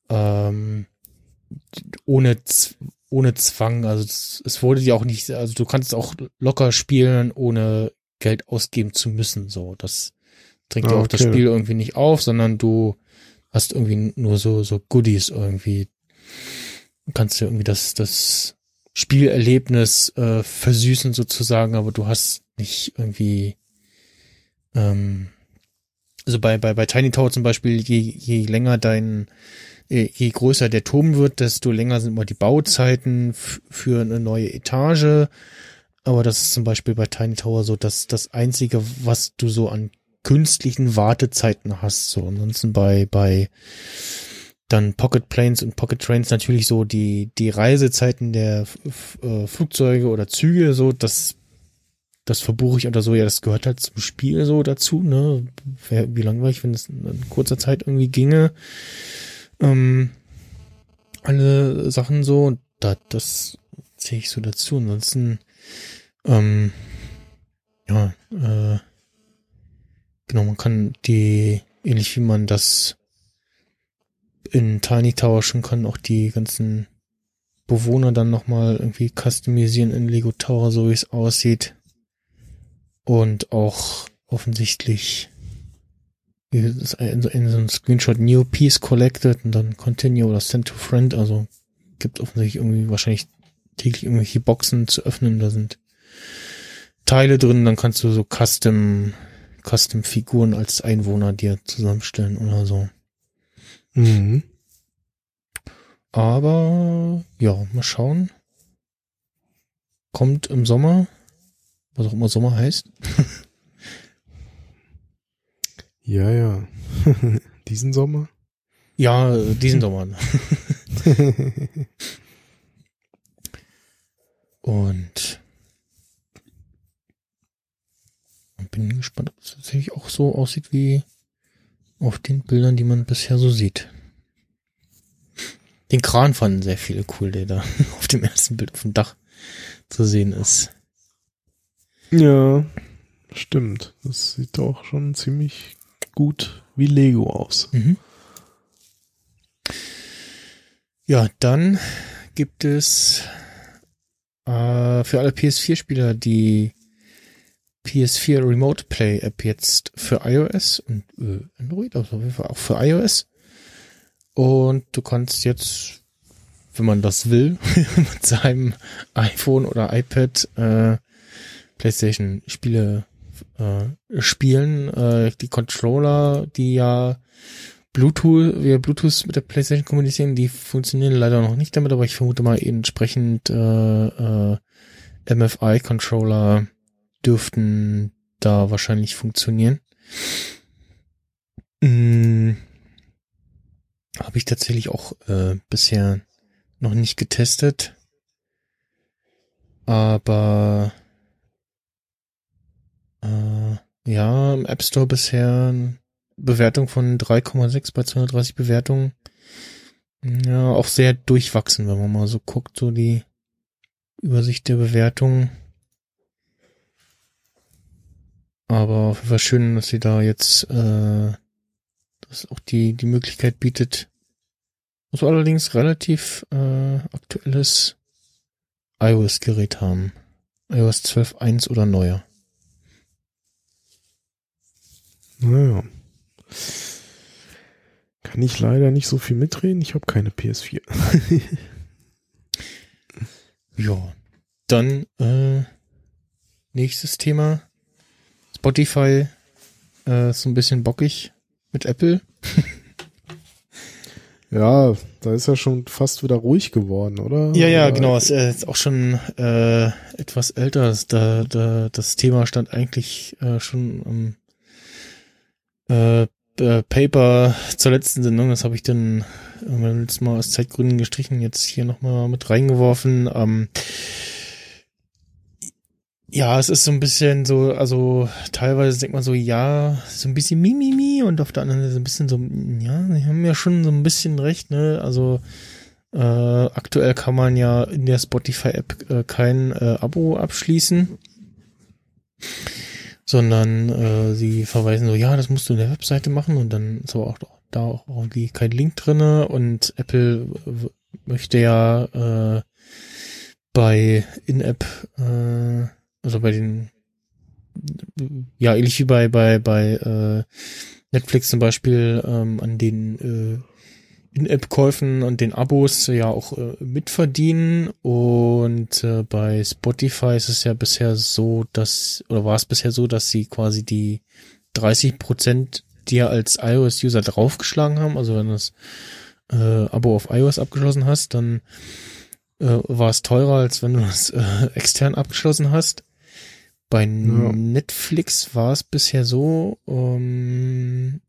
ähm, ohne ohne Zwang. Also es, es wurde dir auch nicht, also du kannst auch locker spielen, ohne Geld ausgeben zu müssen. So, das trinkt ah, dir auch das Spiel irgendwie nicht auf, sondern du hast irgendwie nur so so Goodies irgendwie. Du kannst dir irgendwie das das Spielerlebnis äh, versüßen sozusagen, aber du hast nicht irgendwie ähm, also bei, bei, bei Tiny Tower zum Beispiel, je, je länger dein, äh, je größer der Turm wird, desto länger sind immer die Bauzeiten für eine neue Etage. Aber das ist zum Beispiel bei Tiny Tower so, dass das einzige, was du so an künstlichen Wartezeiten hast. So, ansonsten bei, bei dann Pocket Planes und Pocket Trains natürlich so die, die Reisezeiten der äh, Flugzeuge oder Züge, so, das, das verbuche ich oder so, ja, das gehört halt zum Spiel so dazu, ne? Wie langweilig, wenn es in kurzer Zeit irgendwie ginge. Ähm, alle Sachen so, da, das zähle ich so dazu. Ansonsten, ähm, ja, äh, genau, man kann die, ähnlich wie man das in Tiny Tower schon kann auch die ganzen Bewohner dann nochmal irgendwie customisieren in Lego Tower, so wie es aussieht. Und auch offensichtlich in so einem Screenshot New Piece Collected und dann Continue oder Send to Friend. Also gibt offensichtlich irgendwie wahrscheinlich täglich irgendwelche Boxen zu öffnen. Da sind Teile drin, dann kannst du so Custom, Custom Figuren als Einwohner dir zusammenstellen oder so. Mhm. Aber ja, mal schauen. Kommt im Sommer, was auch immer Sommer heißt. Ja, ja. Diesen Sommer? Ja, diesen Sommer. Und bin gespannt, ob es tatsächlich auch so aussieht wie auf den Bildern, die man bisher so sieht. Den Kran fanden sehr viele cool, der da auf dem ersten Bild auf dem Dach zu sehen ist. Ja, stimmt. Das sieht auch schon ziemlich gut wie Lego aus. Mhm. Ja, dann gibt es äh, für alle PS4-Spieler die PS4 Remote Play App jetzt für iOS und äh, Android, also auf jeden Fall auch für iOS. Und du kannst jetzt, wenn man das will, mit seinem iPhone oder iPad äh, PlayStation Spiele äh, spielen. Äh, die Controller, die ja Bluetooth, wir Bluetooth mit der PlayStation kommunizieren, die funktionieren leider noch nicht damit, aber ich vermute mal entsprechend äh, äh, MFI-Controller dürften da wahrscheinlich funktionieren. Hm, Habe ich tatsächlich auch äh, bisher noch nicht getestet. Aber äh, ja, im App Store bisher Bewertung von 3,6 bei 230 Bewertungen. Ja, auch sehr durchwachsen, wenn man mal so guckt, so die Übersicht der Bewertungen. Aber war schön, dass sie da jetzt äh, das auch die, die Möglichkeit bietet. Muss allerdings relativ äh, aktuelles iOS-Gerät haben. iOS 12.1 oder neuer. Naja. Kann ich leider nicht so viel mitreden. Ich habe keine PS4. ja. Dann äh, nächstes Thema. Spotify äh, so ein bisschen bockig mit Apple. ja, da ist ja schon fast wieder ruhig geworden, oder? Ja, ja, genau. Es ist auch schon äh, etwas älter. Da, da, das Thema stand eigentlich äh, schon am äh, äh, Paper zur letzten Sendung. Das habe ich dann äh, letztes Mal aus Zeitgründen gestrichen, jetzt hier nochmal mit reingeworfen. Ähm, ja, es ist so ein bisschen so, also teilweise denkt man so, ja, so ein bisschen Mimimi und auf der anderen Seite so ein bisschen so, ja, die haben ja schon so ein bisschen recht, ne? Also äh, aktuell kann man ja in der Spotify-App äh, kein äh, Abo abschließen, sondern äh, sie verweisen so, ja, das musst du in der Webseite machen und dann ist aber auch da auch irgendwie kein Link drinne und Apple möchte ja äh, bei In-App äh, also bei den, ja, ähnlich wie bei, bei, bei äh, Netflix zum Beispiel ähm, an den äh, In-App-Käufen und den Abos ja auch äh, mitverdienen. Und äh, bei Spotify ist es ja bisher so, dass, oder war es bisher so, dass sie quasi die 30 Prozent, die ja als iOS-User draufgeschlagen haben, also wenn du das äh, Abo auf iOS abgeschlossen hast, dann äh, war es teurer, als wenn du das äh, extern abgeschlossen hast. Bei ja. Netflix war es bisher so, ähm,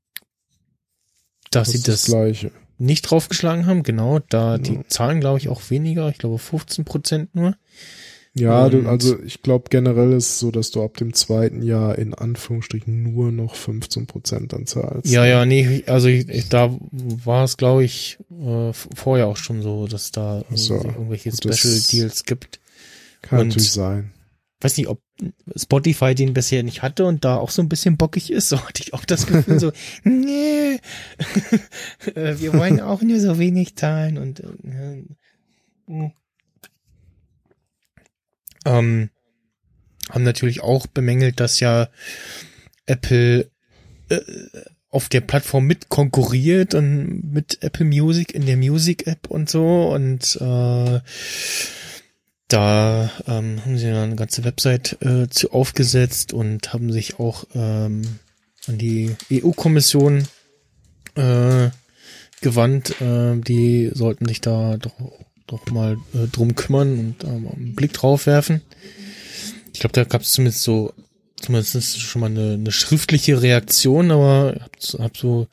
dass das sie das, das nicht draufgeschlagen haben. Genau, da ja. die Zahlen glaube ich auch weniger. Ich glaube 15 Prozent nur. Ja, du, also ich glaube generell ist es so, dass du ab dem zweiten Jahr in Anführungsstrichen nur noch 15 Prozent dann zahlst. Ja, ja, nee, also ich, ich, da war es glaube ich äh, vorher auch schon so, dass da so, irgendwelche Special Deals gibt. Kann Und natürlich sein weiß nicht, ob Spotify den bisher nicht hatte und da auch so ein bisschen bockig ist. So hatte ich auch das Gefühl, so, nee, äh, wir wollen auch nur so wenig zahlen und äh, hm. ähm, haben natürlich auch bemängelt, dass ja Apple äh, auf der Plattform mit konkurriert und mit Apple Music in der Music App und so und äh, da ähm, haben sie eine ganze Website äh, zu aufgesetzt und haben sich auch ähm, an die EU-Kommission äh, gewandt, äh, die sollten sich da doch, doch mal äh, drum kümmern und ähm, einen Blick drauf werfen. Ich glaube, da gab es zumindest so, zumindest schon mal eine, eine schriftliche Reaktion, aber hab, hab so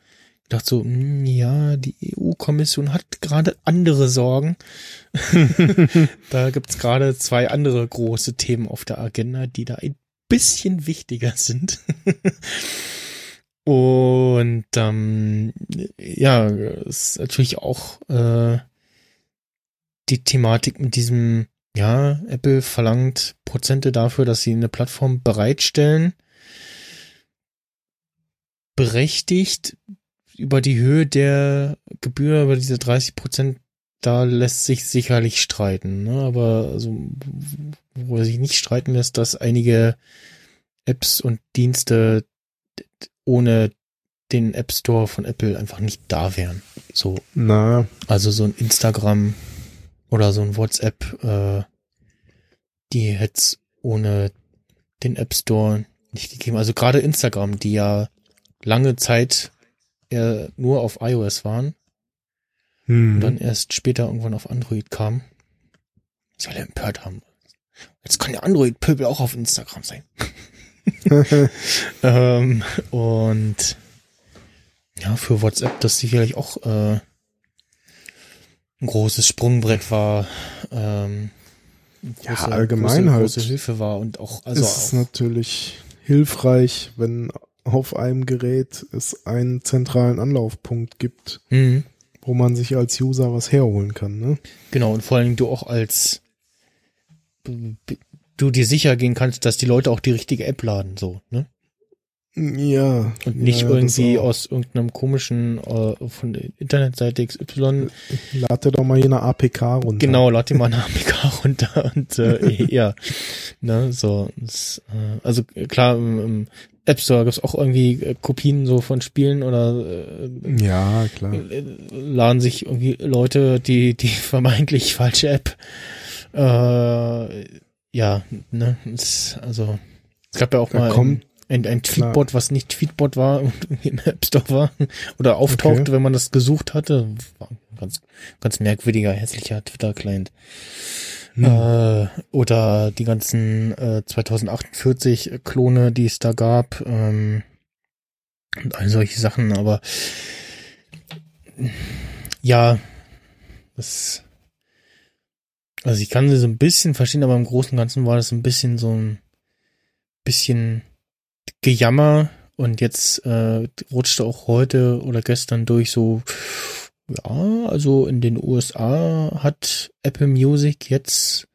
gedacht so, mh, hm, ja, die EU-Kommission hat gerade andere Sorgen. da gibt's gerade zwei andere große Themen auf der Agenda, die da ein bisschen wichtiger sind. Und ähm, ja, ist natürlich auch äh, die Thematik mit diesem, ja, Apple verlangt Prozente dafür, dass sie eine Plattform bereitstellen. Berechtigt über die Höhe der Gebühr, über diese 30 Prozent, da lässt sich sicherlich streiten. Ne? Aber also, wo er sich nicht streiten lässt, dass einige Apps und Dienste ohne den App Store von Apple einfach nicht da wären. So. Na. Also so ein Instagram oder so ein WhatsApp, äh, die hätte ohne den App Store nicht gegeben. Also gerade Instagram, die ja lange Zeit eher nur auf iOS waren hm. und dann erst später irgendwann auf Android kam. Sie alle empört haben. Jetzt kann der Android-Pöbel auch auf Instagram sein. ähm, und ja, für WhatsApp das sicherlich auch äh, ein großes Sprungbrett war. Ähm, große, ja, allgemein große, halt. Große Hilfe war und auch, also ist auch, natürlich hilfreich, wenn auf einem Gerät es einen zentralen Anlaufpunkt gibt, mhm. wo man sich als User was herholen kann, ne? Genau, und vor allem du auch als du dir sicher gehen kannst, dass die Leute auch die richtige App laden, so, ne? Ja. Und nicht ja, irgendwie aus irgendeinem komischen äh, von der Internetseite XY. Lad dir doch mal hier eine APK runter. Genau, lad dir mal eine APK runter und äh, ja, ne, so. Das, äh, also klar, im, im App Store gibt's auch irgendwie äh, Kopien so von Spielen oder äh, ja klar äh, laden sich irgendwie Leute die die vermeintlich falsche App äh, ja ne ist, also es gab ja auch da mal kommt ein, ein Tweetbot, was nicht Tweetbot war und im App Store war oder auftauchte, okay. wenn man das gesucht hatte. War ein ganz, ganz merkwürdiger, hässlicher Twitter-Client. Hm. Äh, oder die ganzen äh, 2048 Klone, die es da gab. Ähm, und all solche Sachen, aber ja, das also ich kann sie so ein bisschen verstehen, aber im Großen und Ganzen war das ein bisschen so ein bisschen Gejammer und jetzt äh, rutschte auch heute oder gestern durch so, ja, also in den USA hat Apple Music jetzt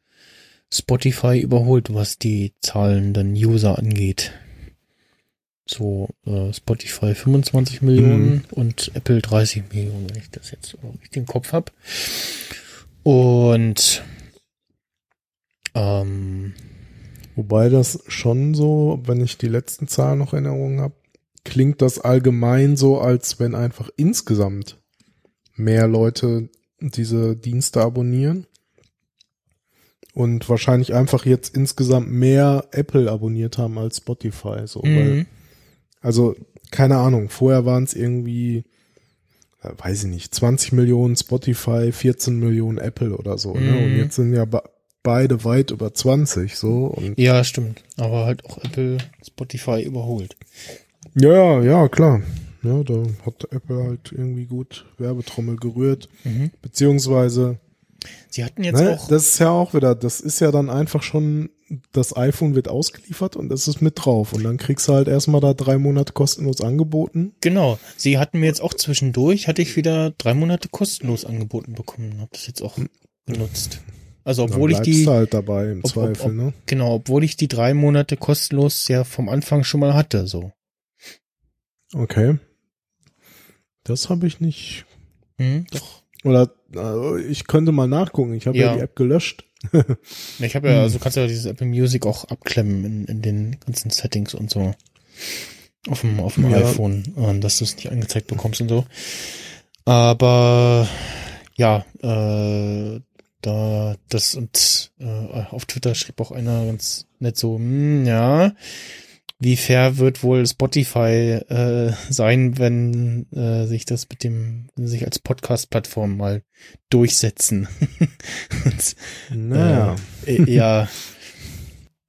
Spotify überholt, was die zahlenden User angeht. So äh, Spotify 25 Millionen mhm. und Apple 30 Millionen, wenn ich das jetzt richtig im Kopf hab. Und ähm, Wobei das schon so, wenn ich die letzten Zahlen noch in Erinnerung habe, klingt das allgemein so, als wenn einfach insgesamt mehr Leute diese Dienste abonnieren und wahrscheinlich einfach jetzt insgesamt mehr Apple abonniert haben als Spotify. So, mhm. weil, also keine Ahnung. Vorher waren es irgendwie, äh, weiß ich nicht, 20 Millionen Spotify, 14 Millionen Apple oder so. Mhm. Ne? Und mhm. jetzt sind ja beide weit über 20 so. Und ja, stimmt. Aber halt auch Apple Spotify überholt. Ja, ja, klar. Ja, da hat Apple halt irgendwie gut Werbetrommel gerührt. Mhm. Beziehungsweise. Sie hatten jetzt ne, auch. Das ist ja auch wieder, das ist ja dann einfach schon, das iPhone wird ausgeliefert und das ist mit drauf. Und dann kriegst du halt erstmal da drei Monate kostenlos angeboten. Genau. Sie hatten mir jetzt auch zwischendurch, hatte ich wieder drei Monate kostenlos angeboten bekommen. Hab das jetzt auch genutzt. Also obwohl ich die halt dabei im ob, Zweifel, ob, ob, ne? Genau, obwohl ich die drei Monate kostenlos ja vom Anfang schon mal hatte, so. Okay. Das habe ich nicht. Hm, doch. Oder also ich könnte mal nachgucken. Ich habe ja. ja. die App gelöscht. ich habe ja, also kannst ja dieses Apple Music auch abklemmen in, in den ganzen Settings und so. Auf dem, auf dem ja. iPhone, dass du es nicht angezeigt bekommst und so. Aber ja, äh, da das und äh, auf Twitter schrieb auch einer ganz nett so, hm, ja, wie fair wird wohl Spotify äh, sein, wenn äh, sich das mit dem, sich als Podcast-Plattform mal durchsetzen. Naja. äh, ja,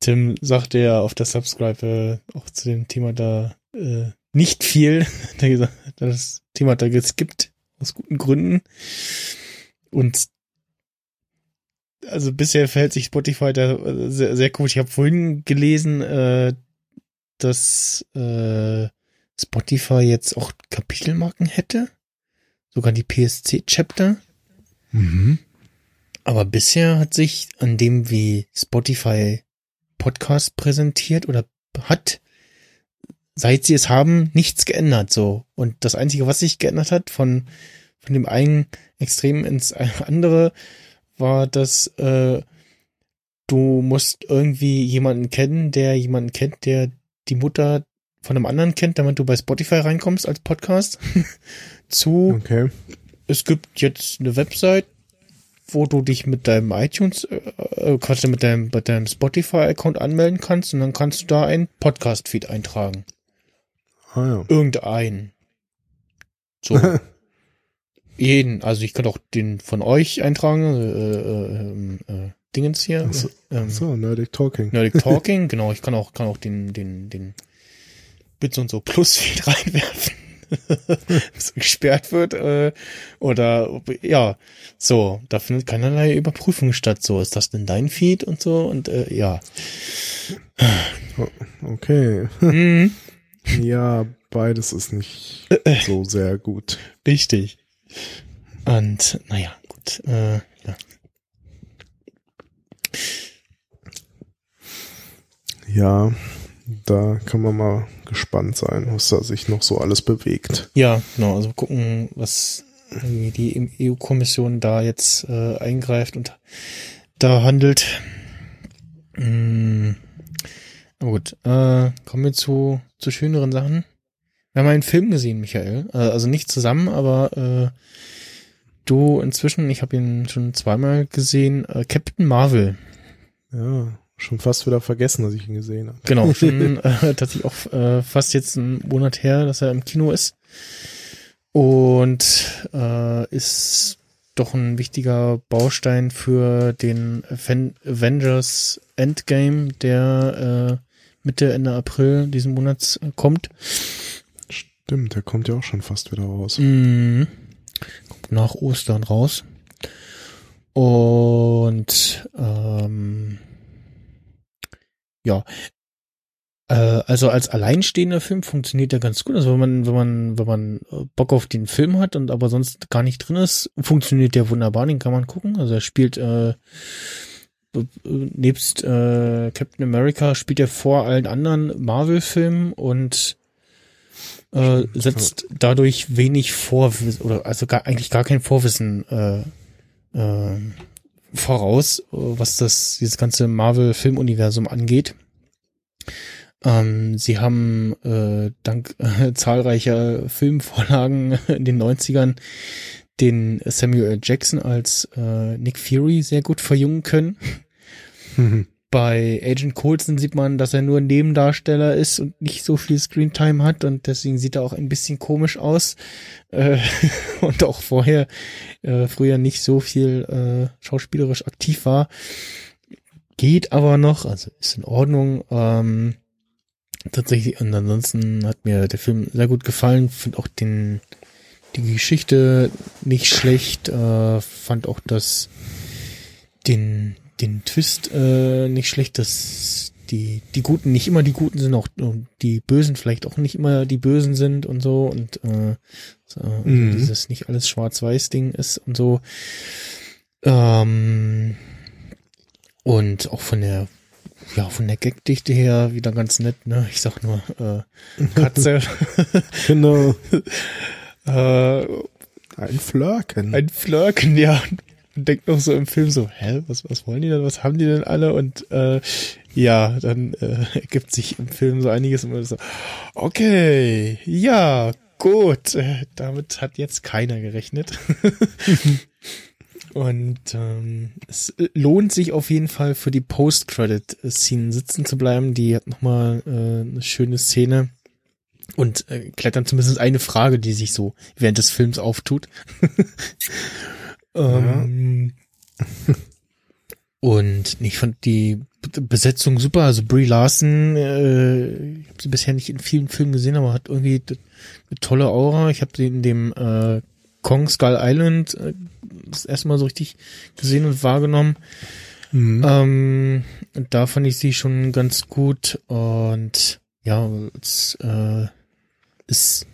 Tim sagte ja auf der Subscribe äh, auch zu dem Thema da äh, nicht viel. Das Thema hat er geskippt aus guten Gründen. Und also bisher verhält sich Spotify da äh, sehr, sehr gut. Ich habe vorhin gelesen, äh, dass äh, Spotify jetzt auch Kapitelmarken hätte. Sogar die PSC-Chapter. Mhm. Aber bisher hat sich an dem, wie Spotify Podcast präsentiert oder hat, seit sie es haben, nichts geändert, so. Und das einzige, was sich geändert hat von, von dem einen Extrem ins andere, war, dass, äh, du musst irgendwie jemanden kennen, der jemanden kennt, der die Mutter von einem anderen kennt, damit du bei Spotify reinkommst als Podcast. zu, Okay. es gibt jetzt eine Website, wo du dich mit deinem iTunes, äh, äh, Quatsch, mit deinem, mit deinem Spotify-Account anmelden kannst und dann kannst du da einen Podcast-Feed eintragen. Ah ja. Irgendeinen. So. Jeden. Also ich kann auch den von euch eintragen, äh, äh, ähm, äh, Dingens hier. Ach so. ähm, So, Nerdic Talking. Nerdic Talking, genau, ich kann auch, kann auch den, den, den Bits und so Plus-Feed reinwerfen. so gesperrt wird, äh, oder, ja, so, da findet keinerlei Überprüfung statt, so, ist das denn dein Feed und so, und, äh, ja. Okay. Mhm, Ja, beides ist nicht so sehr gut. richtig. Und, naja, gut, äh, ja. Da kann man mal gespannt sein, was da sich noch so alles bewegt. Ja, genau, also gucken, was die EU-Kommission da jetzt äh, eingreift und da handelt. Aber gut, äh, kommen wir zu, zu schöneren Sachen. Wir haben einen Film gesehen, Michael. Äh, also nicht zusammen, aber äh, du inzwischen, ich habe ihn schon zweimal gesehen, äh, Captain Marvel. Ja, schon fast wieder vergessen, dass ich ihn gesehen habe. Genau, schon äh, tatsächlich auch äh, fast jetzt einen Monat her, dass er im Kino ist. Und äh, ist doch ein wichtiger Baustein für den Aven Avengers Endgame, der äh, Mitte, Ende April diesen Monats kommt. Stimmt, der kommt ja auch schon fast wieder raus. Mhm. Nach Ostern raus. Und ähm, ja, äh, also als alleinstehender Film funktioniert der ganz gut. Also wenn man, wenn man, wenn man äh, Bock auf den Film hat und aber sonst gar nicht drin ist, funktioniert der wunderbar. Den kann man gucken. Also er spielt äh, nebst äh, Captain America spielt er vor allen anderen Marvel-Filmen und äh, setzt dadurch wenig Vorwissen oder also gar, eigentlich gar kein Vorwissen äh, äh, voraus, äh, was das dieses ganze Marvel-Filmuniversum angeht. Ähm, sie haben äh, dank äh, zahlreicher Filmvorlagen in den 90ern den Samuel. Jackson als äh, Nick Fury sehr gut verjüngen können. Bei Agent Coulson sieht man, dass er nur ein Nebendarsteller ist und nicht so viel Screentime hat und deswegen sieht er auch ein bisschen komisch aus äh, und auch vorher äh, früher nicht so viel äh, schauspielerisch aktiv war. Geht aber noch, also ist in Ordnung. Ähm, tatsächlich und ansonsten hat mir der Film sehr gut gefallen. Finde auch den die Geschichte nicht schlecht. Äh, fand auch das den den Twist äh, nicht schlecht, dass die die Guten nicht immer die Guten sind, auch und die Bösen vielleicht auch nicht immer die Bösen sind und so und äh, so, also Mhm. dieses nicht alles Schwarz-Weiß-Ding ist und so. Ähm, und auch von der ja von der Gagdichte her wieder ganz nett, ne? Ich sag nur äh, Katze, Genau. äh, Ein Flirken. ein Flirken, ja. Und denkt noch so im Film so, hä, was, was wollen die denn, was haben die denn alle? Und äh, ja, dann äh, ergibt sich im Film so einiges und man so, okay, ja, gut, äh, damit hat jetzt keiner gerechnet. Und ähm, es lohnt sich auf jeden Fall für die Post-Credit-Szenen sitzen zu bleiben. Die hat nochmal äh, eine schöne Szene und äh, dann zumindest eine Frage, die sich so während des Films auftut. ähm, und ich fand die Besetzung super. Also Brie Larson, äh, ich habe sie bisher nicht in vielen Filmen gesehen, aber hat irgendwie eine tolle Aura. Ich habe sie in dem äh, Kong Skull Island äh, das erste Mal so richtig gesehen und wahrgenommen. Mhm. Ähm, da fand ich sie schon ganz gut und ja, es äh, ist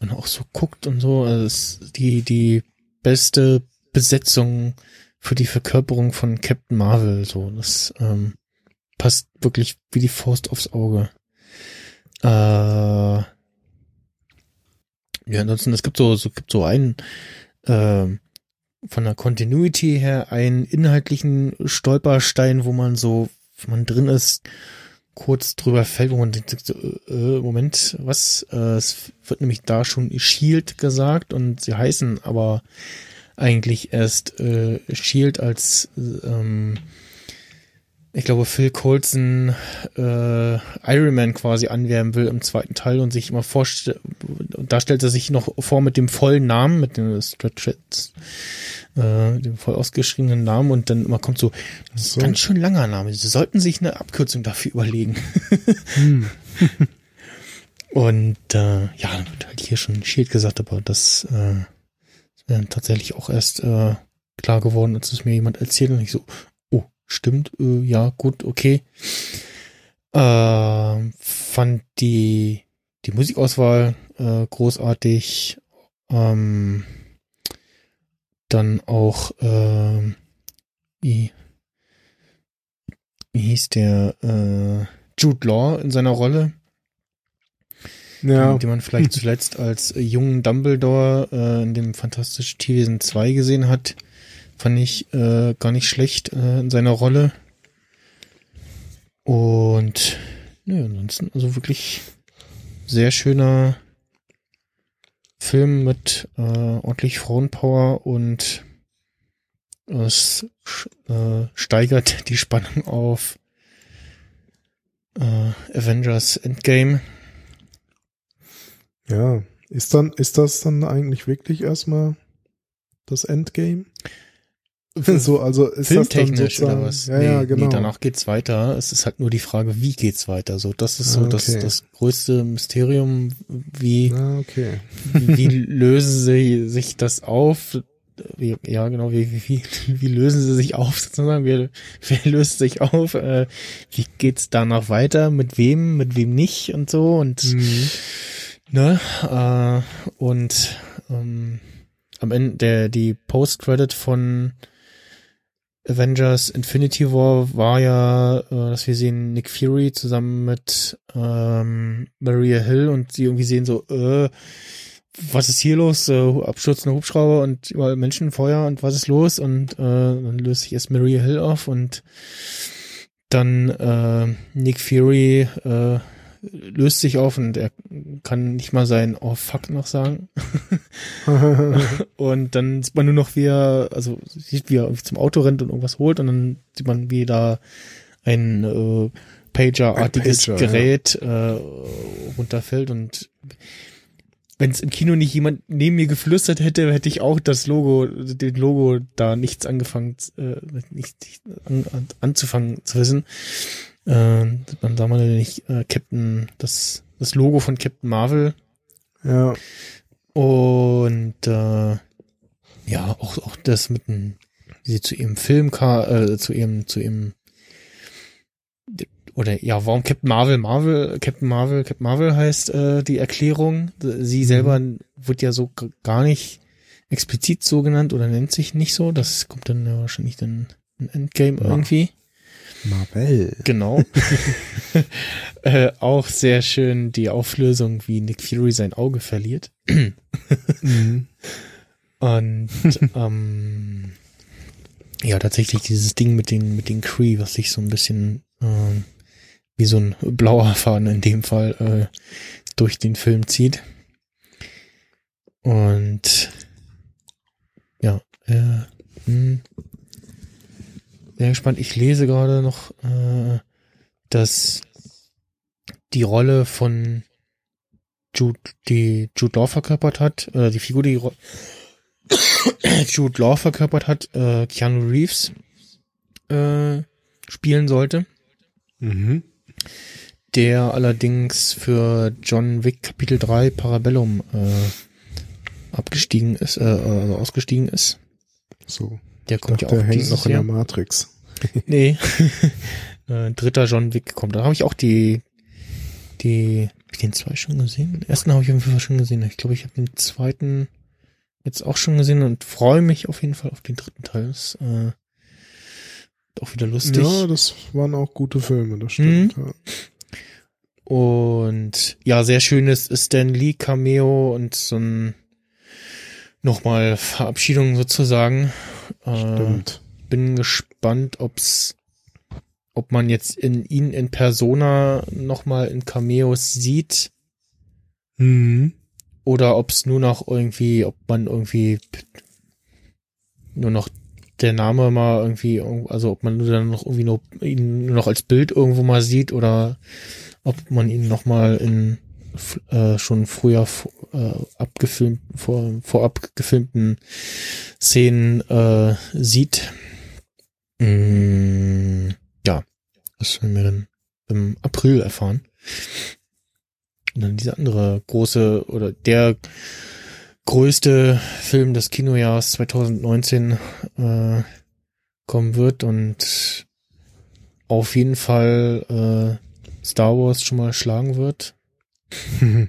man auch so guckt und so, also es ist die die beste Besetzung für die Verkörperung von Captain Marvel. So, das ähm, passt wirklich wie die Faust aufs Auge. Äh, ja, ansonsten, es gibt so, so gibt so einen äh, von der Continuity her einen inhaltlichen Stolperstein, wo man so, wenn man drin ist, kurz drüber fällt, wo man denkt, so, äh, Moment, was? Äh, es wird nämlich da schon Shield gesagt und sie heißen aber eigentlich erst äh, Shield als ähm, ich glaube, Phil Colson äh, Iron Man quasi anwerben will im zweiten Teil und sich immer vorstellt, da stellt er sich noch vor mit dem vollen Namen, mit dem Stretch, äh, dem voll ausgeschriebenen Namen und dann immer kommt so, das ist so. ganz schön langer Name. Sie sollten sich eine Abkürzung dafür überlegen. hm. und äh, ja, wird halt hier schon Shield gesagt, aber das, äh, dann tatsächlich auch erst äh, klar geworden, als es mir jemand erzählt und ich so, stimmt, äh, ja, gut, okay. Äh, fand die, die Musikauswahl äh, großartig. Ähm, dann auch, äh, wie, wie hieß der, äh, Jude Law in seiner Rolle. Ja. Die, die man vielleicht zuletzt als jungen Dumbledore äh, in dem Fantastischen Tierwesen 2 gesehen hat. Fand ich äh, gar nicht schlecht äh, in seiner Rolle. Und ne, ansonsten, also wirklich sehr schöner Film mit äh, ordentlich Frauenpower und es äh, steigert die Spannung auf äh, Avengers Endgame. Ja, ist dann, ist das dann eigentlich wirklich erstmal das Endgame? so, also ist Filmtechnisch das dann oder was? Ja, nee, ja, genau. Nee, danach geht's weiter. Es ist halt nur die Frage, wie geht's weiter? So, das ist so ah, okay. das, das größte Mysterium. Wie, ah, okay. wie, wie lösen sie sich das auf? Wie, ja, genau, wie, wie, wie lösen sie sich auf sozusagen? Wer, wer löst sich auf? Äh, wie geht's danach weiter? Mit wem, mit wem nicht und so und, mhm. Ne, äh, und, ähm, am Ende der, die Post-Credit von Avengers Infinity War war ja, äh, dass wir sehen Nick Fury zusammen mit ähm, Maria Hill und sie irgendwie sehen so, äh, was ist hier los? Äh, abstürzende Hubschrauber und überall Menschen, Feuer und was ist los? Und äh, dann löst sich erst Maria Hill auf und dann äh, Nick Fury äh, löst sich auf und er kann nicht mal sein Oh fuck noch sagen. und dann sieht man nur noch, wie er, also sieht, wie er zum Auto rennt und irgendwas holt und dann sieht man, wie da ein äh, Pager-artiges Pager, Gerät ja. äh, runterfällt und wenn es im Kino nicht jemand neben mir geflüstert hätte, hätte ich auch das Logo, den Logo da nichts angefangen, äh, nicht, nicht an, an, anzufangen zu wissen. Äh, man sah mal nicht äh, Captain, das, das Logo von Captain Marvel. Ja. Und äh, ja, auch, auch das mit dem, wie sie zu ihrem Film äh, zu ihrem, zu ihrem oder ja, warum Captain Marvel Marvel, Captain Marvel, Captain Marvel heißt äh, die Erklärung. Sie mhm. selber wird ja so gar nicht explizit so genannt oder nennt sich nicht so. Das kommt dann ja wahrscheinlich dann ein Endgame ja. irgendwie. Marvel. Genau. äh, auch sehr schön die Auflösung, wie Nick Fury sein Auge verliert. mhm. Und ähm, ja, tatsächlich dieses Ding mit den mit den Cree, was sich so ein bisschen ähm, wie so ein blauer Faden in dem Fall äh, durch den Film zieht. Und ja, äh, Hm. Sehr gespannt. Ich lese gerade noch, äh, dass die Rolle von Jude, die Jude Law verkörpert hat, äh, die Figur, die Ro Jude Law verkörpert hat, äh, Keanu Reeves äh, spielen sollte. Mhm. Der allerdings für John Wick Kapitel 3 Parabellum äh, abgestiegen ist, äh, also ausgestiegen ist. So. Der kommt Dachte, ja der auch hängt dieses noch in der Matrix. Nee. äh, dritter John Wick kommt. Da habe ich auch die, die, hab ich den zwei schon gesehen? Den ersten habe ich auf jeden Fall schon gesehen. Ich glaube, ich habe den zweiten jetzt auch schon gesehen und freue mich auf jeden Fall auf den dritten Teil. Das, äh, auch wieder lustig. Ja, das waren auch gute Filme, das stimmt. Mhm. Ja. Und ja, sehr schönes Stan Lee Cameo und so ein nochmal Verabschiedung sozusagen. Äh, Stimmt. bin gespannt, ob's, ob man jetzt in ihn in Persona nochmal in Cameos sieht Mhm. oder ob's nur noch irgendwie, ob man irgendwie nur noch der Name mal irgendwie, irg- also ob man nur dann noch irgendwie nur ihn nur noch als Bild irgendwo mal sieht oder ob man ihn nochmal in äh, schon früher äh, abgefilmt, vor, vorab gefilmten Szenen äh, sieht. Mm, ja, das werden wir dann im April erfahren. Und dann dieser andere große oder der größte Film des Kinojahres 2019 äh, kommen wird und auf jeden Fall äh, Star Wars schon mal schlagen wird.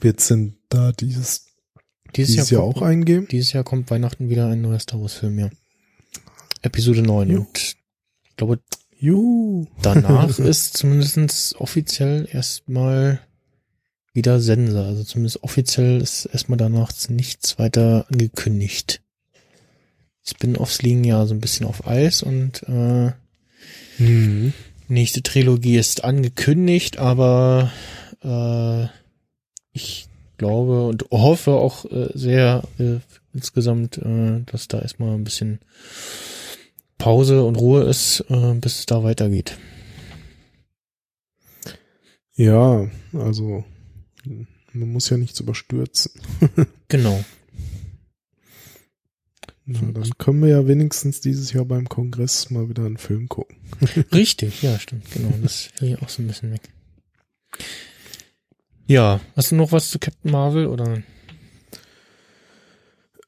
Wird denn da dieses, Dieses, dieses Jahr, Jahr kommt, auch eingeben? dieses Jahr kommt Weihnachten wieder ein neuer Star Wars Film, ja. Episode 9 Jo. und ich glaube, Juhu. danach ist zumindest offiziell erstmal wieder Sense. Also zumindest offiziell ist erstmal danach nichts weiter angekündigt. Spin-offs liegen ja so ein bisschen auf Eis und äh, Mhm. Nächste Trilogie ist angekündigt, aber äh, ich glaube und hoffe auch äh, sehr äh, insgesamt, äh, dass da erstmal ein bisschen Pause und Ruhe ist, äh, bis es da weitergeht. Ja, also man muss ja nichts überstürzen. Genau. Na, dann können wir ja wenigstens dieses Jahr beim Kongress mal wieder einen Film gucken. Richtig, ja, stimmt, genau. Das fiel ja auch so ein bisschen weg. Ja, hast du noch was zu Captain Marvel oder?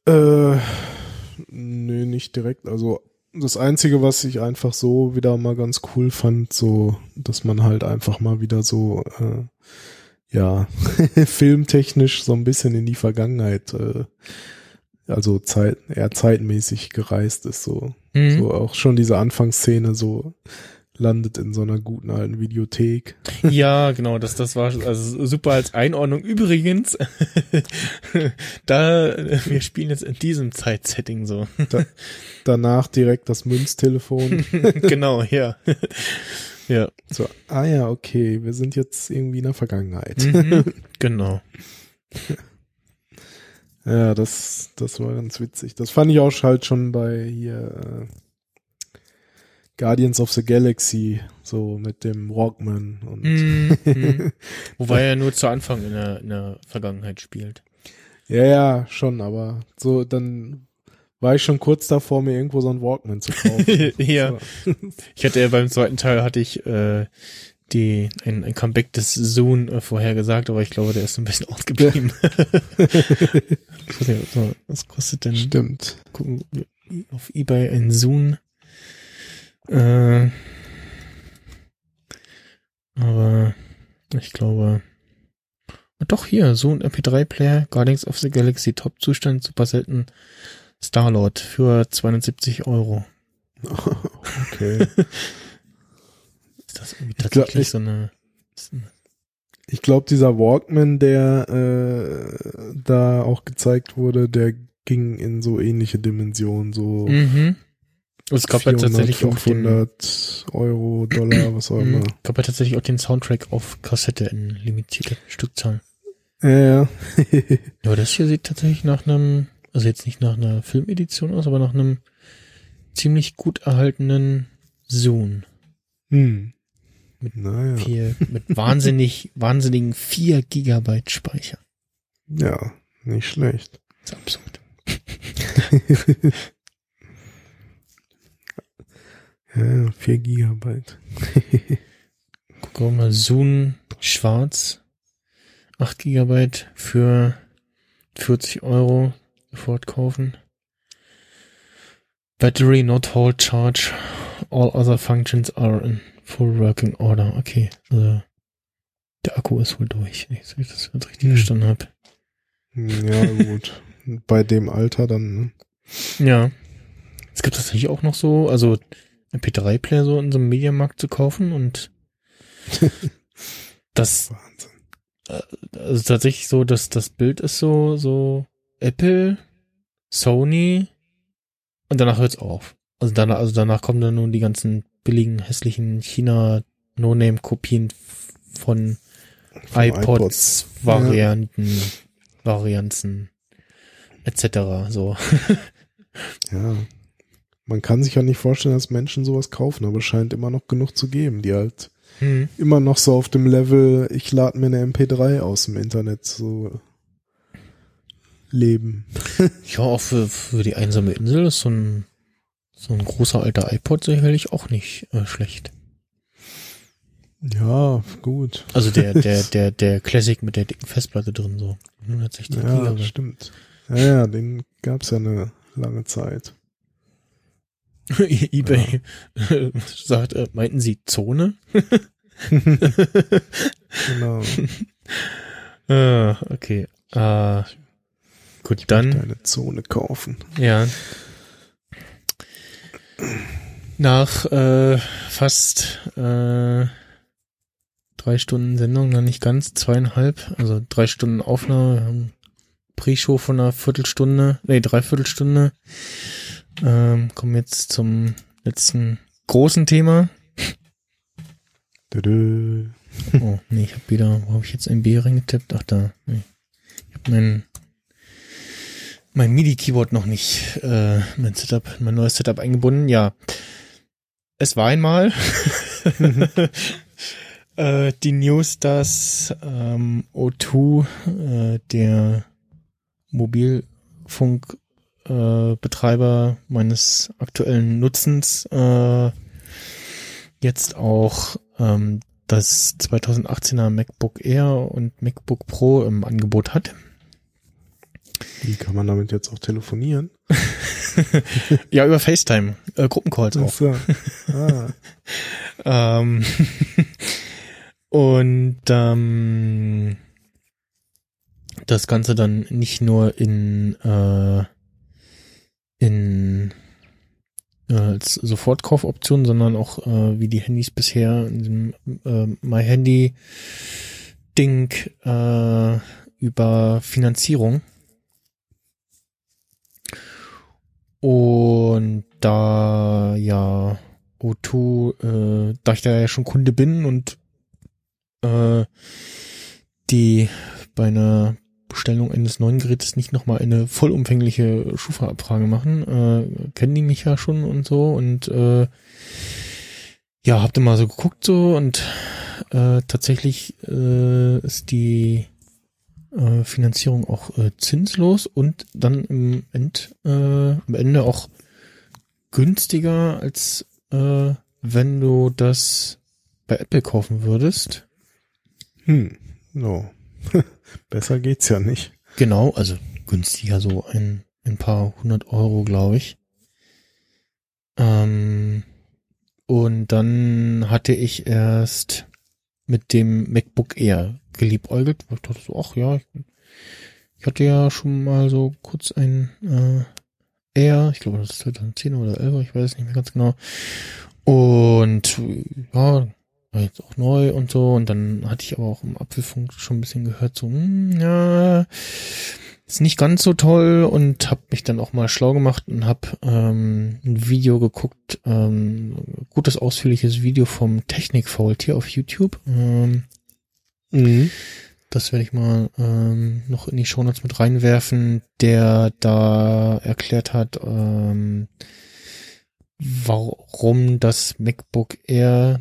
Äh, nee, nicht direkt. Also das Einzige, was ich einfach so wieder mal ganz cool fand, so, dass man halt einfach mal wieder so, äh, ja, filmtechnisch so ein bisschen in die Vergangenheit, äh, also Zeit, eher zeitmäßig gereist ist, so. Mhm. So auch schon diese Anfangsszene so landet in so einer guten alten Videothek. Ja, genau, das, das war also super als Einordnung. Übrigens, da wir spielen jetzt in diesem Zeitsetting so. Danach direkt das Münztelefon. genau, ja. ja. So, ah ja, okay, wir sind jetzt irgendwie in der Vergangenheit. Mhm, genau. Ja, das, das war ganz witzig. Das fand ich auch halt schon bei hier äh, Guardians of the Galaxy, so mit dem Walkman und Mhm, mhm. Wobei er nur zu Anfang in der, in der Vergangenheit spielt. ja, ja, schon, aber so dann war ich schon kurz davor, mir irgendwo so ein Walkman zu kaufen. ja. So. Ich hatte ja beim zweiten Teil hatte ich äh, die ein, ein Comeback des Zoom äh, vorhergesagt, aber ich glaube, der ist ein bisschen ausgeblieben. Was kostet denn Stimmt. gucken auf eBay ein Zoom? Äh, aber ich glaube doch hier so ein MP3 Player Guardians of the Galaxy Top Zustand super selten Starlord für 270 Euro. Okay. Ist das irgendwie glaub, tatsächlich ich- so eine Ich glaube, dieser Walkman, der äh, da auch gezeigt wurde, der ging in so ähnliche Dimensionen, so Mhm. Es gab ja 400, tatsächlich auch den, 500 Euro, Dollar, was auch Mhm. immer. gab ja tatsächlich auch den Soundtrack auf Kassette in limitierter Stückzahl. Ja, ja. Ja, das hier sieht tatsächlich nach einem also jetzt nicht nach einer Filmedition aus, aber nach einem ziemlich gut erhaltenen Zoom. Hm. Mit naja. Vier, mit wahnsinnig, wahnsinnigen 4 Gigabyte Speicher. Ja, nicht schlecht. Das ist absurd. Ja, 4 Gigabyte. Guck mal, Zoom schwarz. 8 Gigabyte für 40 Euro sofort kaufen. Battery not hold charge. All other functions are in full working order. Okay, also der Akku ist wohl durch, wenn ich das jetzt richtig Hm. verstanden habe. Ja, gut. Bei dem Alter dann, ne? Ja. Es gibt tatsächlich auch noch so, also MP3-Player so in so einem Mediamarkt zu kaufen und das Wahnsinn. also tatsächlich so, dass das Bild ist so, so Apple, Sony und danach hört's auf. Also danach, also danach kommen dann nun die ganzen billigen, hässlichen China No-Name-Kopien von, Von iPods, Varianten, Varianzen, etc. So. Ja. Man kann sich ja nicht vorstellen, dass Menschen sowas kaufen, aber es scheint immer noch genug zu geben, die halt Hm. immer noch so auf dem Level, ich lade mir eine MP3 aus dem Internet so leben. Ja, auch für, für die einsame Insel ist so ein, so ein großer alter iPod sicherlich auch nicht äh, schlecht. Ja, gut. Also der, der, der, der Classic mit der dicken Festplatte drin, so. 160 Ja, Gigabyte. stimmt. Ja, ja, den gab's ja eine lange Zeit. eBay sagt, äh, meinten Sie Zone? Genau. Ah, okay. Äh, gut, dann, Deine Zone kaufen. ja. Nach äh, fast äh, drei Stunden Sendung, noch nicht ganz, zweieinhalb, also drei Stunden Aufnahme, wir haben Pre-Show von einer Viertelstunde, nee, Dreiviertelstunde. Ähm, kommen jetzt zum letzten großen Thema. Dödö. Oh, nee, ich habe wieder, wo habe ich jetzt ein B reingetippt? Ach da, nee. Ich habe mein mein MIDI-Keyboard noch nicht, äh, mein Setup, mein neues Setup eingebunden. Ja, es war einmal äh, die News, dass ähm, O2, äh, der Mobilfunkbetreiber äh, meines aktuellen Nutzens, äh, jetzt auch ähm, das 2018er MacBook Air und MacBook Pro im Angebot hat. Wie kann man damit jetzt auch telefonieren? Ja, über FaceTime, äh, Gruppencalls auch. So. Ah. Ähm, und ähm, das Ganze dann nicht nur in äh, in äh, als Sofortkaufoption, sondern auch äh, wie die Handys bisher in diesem äh, My Handy Ding äh, über Finanzierung. Und da ja O2, äh, da ich da ja schon Kunde bin und äh, die bei einer Bestellung eines neuen Gerätes nicht nochmal eine vollumfängliche Schufa-Abfrage machen, äh, kennen die mich ja schon und so und äh, ja, habt ihr mal so geguckt so und äh, tatsächlich äh, ist die äh, Finanzierung auch äh, zinslos und dann im, End, äh, am Ende auch günstiger als äh, wenn du das bei Apple kaufen würdest. Hm. No. Besser geht's ja nicht. Genau, also günstiger so ein, ein paar hundert Euro, glaube ich. Ähm, und dann hatte ich erst mit dem MacBook Air geliebäugelt. Ich dachte so, ach ja, ich, ich hatte ja schon mal so kurz ein äh, Air, ich glaube das ist 2010 oder 11, ich weiß nicht mehr ganz genau. Und ja, war jetzt auch neu und so. Und dann hatte ich aber auch im Apfelfunk schon ein bisschen gehört, so, hm, ja, ist nicht ganz so toll und habe mich dann auch mal schlau gemacht und habe ähm, ein Video geguckt, ähm, gutes ausführliches Video vom Technik Fault hier auf YouTube. Ähm, Mhm. das werde ich mal ähm, noch in die Shownotes mit reinwerfen, der da erklärt hat, ähm, warum das MacBook Air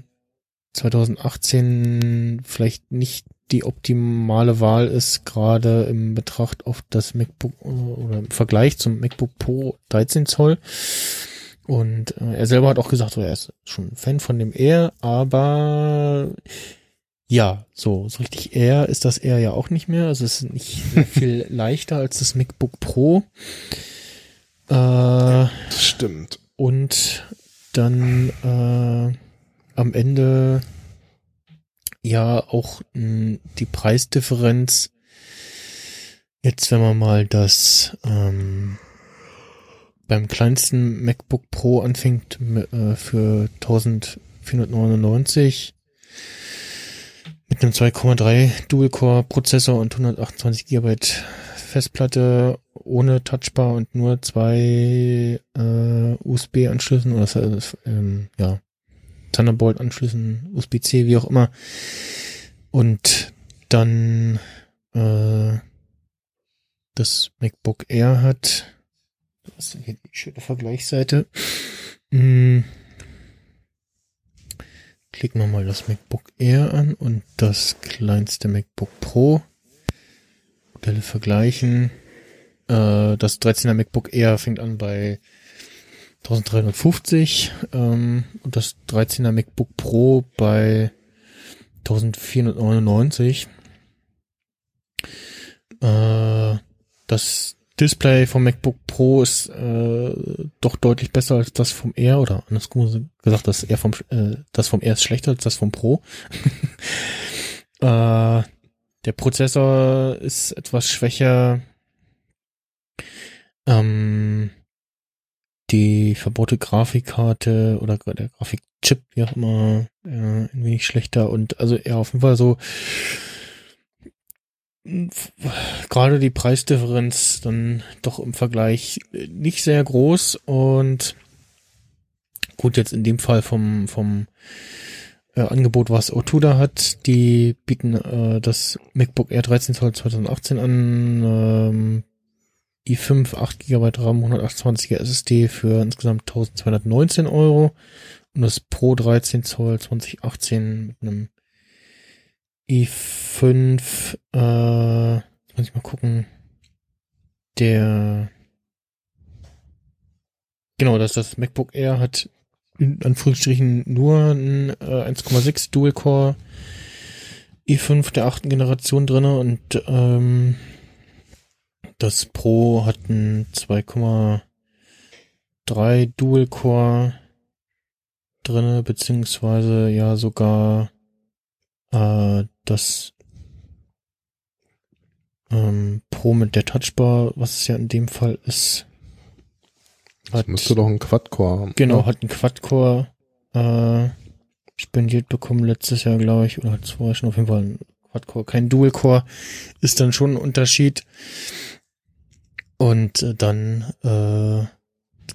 2018 vielleicht nicht die optimale Wahl ist, gerade im Betracht auf das MacBook äh, oder im Vergleich zum MacBook Pro 13 Zoll. Und äh, er selber hat auch gesagt, so, er ist schon ein Fan von dem Air, aber ja, so, so richtig Air ist das Air ja auch nicht mehr. Also es ist nicht viel leichter als das MacBook Pro. Äh, das stimmt. Und dann äh, am Ende ja auch mh, die Preisdifferenz. Jetzt, wenn man mal das ähm, beim kleinsten MacBook Pro anfängt äh, für 1499 mit einem 2,3 Dual-Core-Prozessor und 128 GB Festplatte ohne Touchbar und nur zwei äh, USB-Anschlüssen oder ähm, ja Thunderbolt-Anschlüssen, USB-C, wie auch immer. Und dann äh, das MacBook Air hat. Das ist hier die schöne Vergleichsseite. Hm. Klicken wir mal das MacBook Air an und das kleinste MacBook Pro. Modelle vergleichen. Äh, das 13er MacBook Air fängt an bei 1350 ähm, und das 13er MacBook Pro bei 1499. Äh, das Display vom MacBook Pro ist äh, doch deutlich besser als das vom Air oder anders gesagt, das Air vom äh, das vom Air ist schlechter als das vom Pro. äh, der Prozessor ist etwas schwächer. Ähm, die verbaute Grafikkarte oder der Grafikchip, wie auch immer, äh, ein wenig schlechter und also eher auf jeden Fall so gerade die Preisdifferenz dann doch im Vergleich nicht sehr groß und gut jetzt in dem Fall vom vom äh, Angebot, was Otuda hat, die bieten äh, das MacBook Air 13 Zoll 2018 an, ähm, i5 8 GB RAM, 128er SSD für insgesamt 1219 Euro und das Pro 13 Zoll 2018 mit einem i5, äh, muss ich mal gucken, der, genau, dass das MacBook Air hat in Anführungsstrichen nur ein äh, 1,6 Dual Core i5 der achten Generation drinne und ähm, das Pro hat ein 2,3 Dual Core drinne, beziehungsweise ja sogar äh, das ähm, Pro mit der Touchbar, was es ja in dem Fall ist. Hat, das müsste doch ein Quad-Core haben. Genau, oder? hat ein Quad-Core äh, spendiert bekommen letztes Jahr, glaube ich, oder hat es vorher schon auf jeden Fall ein Quad-Core, kein Dual-Core, ist dann schon ein Unterschied. Und äh, dann äh,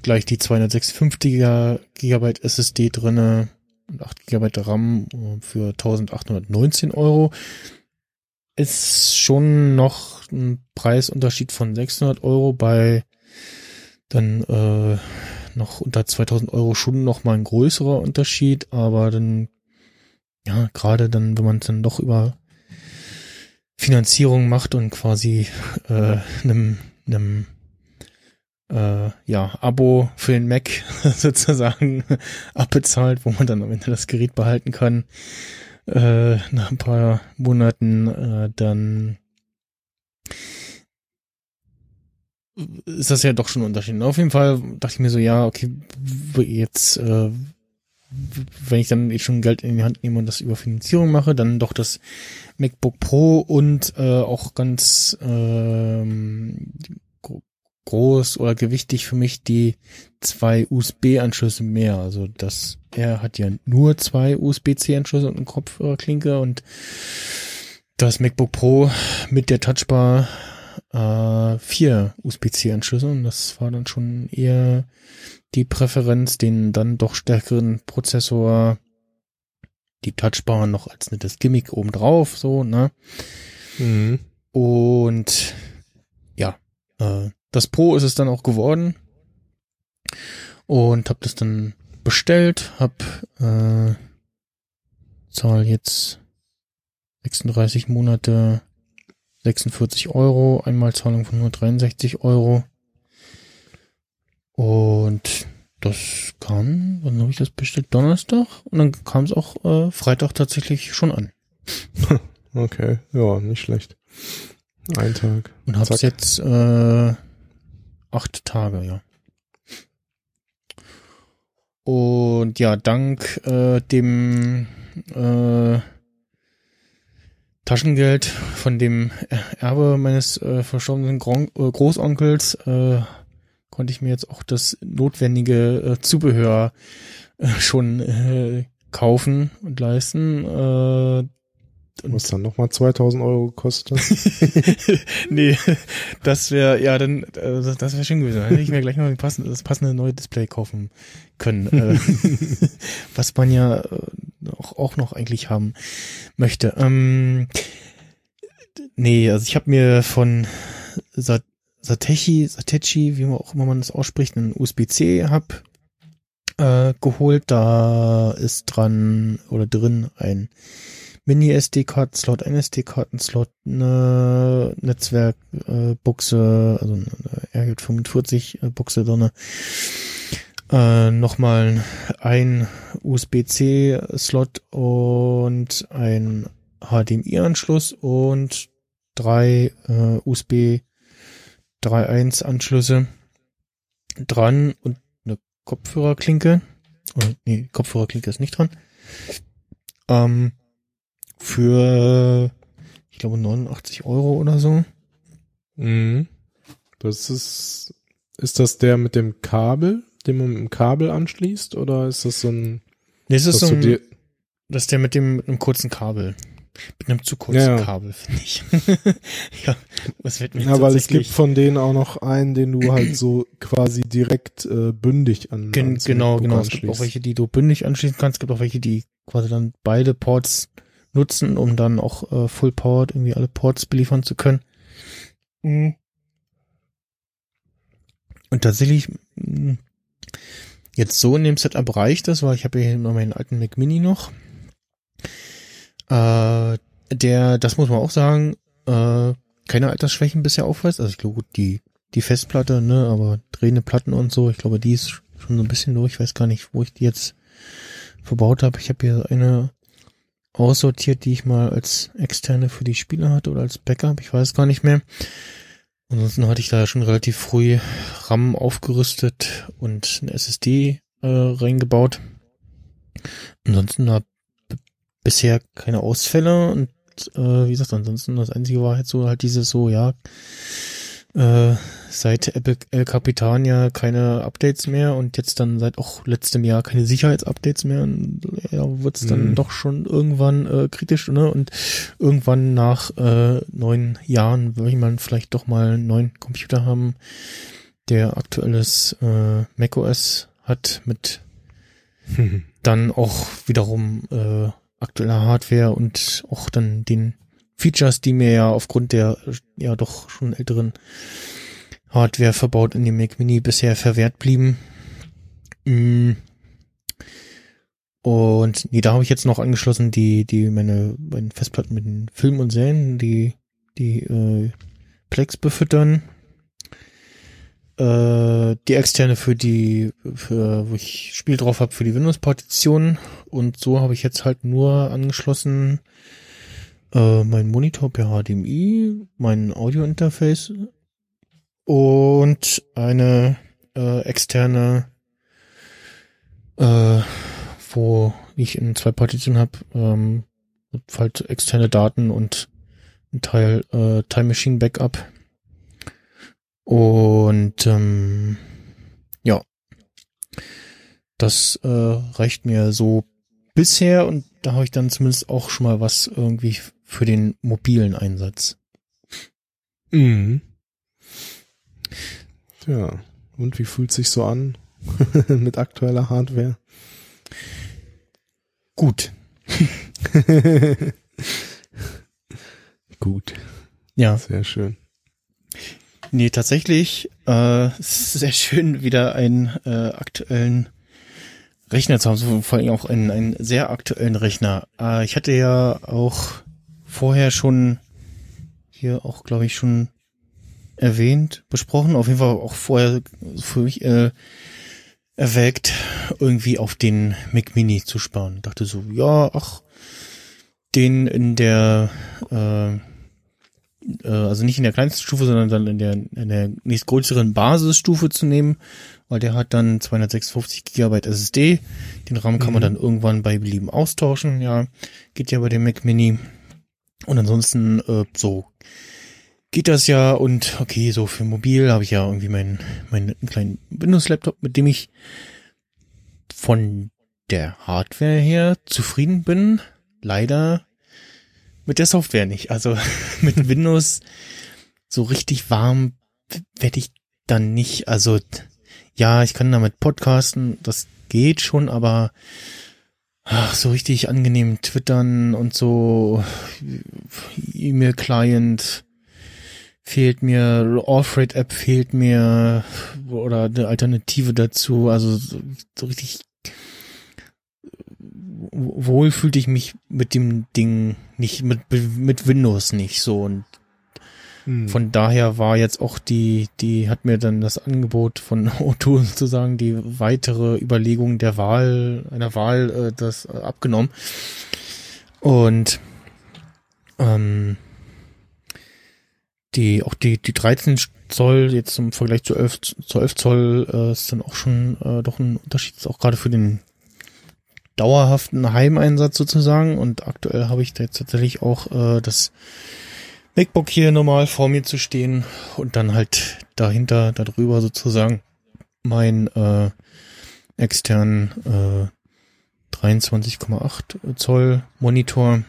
gleich die 256 Gigabyte SSD drinne und 8 Gigabyte RAM äh, für 1819 Euro. Ist schon noch ein Preisunterschied von 600 Euro bei dann äh, noch unter 2000 Euro schon noch mal ein größerer Unterschied, aber dann ja gerade dann, wenn man es dann doch über Finanzierung macht und quasi äh, einem einem äh, ja, Abo für den Mac sozusagen abbezahlt, wo man dann am Ende das Gerät behalten kann. Äh, nach ein paar Monaten äh, dann ist das ja doch schon ein Unterschied. Auf jeden Fall dachte ich mir so, ja, okay, jetzt, äh, wenn ich dann eh schon Geld in die Hand nehme und das über Finanzierung mache, dann doch das MacBook Pro und äh, auch ganz ähm, groß oder gewichtig für mich die zwei USB-Anschlüsse mehr. Also das, er hat ja nur zwei USB-C-Anschlüsse und eine Kopfhörerklinke und das MacBook Pro mit der Touchbar äh, vier USB-C-Anschlüsse und das war dann schon eher die Präferenz, den dann doch stärkeren Prozessor, die Touchbar noch als nettes Gimmick obendrauf, so, ne? Mhm. Und ja, äh, das Pro ist es dann auch geworden. Und habe das dann bestellt, hab äh, zahl jetzt 36 Monate 46 Euro, Einmalzahlung von 163 Euro. Und das kam, wann habe ich das bestellt? Donnerstag und dann kam es auch äh, Freitag tatsächlich schon an. Okay, ja, nicht schlecht. Ein Tag. Und hab's Zack. jetzt äh, acht Tage, ja. Und ja, dank äh, dem äh, Taschengeld von dem Erbe meines äh, verstorbenen Gron äh, Großonkels äh, konnte ich mir jetzt auch das notwendige äh, Zubehör äh, schon äh, kaufen und leisten. Äh, Was dann nochmal 2000 Euro gekostet hat. nee, das wäre, ja, dann, äh, das, wäre schön gewesen. Dann hätte ich mir gleich noch ein passendes, das passende neue Display kaufen können. Äh, was man ja äh, auch, auch noch eigentlich haben möchte. Ähm, nee, also ich habe mir von Sat Satechi, Satechi, wie man auch immer man das ausspricht, einen USB-C-Hub äh, geholt. Da ist dran oder drin ein Mini-SD-Karten-Slot, ein SD-Karten-Slot, eine Netzwerkbuchse, also eine RJ45-Buchse drinne. Äh, nochmal ein USB-C-Slot und ein HDMI-Anschluss und drei äh, USB 3.1 Anschlüsse dran und eine Kopfhörerklinke. Oder, nee, Kopfhörerklinke ist nicht dran. Ähm, für, ich glaube, 89 Euro oder so. Mhm. Das ist, ist das der mit dem Kabel, den man mit dem Kabel anschließt, oder ist das so ein, Nee, es ist so ein, dir, das ist der mit dem, mit einem kurzen Kabel. Mit einem zu kurzen Ja, ja. Kabel, finde ich. ja, was wird mir ja, weil es gibt von denen auch noch einen, den du halt so quasi direkt äh, bündig an Gen genau, genau. Es gibt auch welche, die du bündig anschließen kannst. Es gibt auch welche, die quasi dann beide Ports nutzen, um dann auch äh, Full Powered irgendwie alle Ports beliefern zu können. Mhm. Und tatsächlich mh, jetzt so in dem Setup reicht das, weil ich habe hier immer meinen alten Mac Mini noch. Äh, der, das muss man auch sagen, äh, keine Altersschwächen bisher aufweist. Also ich glaube, gut, die, die Festplatte, ne, aber drehende Platten und so, ich glaube, die ist schon so ein bisschen durch. Ich weiß gar nicht, wo ich die jetzt verbaut habe. Ich habe hier eine aussortiert, die ich mal als externe für die Spiele hatte oder als Backup. Ich weiß gar nicht mehr. Ansonsten hatte ich da schon relativ früh RAM aufgerüstet und eine SSD äh, reingebaut. Ansonsten habe bisher keine Ausfälle und äh, wie gesagt, ansonsten das einzige war halt so halt dieses so, ja, äh, seit Apple El Capitan ja keine Updates mehr und jetzt dann seit auch letztem Jahr keine Sicherheitsupdates mehr. Und ja, wird's dann Mhm. doch schon irgendwann äh, kritisch, ne? Und irgendwann nach äh, neun Jahren will man vielleicht doch mal einen neuen Computer haben, der aktuelles äh, macOS hat mit dann auch wiederum äh, aktueller Hardware und auch dann den Features, die mir ja aufgrund der ja doch schon älteren Hardware verbaut in dem Mac Mini bisher verwehrt blieben. Mm. Und nee, da habe ich jetzt noch angeschlossen die die meine meine Festplatten mit den Filmen und Serien, die die äh, Plex befüttern. Äh, die externe für die für wo ich Spiel drauf habe für die Windows Partition und so habe ich jetzt halt nur angeschlossen äh, mein Monitor per HDMI, mein Audio-Interface und eine äh, externe, äh, wo ich in zwei Partitionen habe, ähm, halt externe Daten und ein Teil äh, Time Machine Backup. Und ähm, ja, das äh, reicht mir so bisher und da habe ich dann zumindest auch schon mal was irgendwie für den mobilen Einsatz. Mhm. Tja, und wie fühlt sich so an mit aktueller Hardware? Gut. gut. Ja. Sehr schön. Nee, tatsächlich äh, es ist sehr schön, wieder einen äh, aktuellen Rechner zu haben, vor allem auch einen, einen sehr aktuellen Rechner. Äh, ich hatte ja auch vorher schon hier auch, glaube ich, schon erwähnt, besprochen, auf jeden Fall auch vorher für mich äh, erwägt, irgendwie auf den Mac Mini zu sparen. Dachte so, ja, ach, den in der äh, äh, also nicht in der kleinsten Stufe, sondern dann in der, in der nächstgrößeren Basisstufe zu nehmen, weil der hat dann 256 Gigabyte SSD. Den RAM kann man Mhm. dann irgendwann bei Belieben austauschen. Ja, geht ja bei dem Mac Mini. Und ansonsten äh, so geht das ja und okay, so für mobil habe ich ja irgendwie meinen meinen kleinen Windows-Laptop, mit dem ich von der Hardware her zufrieden bin. Leider mit der Software nicht. Also mit Windows so richtig warm werde ich dann nicht. Also ja, ich kann damit podcasten, das geht schon, aber ach, so richtig angenehm twittern und so E-Mail-Client fehlt mir, Allfreight-App fehlt mir oder eine Alternative dazu. Also so, so richtig wohl fühlte ich mich mit dem Ding nicht, mit, mit Windows nicht so. Und Hm. von daher war jetzt auch die, die hat mir dann das Angebot von O2 sozusagen die weitere Überlegung der Wahl, einer Wahl, äh, das äh, abgenommen. Und ähm, die, auch die, die 13 Zoll jetzt im Vergleich zu 11, zu 11 Zoll äh, ist dann auch schon äh, doch ein Unterschied, ist auch gerade für den dauerhaften Heimeinsatz sozusagen. Und aktuell habe ich da jetzt tatsächlich auch äh, das MacBook hier normal vor mir zu stehen und dann halt dahinter, darüber sozusagen mein äh, externen äh, 23,8 Zoll Monitor,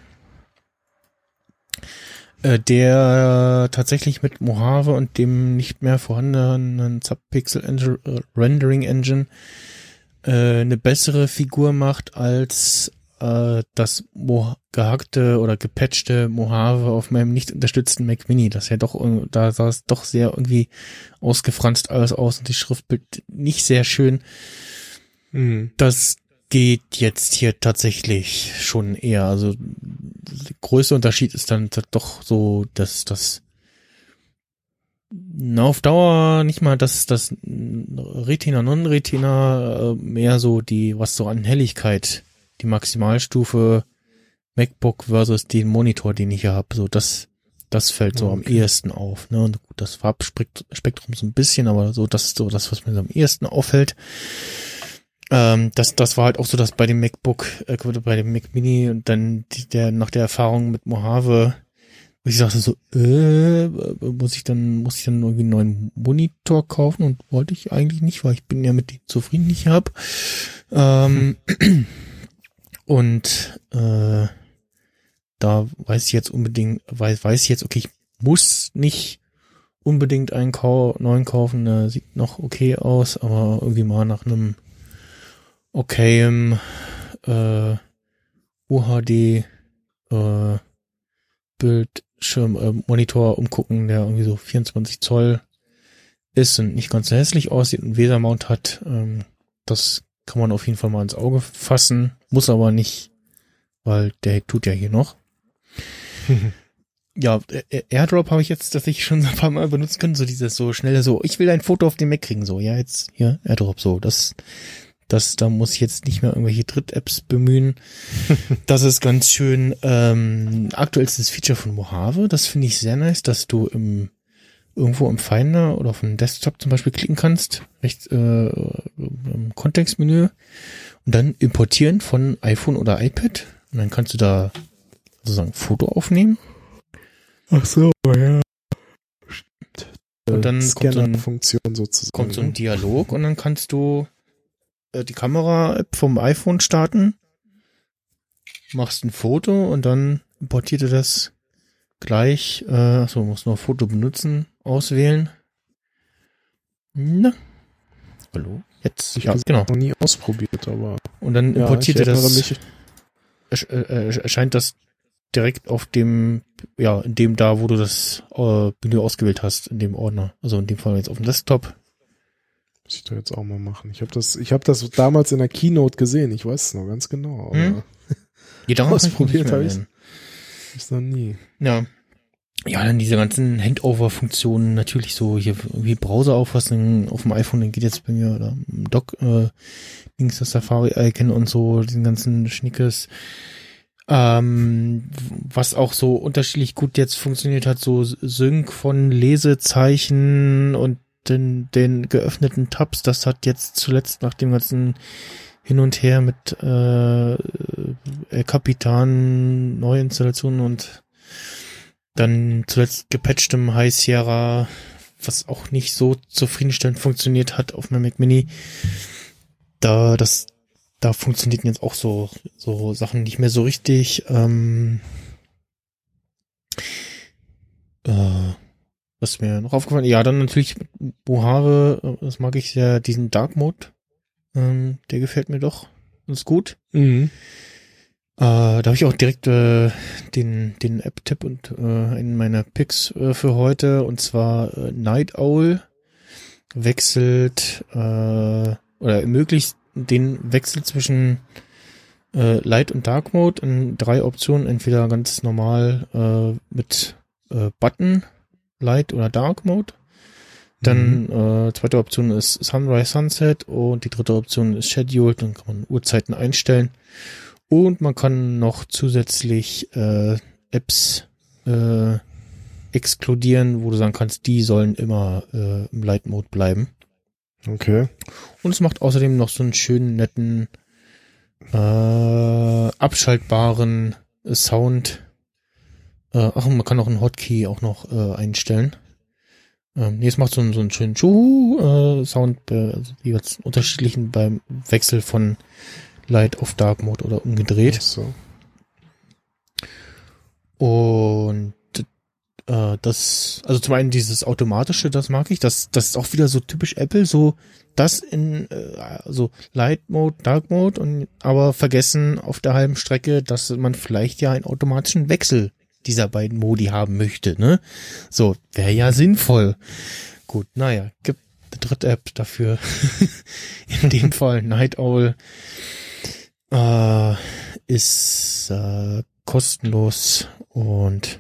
äh, der tatsächlich mit Mojave und dem nicht mehr vorhandenen Subpixel Engine, äh, Rendering Engine äh, eine bessere Figur macht als äh, das Mo gehackte oder gepatchte Mojave auf meinem nicht unterstützten Mac Mini. Das ja doch, da sah es doch sehr irgendwie ausgefranst alles aus und die Schriftbild nicht sehr schön. Hm. Das geht jetzt hier tatsächlich schon eher. Also der größte Unterschied ist dann doch so, dass das na, auf Dauer nicht mal das, das Retina, Non-Retina, äh, mehr so die, was so an Helligkeit, die Maximalstufe MacBook versus den Monitor, den ich hier habe, so das, das fällt so am Okay. ehesten auf. Ne? Und gut, das Farbspektrum so ein bisschen, aber so das ist so das, was mir so am ehesten auffällt. Ähm, das, das war halt auch so, dass bei dem MacBook, äh, bei dem Mac Mini und dann die, der nach der Erfahrung mit Mojave, wo ich sagte so, äh, muss ich dann, muss ich dann irgendwie einen neuen Monitor kaufen und wollte ich eigentlich nicht, weil ich bin ja mit dem zufrieden, ich habe. Ähm, und äh, da weiß ich jetzt unbedingt, weiß, weiß ich jetzt, okay, ich muss nicht unbedingt einen Kau neuen kaufen, der sieht noch okay aus, aber irgendwie mal nach einem okayem äh, UHD äh, Bildschirm äh, Monitor umgucken, der irgendwie so 24 Zoll ist und nicht ganz so hässlich aussieht und Wesermount hat. Ähm, das kann man auf jeden Fall mal ins Auge fassen, muss aber nicht, weil der tut ja hier noch. Ja, äh, Airdrop habe ich jetzt tatsächlich schon ein paar Mal benutzen können, so dieses so schnelle so, ich will ein Foto auf den Mac kriegen, so, ja, jetzt hier, Airdrop, so, das, das, da muss ich jetzt nicht mehr irgendwelche Dritt-Apps bemühen. das ist ganz schön, ähm, aktuellstes Feature von Mojave, das finde ich sehr nice, dass du im, irgendwo im Finder oder auf dem Desktop zum Beispiel klicken kannst, rechts, äh, im Kontextmenü und dann importieren von iPhone oder iPad und dann kannst du da sozusagen Foto aufnehmen Ach so, ja. Stimmt. Und dann kommt so ein- Scanner-Funktion sozusagen. kommt so ein Dialog und dann kannst du äh, die Kamera-App vom iPhone starten, machst ein Foto und dann importiert er das gleich, äh, so muss noch Foto benutzen, auswählen. Na. Hallo? Jetzt, Ich ja, habe genau. noch nie ausprobiert, aber Und dann ja, importiert ich er das, erscheint das direkt auf dem, ja, in dem da, wo du das äh, Menü ausgewählt hast, in dem Ordner. Also in dem Fall jetzt auf dem Desktop. Muss ich doch jetzt auch mal machen. Ich habe das, ich habe das damals in der Keynote gesehen. Ich weiß es noch ganz genau. Aber Hm? Ja, ich Ausprobiert nicht mehr hab ich's. erinnern. ist noch nie. Ja. Ja, dann diese ganzen Handover-Funktionen, natürlich so hier wie Browser auffassen auf dem iPhone, dann geht jetzt bei mir oder im Dock äh, links das Safari-Icon und so, diesen ganzen Schnickes. Ähm, was auch so unterschiedlich gut jetzt funktioniert hat, so Sync von Lesezeichen und den, den geöffneten Tabs, das hat jetzt zuletzt nach dem ganzen hin und her mit äh, El Capitan, Neuinstallationen und dann zuletzt gepatchtem High Sierra, was auch nicht so zufriedenstellend funktioniert hat auf meinem Mac Mini. Da, das, da funktionierten jetzt auch so, so Sachen nicht mehr so richtig. Ähm, äh, was mir noch aufgefallen? Ja, dann natürlich Bohave, äh, das mag ich sehr, diesen Dark Mode. Ähm, der gefällt mir doch ganz gut. Mhm. Äh, da habe ich auch direkt äh, den, den App-Tipp und äh, in meiner Picks äh, für heute und zwar äh, Night Owl wechselt äh, oder ermöglicht den Wechsel zwischen äh, Light und Dark Mode in drei Optionen, entweder ganz normal äh, mit äh, Button, Light oder Dark Mode. Dann äh, zweite Option ist Sunrise Sunset und die dritte Option ist Scheduled, dann kann man Uhrzeiten einstellen. Und man kann noch zusätzlich äh, Apps äh, exkludieren, wo du sagen kannst, die sollen immer äh, im Light Mode bleiben. Okay. Und es macht außerdem noch so einen schönen, netten, äh, abschaltbaren äh, Sound. Äh, ach, und man kann auch einen Hotkey auch noch äh, einstellen. Ähm, nee, es macht so einen, so einen schönen Schuh-Sound, äh, also jeweils unterschiedlichen beim Wechsel von Light auf Dark Mode oder umgedreht. Ach so. Und äh, das, also zum einen dieses automatische, das mag ich. Das, das ist auch wieder so typisch Apple, so das in äh, also Light Mode, Dark Mode und aber vergessen auf der halben Strecke, dass man vielleicht ja einen automatischen Wechsel dieser beiden Modi haben möchte, ne? So, wäre ja sinnvoll. Gut, naja, gibt eine dritte App dafür. in dem Fall Night Owl äh, ist äh, kostenlos und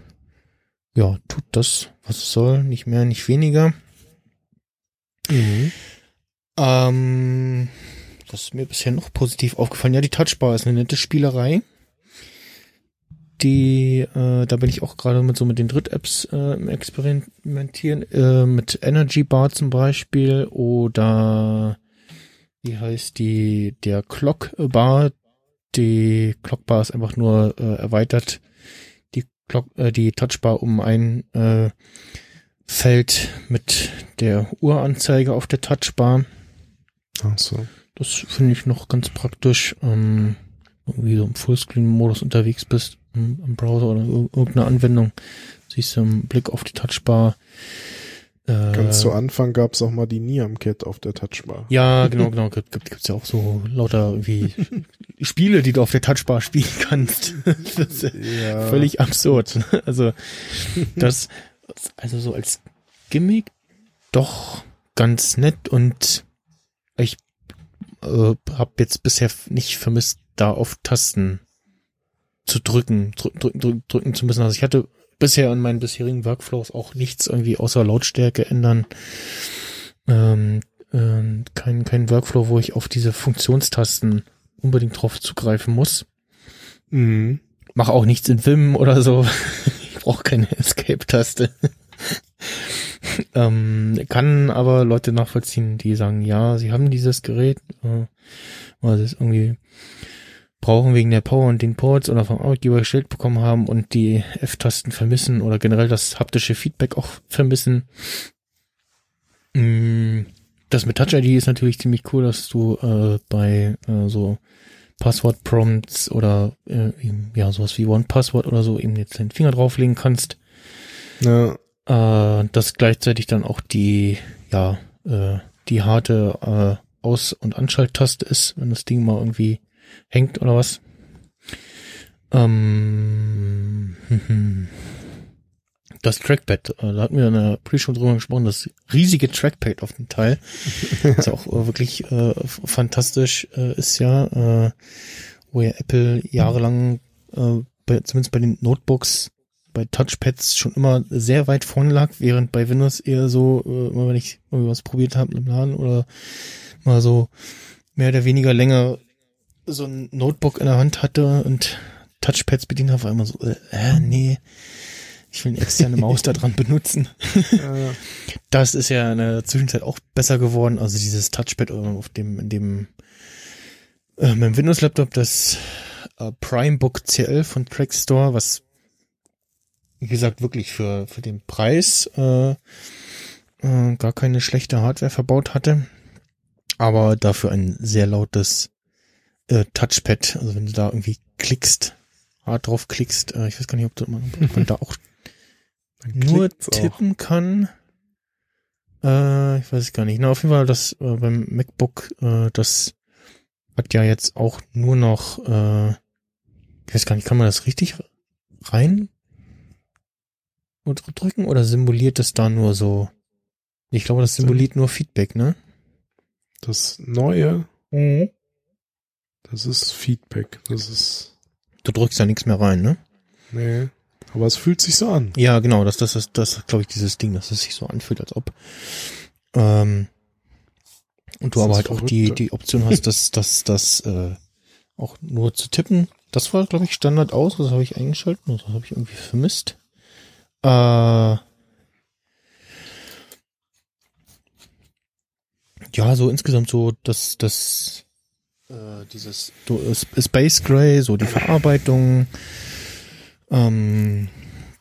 ja, tut das, was es soll, nicht mehr, nicht weniger. Mhm. Ähm, was ist mir bisher noch positiv aufgefallen? Ja, die Touchbar ist eine nette Spielerei. Die, äh, da bin ich auch gerade mit so mit den Dritt-Apps äh, im Experimentieren, äh, mit Energy Bar zum Beispiel oder wie heißt die, der Clock Bar. Die Clock Bar ist einfach nur äh, erweitert die Clock, äh, die Touchbar um ein äh, Feld mit der Uhranzeige auf der Touchbar. Ach so. Das finde ich noch ganz praktisch, ähm, irgendwie so im Fullscreen-Modus unterwegs bist, im, im Browser oder ir irgendeine Anwendung, siehst du im Blick auf die Touchbar. Äh, Ganz zu Anfang gab es auch mal die Niam-Kit auf der Touchbar. ja, genau, genau. Gibt, gibt, gibt's ja auch so lauter irgendwie Spiele, die du auf der Touchbar spielen kannst. Ja. völlig absurd. Also das, also so als Gimmick doch ganz nett und ich äh, habe jetzt bisher nicht vermisst, da auf Tasten zu drücken, drücken, drücken, drücken, drücken zu müssen. Also ich hatte bisher in meinen bisherigen Workflows auch nichts irgendwie außer Lautstärke ändern. Ähm, ähm, kein, kein Workflow, wo ich auf diese Funktionstasten unbedingt drauf zugreifen muss. Mhm. Mache auch nichts in Vim oder so. Ich brauche keine Escape-Taste. ähm, kann aber Leute nachvollziehen, die sagen, ja, sie haben dieses Gerät, äh, weil sie es irgendwie brauchen wegen der Power und den Ports oder vom Arbeitgeber gestellt bekommen haben und die F-Tasten vermissen oder generell das haptische Feedback auch vermissen. Mm, Das mit Touch ID ist natürlich ziemlich cool, dass du äh, bei äh, so Passwort-Prompts oder äh, ja sowas wie One-Password oder so eben jetzt den Finger drauflegen kannst. Ja. Äh, dass gleichzeitig dann auch die, ja, äh, die harte äh, Aus- und Anschalttaste ist, wenn das Ding mal irgendwie hängt oder was. Ähm. Das Trackpad, äh, da hatten wir in der Pre-Show drüber gesprochen, das riesige Trackpad auf dem Teil, was ja auch äh, wirklich äh, fantastisch äh, ist ja, äh, wo ja Apple jahrelang, äh, bei, zumindest bei den Notebooks, bei Touchpads schon immer sehr weit vorne lag, während bei Windows eher so, äh, immer wenn ich irgendwas probiert habe im Laden oder mal so mehr oder weniger länger so ein Notebook in der Hand hatte und Touchpads bedient habe, war immer so, äh, nee, ich will eine externe Maus da dran benutzen. Ja, Das ist ja in der Zwischenzeit auch besser geworden. Also dieses Touchpad auf dem, in dem äh, meinem Windows-Laptop, das äh, PrimeBook CL von Trackstore, was wie gesagt wirklich für, für den Preis äh, äh, gar keine schlechte Hardware verbaut hatte. Aber dafür ein sehr lautes äh, Touchpad. Also wenn du da irgendwie klickst, hart drauf klickst, äh, ich weiß gar nicht, ob, du, ob man da auch nur klickt's auch. tippen kann. Äh, ich weiß gar nicht. Na, auf jeden Fall das äh, beim MacBook, äh, das hat ja jetzt auch nur noch, äh, ich weiß gar nicht, kann man das richtig rein drücken oder simuliert es da nur so? Ich glaube, das simuliert nur Feedback, ne? Das Neue, das ist Feedback. Das ist, Du drückst da nichts mehr rein, ne? nee. Aber es fühlt sich so an. Ja, genau, das, das, das, das glaube ich, dieses Ding, dass es sich so anfühlt, als ob. Ähm, und du aber halt auch verrückt, die, ja. die Option hast, das, das, das, äh, auch nur zu tippen. Das war, glaube ich, Standard aus, das habe ich eingeschaltet, das habe ich irgendwie vermisst. Äh, ja, so insgesamt so, das, das, äh, dieses du, äh, Space Gray, so die Verarbeitung, ähm,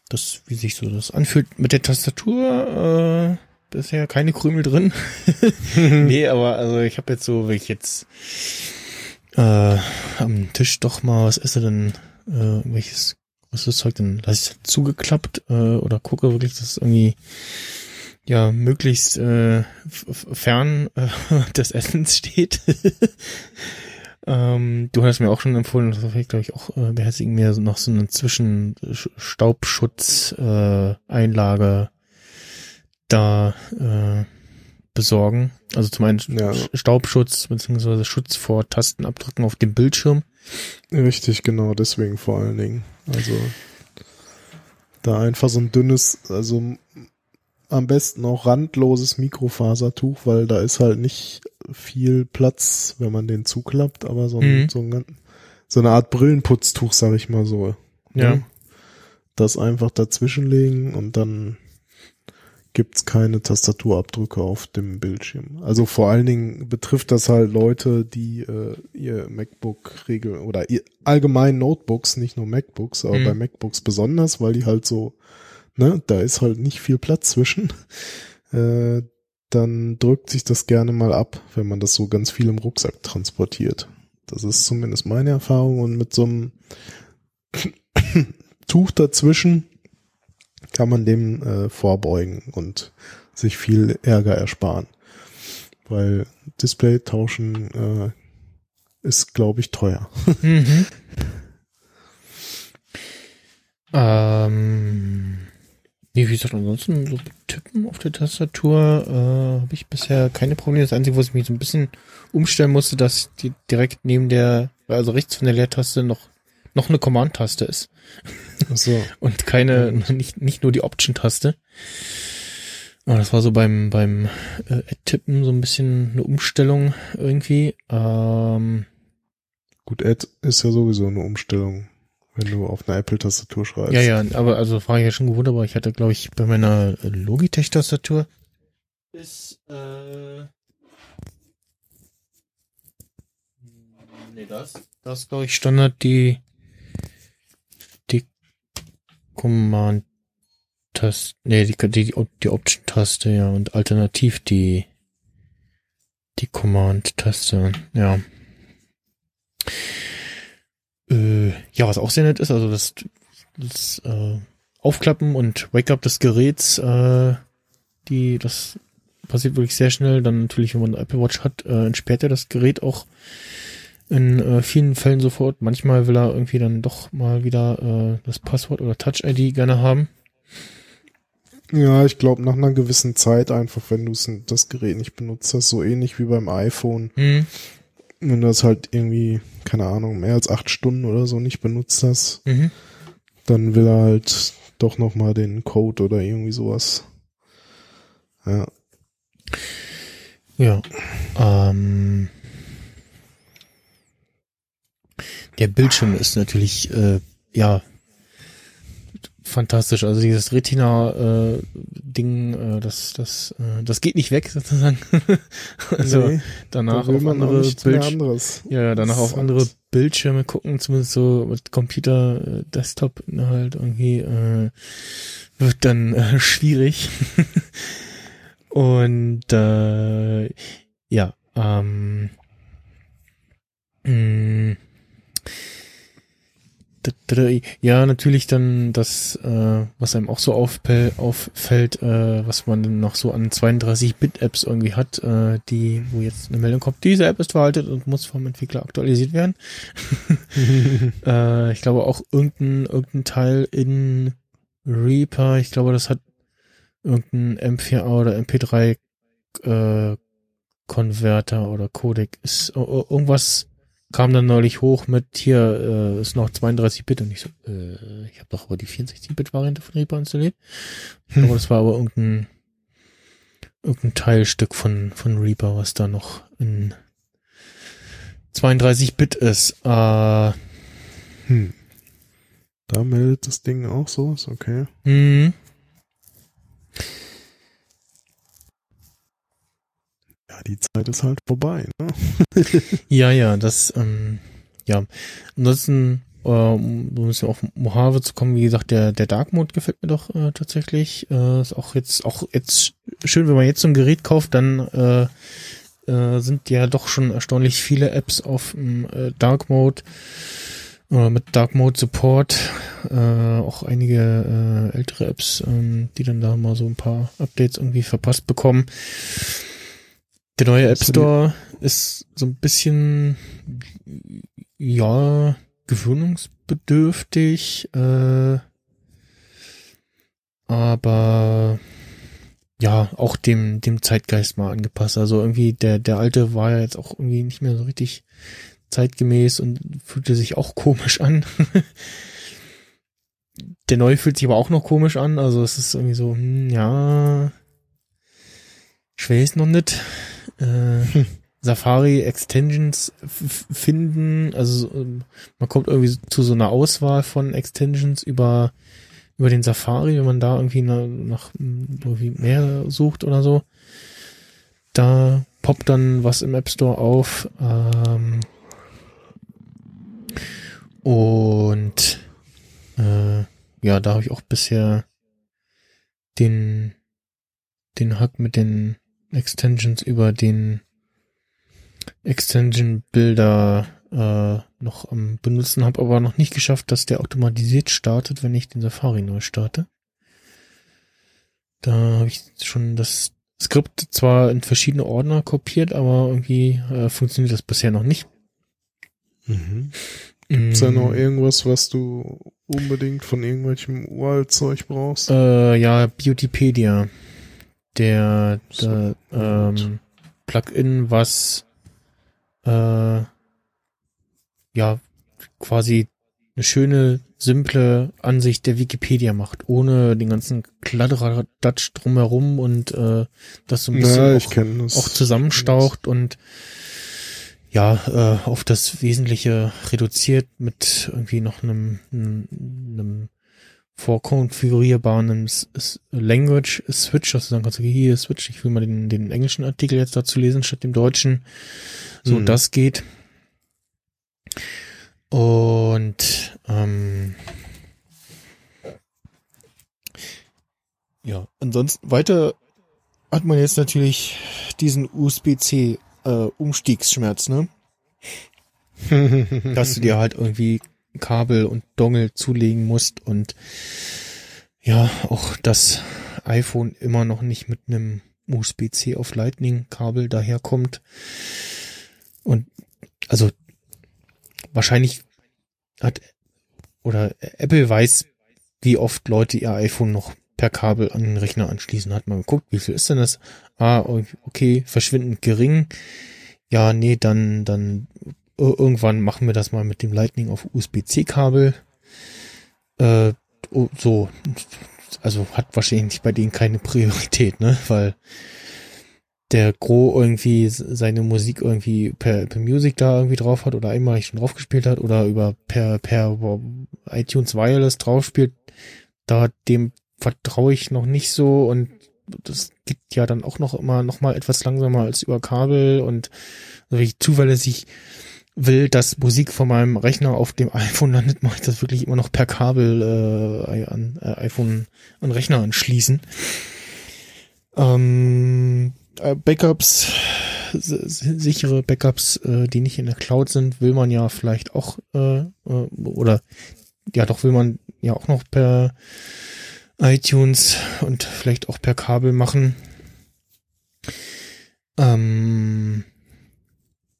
das, wie sich so das anfühlt mit der Tastatur, äh, bisher keine Krümel drin. nee, aber also ich habe jetzt so, wenn ich jetzt äh, am Tisch doch mal, was esse denn, äh, welches, was ist das Zeug denn, lasse ich zugeklappt äh, oder gucke wirklich, dass es irgendwie ja möglichst äh, fern äh, des Essens steht. ähm, du hast mir auch schon empfohlen, das ich glaube ich auch äh, beherzigen mir noch so einen Zwischenstaubschutz äh, da äh, besorgen. Also zum einen Ja. Staubschutz beziehungsweise Schutz vor Tastenabdrücken auf dem Bildschirm. Richtig, genau, deswegen vor allen Dingen. Also da einfach so ein dünnes, also am besten auch randloses Mikrofasertuch, weil da ist halt nicht viel Platz, wenn man den zuklappt, aber so, ein, Mhm. so, ein, so eine Art Brillenputztuch, sag ich mal so. Ja. Ne? Das einfach dazwischenlegen und dann gibt's keine Tastaturabdrücke auf dem Bildschirm. Also vor allen Dingen betrifft das halt Leute, die äh, ihr MacBook regeln oder ihr allgemein Notebooks, nicht nur MacBooks, aber Mhm. bei MacBooks besonders, weil die halt so, ne, da ist halt nicht viel Platz zwischen. Äh, dann drückt sich das gerne mal ab, wenn man das so ganz viel im Rucksack transportiert. Das ist zumindest meine Erfahrung und mit so einem Tuch dazwischen kann man dem äh, vorbeugen und sich viel Ärger ersparen. Weil Display tauschen äh, ist, glaube ich, teuer. Mhm. ähm, nee, wie gesagt, ansonsten so tippen auf der Tastatur äh, habe ich bisher keine Probleme. Das Einzige, wo ich mich so ein bisschen umstellen musste, dass die direkt neben der, also rechts von der Leertaste noch noch eine Command-Taste ist So, und keine, nicht, nicht nur die Option-Taste. Aber das war so beim, beim äh, Tippen so ein bisschen eine Umstellung irgendwie. Ähm, gut, Add ist ja sowieso eine Umstellung, wenn du auf einer Apple-Tastatur schreibst. Ja, ja, aber also war ich ja schon gewohnt, aber ich hatte, glaube ich, bei meiner Logitech-Tastatur ist, äh, nee, das, das glaube ich Standard die, die Command-Taste, nee, die, die, die, die Option-Taste, ja, und alternativ die, die Command-Taste, ja. Äh, ja, was auch sehr nett ist, also das, das äh, Aufklappen und Wake-up des Geräts, äh, die, das passiert wirklich sehr schnell. Dann natürlich, wenn man eine Apple Watch hat, äh, entsperrt er das Gerät auch in äh, vielen Fällen sofort. Manchmal will er irgendwie dann doch mal wieder äh, das Passwort oder Touch-ID gerne haben. Ja, ich glaube nach einer gewissen Zeit einfach, wenn du das Gerät nicht benutzt hast, so ähnlich wie beim iPhone. Hm. Wenn du das halt irgendwie, keine Ahnung, mehr als acht Stunden oder so nicht benutzt hast, Mhm. dann will er halt doch noch mal den Code oder irgendwie sowas. Ja. Ja. Ähm, der Bildschirm ist natürlich, äh, ja, fantastisch. Also dieses Retina-Ding, äh, das, das, äh, das geht nicht weg sozusagen. also Nee, danach auf andere Bildschirme. Ja, danach Das auf andere Bildschirme gucken, zumindest so mit Computer, äh, Desktop halt irgendwie, äh, wird dann äh, schwierig. Und äh, ja, ähm, mh, d- ja, natürlich dann das, äh, was einem auch so auffällt, äh, was man dann noch so an 32-Bit-Apps irgendwie hat, äh, die, wo jetzt eine Meldung kommt, diese App ist veraltet und muss vom Entwickler aktualisiert werden. äh, ich glaube auch irgendein, irgendein Teil in Reaper, ich glaube, das hat irgendein M4A oder MP3 äh, Konverter oder Codec ist ir- ir- irgendwas kam dann neulich hoch mit hier äh, ist noch 32 Bit und ich so äh, ich habe doch aber die 64 Bit Variante von Reaper installiert. Ich glaube, das war aber irgendein irgendein Teilstück von von Reaper, was da noch in 32 Bit ist. Äh, Hm. Da meldet das Ding auch sowas, okay. mh, die Zeit ist halt vorbei, ne? Ja, ja, das, ähm, ja. Ansonsten, ähm, um ein bisschen auf Mojave zu kommen, wie gesagt, der, der Dark Mode gefällt mir doch äh, tatsächlich. Äh, ist auch jetzt, auch jetzt schön, wenn man jetzt so ein Gerät kauft, dann äh, äh, sind ja doch schon erstaunlich viele Apps auf äh, Dark Mode. Äh, mit Dark Mode Support. Äh, auch einige äh, ältere Apps, ähm, die dann da mal so ein paar Updates irgendwie verpasst bekommen. Der neue App Store ist so ein bisschen, ja, gewöhnungsbedürftig, äh, aber ja, auch dem, dem Zeitgeist mal angepasst. Also irgendwie der, der alte war ja jetzt auch irgendwie nicht mehr so richtig zeitgemäß und fühlte sich auch komisch an. der neue fühlt sich aber auch noch komisch an. Also es ist irgendwie so, hm, ja, ich weiß noch nicht. Äh, Safari Extensions finden, also so, ähm, man kommt irgendwie zu so einer Auswahl von Extensions über über den Safari, wenn man da irgendwie nach, nach mm, irgendwie mehr sucht oder so. Da poppt dann was im App Store auf. Ähm, und äh, ja, da habe ich auch bisher den den Hack mit den Extensions über den Extension Builder äh, noch am benutzen, habe aber noch nicht geschafft, dass der automatisiert startet, wenn ich den Safari neu starte. Da habe ich schon das Skript zwar in verschiedene Ordner kopiert, aber irgendwie äh, funktioniert das bisher noch nicht. Mhm. Ist da noch Mm, irgendwas, was du unbedingt von irgendwelchem Uralt-Zeug brauchst? Äh, ja, Beautypedia. Der, der ähm, Plugin, was äh, ja quasi eine schöne, simple Ansicht der Wikipedia macht, ohne den ganzen Kladderadatsch drumherum und äh, das so ein bisschen ja, auch, auch zusammenstaucht und ja, äh, auf das Wesentliche reduziert mit irgendwie noch einem, einem, einem vorkonfigurierbaren Language Switch, dass du sagen kannst, okay, hier Switch, ich will mal den, den englischen Artikel jetzt dazu lesen statt dem deutschen. So, Mhm. das geht. Und ähm, ja, ansonsten weiter hat man jetzt natürlich diesen USB-C äh, Umstiegsschmerz, ne? Dass du dir halt irgendwie Kabel und Dongle zulegen musst und ja, auch das iPhone immer noch nicht mit einem USB-C auf Lightning Kabel daherkommt. Und also wahrscheinlich hat oder Apple weiß, wie oft Leute ihr iPhone noch per Kabel an den Rechner anschließen. Hat man geguckt, wie viel ist denn das? Ah, okay, verschwindend gering. Ja, nee, dann, dann irgendwann machen wir das mal mit dem Lightning auf USB-C-Kabel. Äh, so, also hat wahrscheinlich bei denen keine Priorität, ne? Weil der Gro irgendwie seine Musik irgendwie per, per Music da irgendwie drauf hat oder einmal schon drauf gespielt hat oder über per, per iTunes Wireless drauf spielt, da dem vertraue ich noch nicht so und das geht ja dann auch noch immer noch mal etwas langsamer als über Kabel und wenn ich zuverlässig will, dass Musik von meinem Rechner auf dem iPhone landet, mache ich das wirklich immer noch per Kabel äh, an äh, iPhone an Rechner anschließen. Ähm, äh, Backups, sichere Backups, äh, die nicht in der Cloud sind, will man ja vielleicht auch äh, äh, oder ja doch will man ja auch noch per iTunes und vielleicht auch per Kabel machen. Ähm,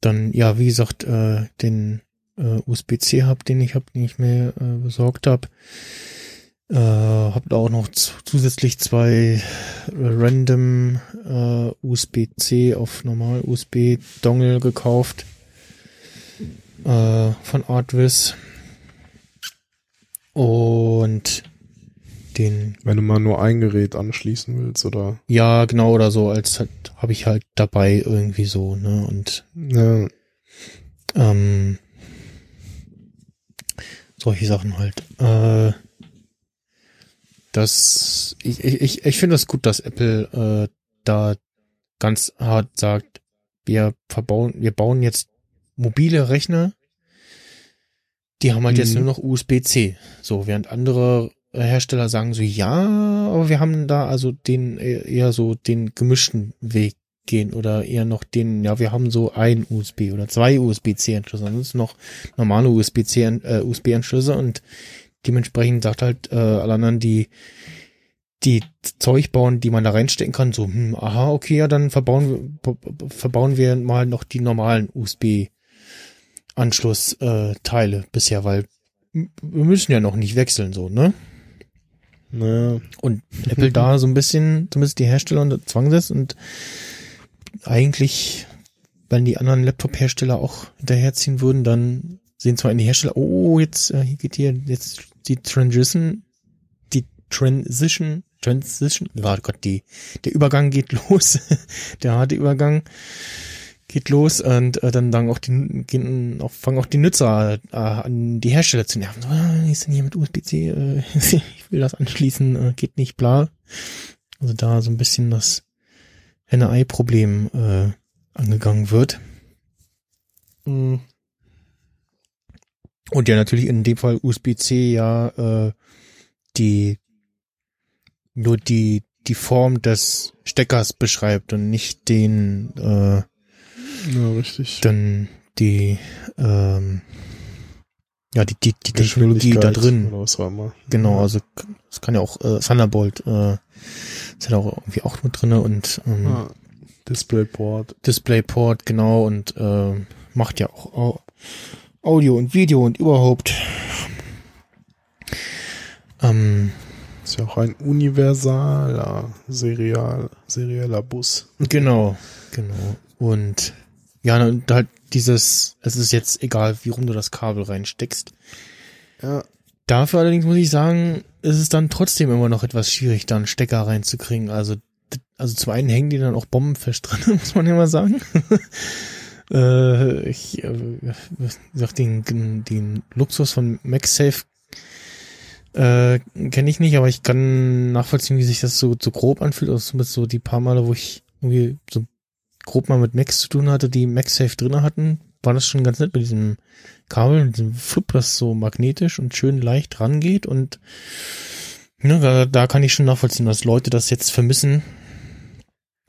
dann, ja, wie gesagt, äh, den äh, USB-C-Hub, den ich habe, den ich mir äh, besorgt habe. Äh, hab da auch noch zusätzlich zwei random äh, USB-C auf normal USB-Dongle gekauft äh, von Artvis. Und den. Wenn du mal nur ein Gerät anschließen willst, oder? Ja, genau, oder so, als halt, habe ich halt dabei irgendwie so, ne? Und ja. ähm, solche Sachen halt. Äh, das, ich, ich, ich finde das gut, dass Apple äh, da ganz hart sagt, wir verbauen, wir bauen jetzt mobile Rechner, die haben halt mhm. jetzt nur noch USB-C. So, während andere Hersteller sagen so, ja, aber wir haben da also den eher so den gemischten Weg gehen oder eher noch den, ja, wir haben so ein USB oder zwei USB-C-Anschlüsse, ansonsten noch normale USB-C, äh, USB-Anschlüsse und dementsprechend sagt halt äh, alle anderen, die die Zeug bauen, die man da reinstecken kann, so, hm, aha, okay, ja, dann verbauen wir, verbauen wir mal noch die normalen USB-Anschlussteile äh, bisher, weil wir müssen ja noch nicht wechseln, so, ne? Naja. Und Apple da so ein bisschen, zumindest die Hersteller unter Zwang setzt und eigentlich, wenn die anderen Laptop-Hersteller auch hinterherziehen würden, dann sehen zwar die Hersteller, oh, jetzt äh, hier geht hier jetzt die Transition, die Transition, Transition, oh Gott, die, der Übergang geht los, der harte Übergang geht los und äh, dann dann auch die gehen auch fangen auch die Nutzer äh, an die Hersteller zu nerven. So, ah, ist denn hier mit USB-C? Äh, ich will das anschließen, äh, geht nicht, bla. Also da so ein bisschen das Henne-Ei-Problem äh, angegangen wird. Mhm. Und ja, natürlich in dem Fall USB-C ja äh, die nur die die Form des Steckers beschreibt und nicht den äh, ja, richtig. Dann die, ähm, ja, die, die, die Technologie da drin. Genau, also es kann ja auch äh, Thunderbolt, äh, ist ja auch irgendwie auch mit drinne und ähm, ah, Displayport. Displayport, genau, und äh, macht ja auch Audio und Video und überhaupt. Ähm, ist ja auch ein universaler serial, serieller Bus. Genau, genau. Und ja, und halt dieses, es ist jetzt egal, wie rum du das Kabel reinsteckst. Ja. Dafür allerdings muss ich sagen, ist es dann trotzdem immer noch etwas schwierig, da einen Stecker reinzukriegen. Also, also zum einen hängen die dann auch bombenfest drin, muss man ja mal sagen. äh, ich äh, sag den, den Luxus von MagSafe äh, kenne ich nicht, aber ich kann nachvollziehen, wie sich das so, so grob anfühlt. Also zumindest so die paar Male, wo ich irgendwie so grob mal mit Macs zu tun hatte, die MagSafe drinne hatten, war das schon ganz nett mit diesem Kabel, mit diesem Flip, das so magnetisch und schön leicht rangeht und ne, da, da kann ich schon nachvollziehen, dass Leute das jetzt vermissen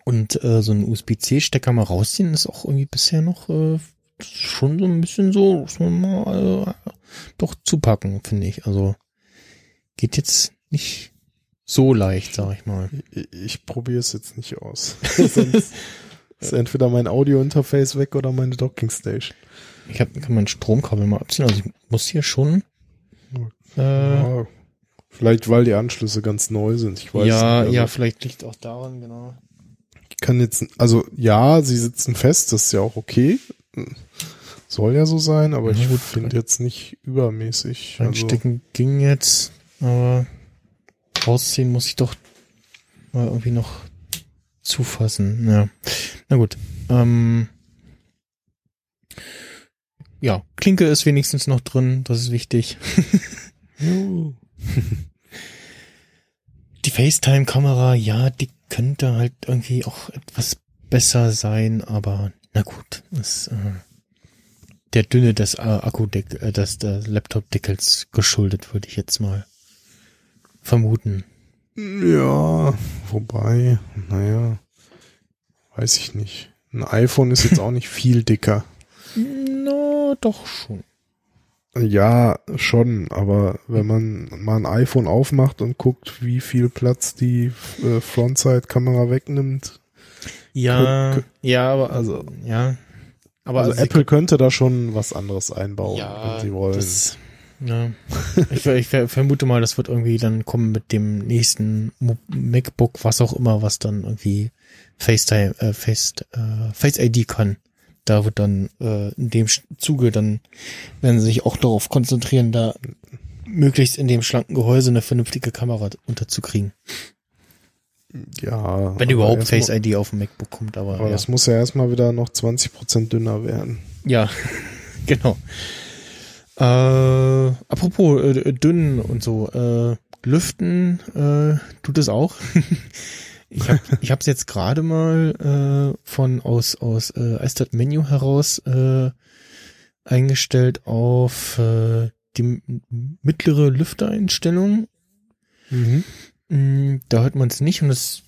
und äh, so einen USB-C-Stecker mal rausziehen, ist auch irgendwie bisher noch äh, schon so ein bisschen so, man mal äh, doch zupacken, finde ich. Also geht jetzt nicht so leicht, sag ich mal. Ich, ich probiere es jetzt nicht aus. Sonst ist entweder mein Audio-Interface weg oder meine Docking-Station. ich hab, kann mein Stromkabel mal abziehen. Also ich muss hier schon. Äh, Ja, vielleicht weil die Anschlüsse ganz neu sind. Ich weiß ja, nicht. Also ja, vielleicht liegt auch daran, genau. Ich kann jetzt, also ja, sie sitzen fest, das ist ja auch okay. Soll ja so sein, aber Ja, ich finde jetzt nicht übermäßig. Also, Reinstecken ging jetzt, aber rausziehen muss ich doch mal irgendwie noch zufassen. Ja. Na gut. Ähm, ja, Klinke ist wenigstens noch drin, das ist wichtig. Die FaceTime-Kamera, ja, die könnte halt irgendwie auch etwas besser sein, aber na gut, ist äh, der Dünne des äh, Akkudeck, äh, des, des Laptop-Deckels geschuldet, würde ich jetzt mal vermuten. Ja, wobei, naja, weiß ich nicht. Ein iPhone ist jetzt auch nicht viel dicker. Na, doch schon. Ja, schon, aber wenn man mal ein iPhone aufmacht und guckt, wie viel Platz die äh, Frontside-Kamera wegnimmt, Ja, ja, aber also- ja, aber also, sie Apple könnte da schon was anderes einbauen, ja, wenn sie wollen. Das, ja. ich, ich ver- vermute mal, das wird irgendwie dann kommen mit dem nächsten MacBook, was auch immer, was dann irgendwie FaceTime, äh, Face, äh, Face ID kann. Da wird dann äh, in dem Zuge dann werden sie sich auch darauf konzentrieren, da möglichst in dem schlanken Gehäuse eine vernünftige Kamera unterzukriegen. ja. Wenn überhaupt Face ID auf dem MacBook kommt, aber, Aber ja. das muss ja erstmal wieder noch 20% dünner werden. Ja, genau. Äh, apropos äh, dünn und so, äh, lüften äh, tut es auch. ich habe ich hab's jetzt gerade mal äh, von aus aus äh, iStat Menu heraus äh, eingestellt auf äh, die mittlere Lüftereinstellung. Mm, Da hört man es nicht und es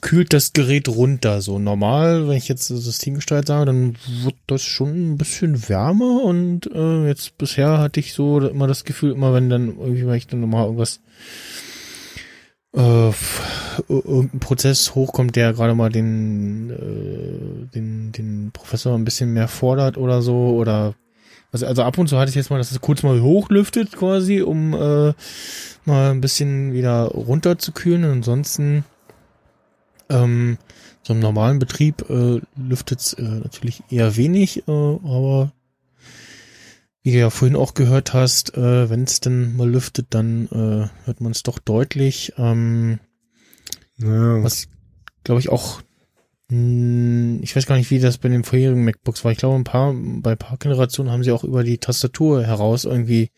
kühlt das Gerät runter. So normal, wenn ich jetzt so systemgesteuert sage, dann wird das schon ein bisschen wärmer und äh, jetzt bisher hatte ich so immer das Gefühl, immer wenn dann irgendwie, wenn ich dann nochmal irgendwas äh, irgendein Prozess hochkommt, der gerade mal den, äh, den, den Professor ein bisschen mehr fordert oder so oder also, also ab und zu hatte ich jetzt mal, dass es kurz mal hochlüftet quasi, um äh, mal ein bisschen wieder runterzukühlen. Ansonsten ähm, so im normalen Betrieb äh, lüftet es äh, natürlich eher wenig, äh, aber wie du ja vorhin auch gehört hast, äh, wenn es dann mal lüftet, dann äh, hört man es doch deutlich. Ähm, Ja. was glaube ich auch mh, ich weiß gar nicht, wie das bei den vorherigen MacBooks war. Ich glaube, ein paar, bei ein paar Generationen haben sie auch über die Tastatur heraus irgendwie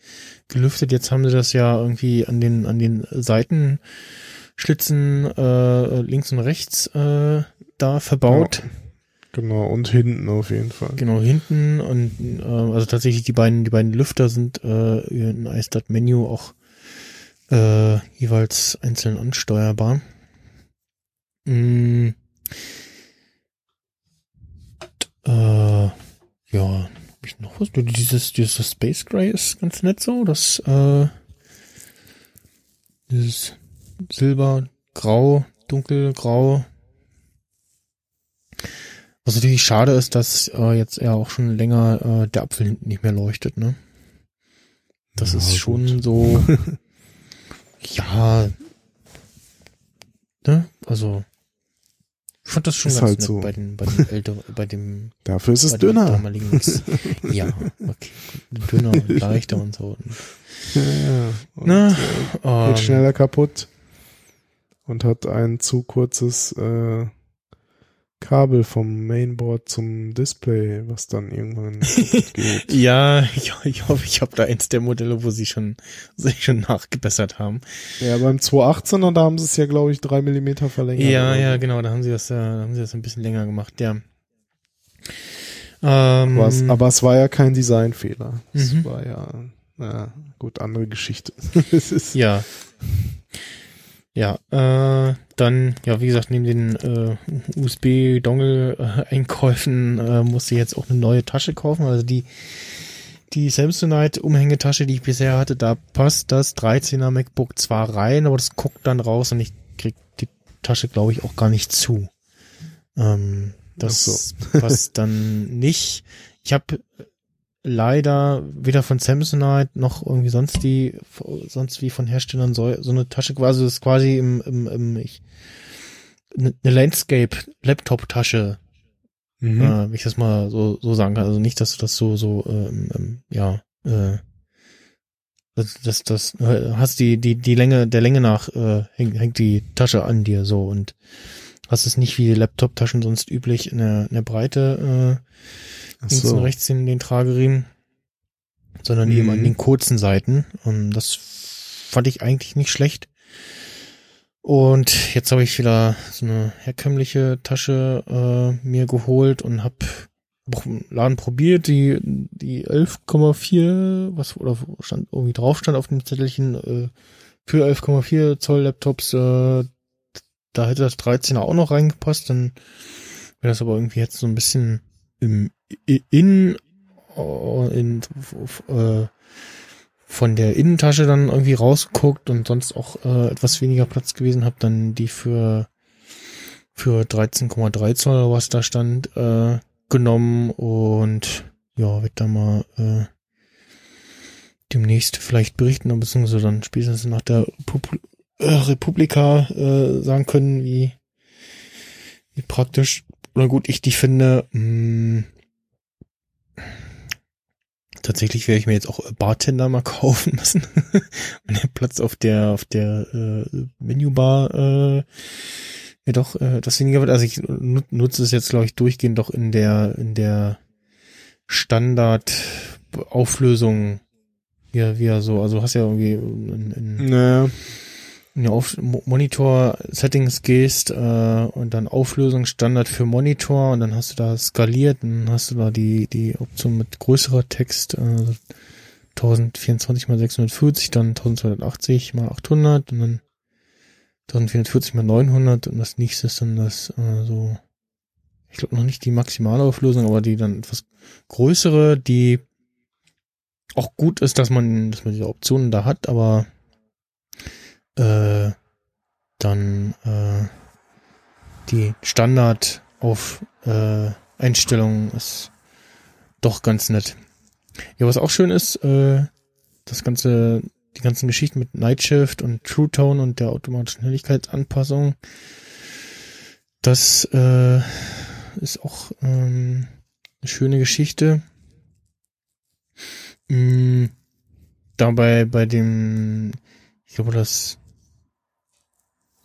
gelüftet. Jetzt haben sie das ja irgendwie an den, an den Seitenschlitzen äh, links und rechts äh, da verbaut. Genau, und hinten auf jeden Fall. Genau, hinten und äh, also tatsächlich die beiden, die beiden Lüfter sind äh, in iStat Menu auch äh, jeweils einzeln ansteuerbar. Mm. Äh, ja, hab ich noch was? Dieses, dieses Space Gray ist ganz nett so, das äh, dieses Silber, Grau, Dunkelgrau. Was natürlich schade ist, dass äh, jetzt ja auch schon länger äh, der Apfel hinten nicht mehr leuchtet, ne? Das Ja, ist schon gut. so. ja. Ne? Also. Ich fand das schon Ist ganz halt nett so. bei den, bei den älteren, bei dem, Dafür ist es dünner. Ja, okay. Dünner und leichter und so. Ja, ja. Und, Na, äh, Ähm, geht schneller kaputt und hat ein zu kurzes äh, Kabel vom Mainboard zum Display, was dann irgendwann geht. Ja, ich, ich hoffe, ich habe da eins der Modelle, wo sie schon, sich schon nachgebessert haben. Ja, beim 218er, da haben sie es ja, glaube ich, drei Millimeter verlängert. Ja, oder ja, genau, da haben sie das, äh, da haben sie das ein bisschen länger gemacht, ja. Ähm, Aber, es, aber es war ja kein Designfehler. Es Mhm. war ja, ja, gut, andere Geschichte. es ist, ja. Ja, äh, dann, ja, wie gesagt, neben den äh, USB-Dongle-Einkäufen äh, musste ich jetzt auch eine neue Tasche kaufen. Also die, die Samsonite-Umhängetasche, die ich bisher hatte, da passt das 13er MacBook zwar rein, aber das guckt dann raus und ich krieg die Tasche, glaube ich, auch gar nicht zu. Ähm, das passt dann nicht. ich habe leider weder von Samsonite noch irgendwie sonst die sonst wie von Herstellern so, so eine Tasche quasi das ist quasi im, im, im ich, eine Landscape Laptop Tasche mhm. äh, wenn ich das mal so so sagen kann also nicht dass du das so so ähm, ähm, ja äh, das, das, das hast die, die, die Länge, der Länge nach äh, hängt, hängt die Tasche an dir so und hast es nicht wie Laptop-Taschen sonst üblich in der, in der Breite äh, links so. und rechts in den Trageriemen, sondern mhm. eben an den kurzen Seiten. Und das fand ich eigentlich nicht schlecht. Und jetzt habe ich wieder so eine herkömmliche Tasche äh, mir geholt und habe auch im Laden probiert, die, die 11,4, was oder stand irgendwie drauf stand auf dem Zettelchen, äh, für 11,4 Zoll Laptops, äh, da hätte das 13er auch noch reingepasst, dann wäre das aber irgendwie jetzt so ein bisschen im in, äh, in äh, von der Innentasche dann irgendwie rausgeguckt und sonst auch äh, etwas weniger Platz gewesen, habe dann die für für 13,3 Zoll, was da stand, äh, genommen und ja, wird da mal äh, demnächst vielleicht berichten, beziehungsweise dann spätestens nach der Pub äh, Republika äh, sagen können, wie, wie praktisch oder gut ich die finde. Mh, hm, tatsächlich werde ich mir jetzt auch Bartender mal kaufen müssen. Wenn der Platz auf der auf der äh, Menübar äh, ja doch äh, das weniger wird. Also ich nutze es jetzt, glaube ich, durchgehend doch in der, in der Standard-Auflösung ja, wie so, also hast ja irgendwie in, in, naja. In auf Monitor-Settings gehst äh, und dann Auflösungsstandard für Monitor und dann hast du da skaliert, dann hast du da die, die Option mit größerer Text, äh, 1024 mal 640, dann 1280 mal 800 und dann 1044 mal 900 und das nächste ist dann das äh, so, ich glaube noch nicht die maximale Auflösung, aber die dann etwas größere, die auch gut ist, dass man, dass man diese Optionen da hat, aber äh, dann äh, die Standard auf äh, Einstellungen ist doch ganz nett. Ja, was auch schön ist, äh, das ganze die ganzen Geschichten mit Nightshift und True Tone und der automatischen Helligkeitsanpassung. Das äh, ist auch ähm, eine schöne Geschichte. Mhm. Dabei bei dem, ich glaube, das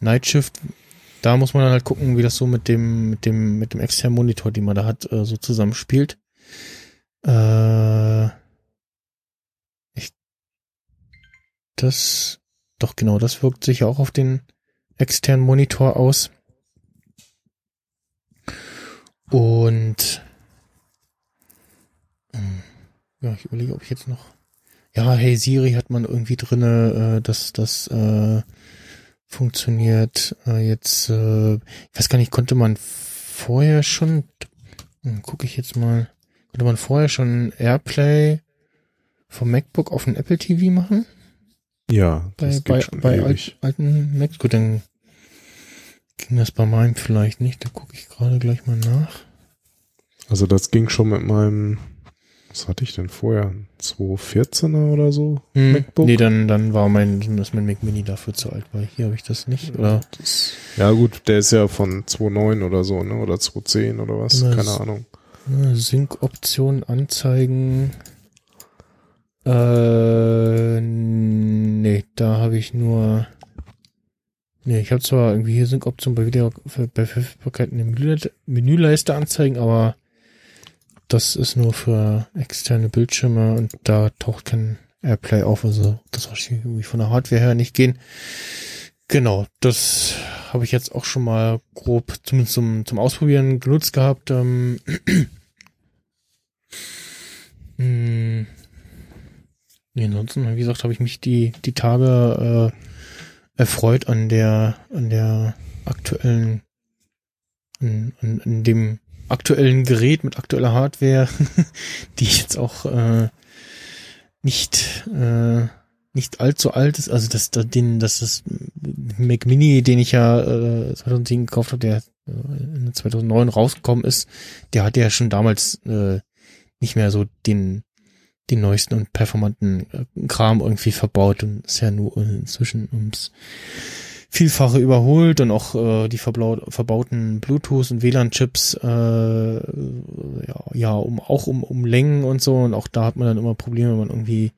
Nightshift, da muss man dann halt gucken, wie das so mit dem, mit dem, mit dem externen Monitor, den man da hat, äh, so zusammenspielt. Äh, Das, doch genau, das wirkt sich auch auf den externen Monitor aus. Und hm, ja, ich überlege, ob ich jetzt noch. Ja, hey Siri hat man irgendwie drinne, äh, dass das äh, funktioniert. Äh, jetzt, äh, ich weiß gar nicht, konnte man vorher schon, hm, gucke ich jetzt mal, konnte man vorher schon Airplay vom MacBook auf den Apple TV machen? Ja, das bei, geht bei, bei alt, alten Macs. Gut, dann ging das bei meinem vielleicht nicht. Da gucke ich gerade gleich mal nach. Also das ging schon mit meinem, was hatte ich denn vorher? 214er oder so? Hm, MacBook? Nee, dann, dann war mein, das mein Mac Mini dafür zu alt, weil hier habe ich das nicht, oder? Das, ja gut, der ist ja von 2.9 oder so, ne? Oder 2.10 oder was? Keine Ahnung. Sync-Option anzeigen. Äh, nee, da habe ich nur. Nee, ich habe zwar irgendwie hier Sync-Option bei Video bei Verfügbarkeit in der Menüleiste anzeigen, aber das ist nur für externe Bildschirme und da taucht kein Airplay auf, also das wahrscheinlich irgendwie von der Hardware her nicht gehen. Genau, das habe ich jetzt auch schon mal grob zumindest zum, zum Ausprobieren genutzt gehabt. Ähm, hm, Nee, ansonsten, wie gesagt, habe ich mich die, die Tage äh, erfreut an der, an der aktuellen, an, an, an dem aktuellen Gerät mit aktueller Hardware, die jetzt auch äh, nicht äh, nicht allzu alt ist. Also das, das den, das ist Mac Mini, den ich ja äh, 2010 gekauft habe, der äh, in 2009 rausgekommen ist, der hatte ja schon damals äh, nicht mehr so den den neuesten und performanten äh, Kram irgendwie verbaut und ist ja nur inzwischen ums Vielfache überholt und auch äh, die verbauten Bluetooth und WLAN-Chips äh, ja, ja um auch um, um Längen und so und auch da hat man dann immer Probleme, wenn man irgendwie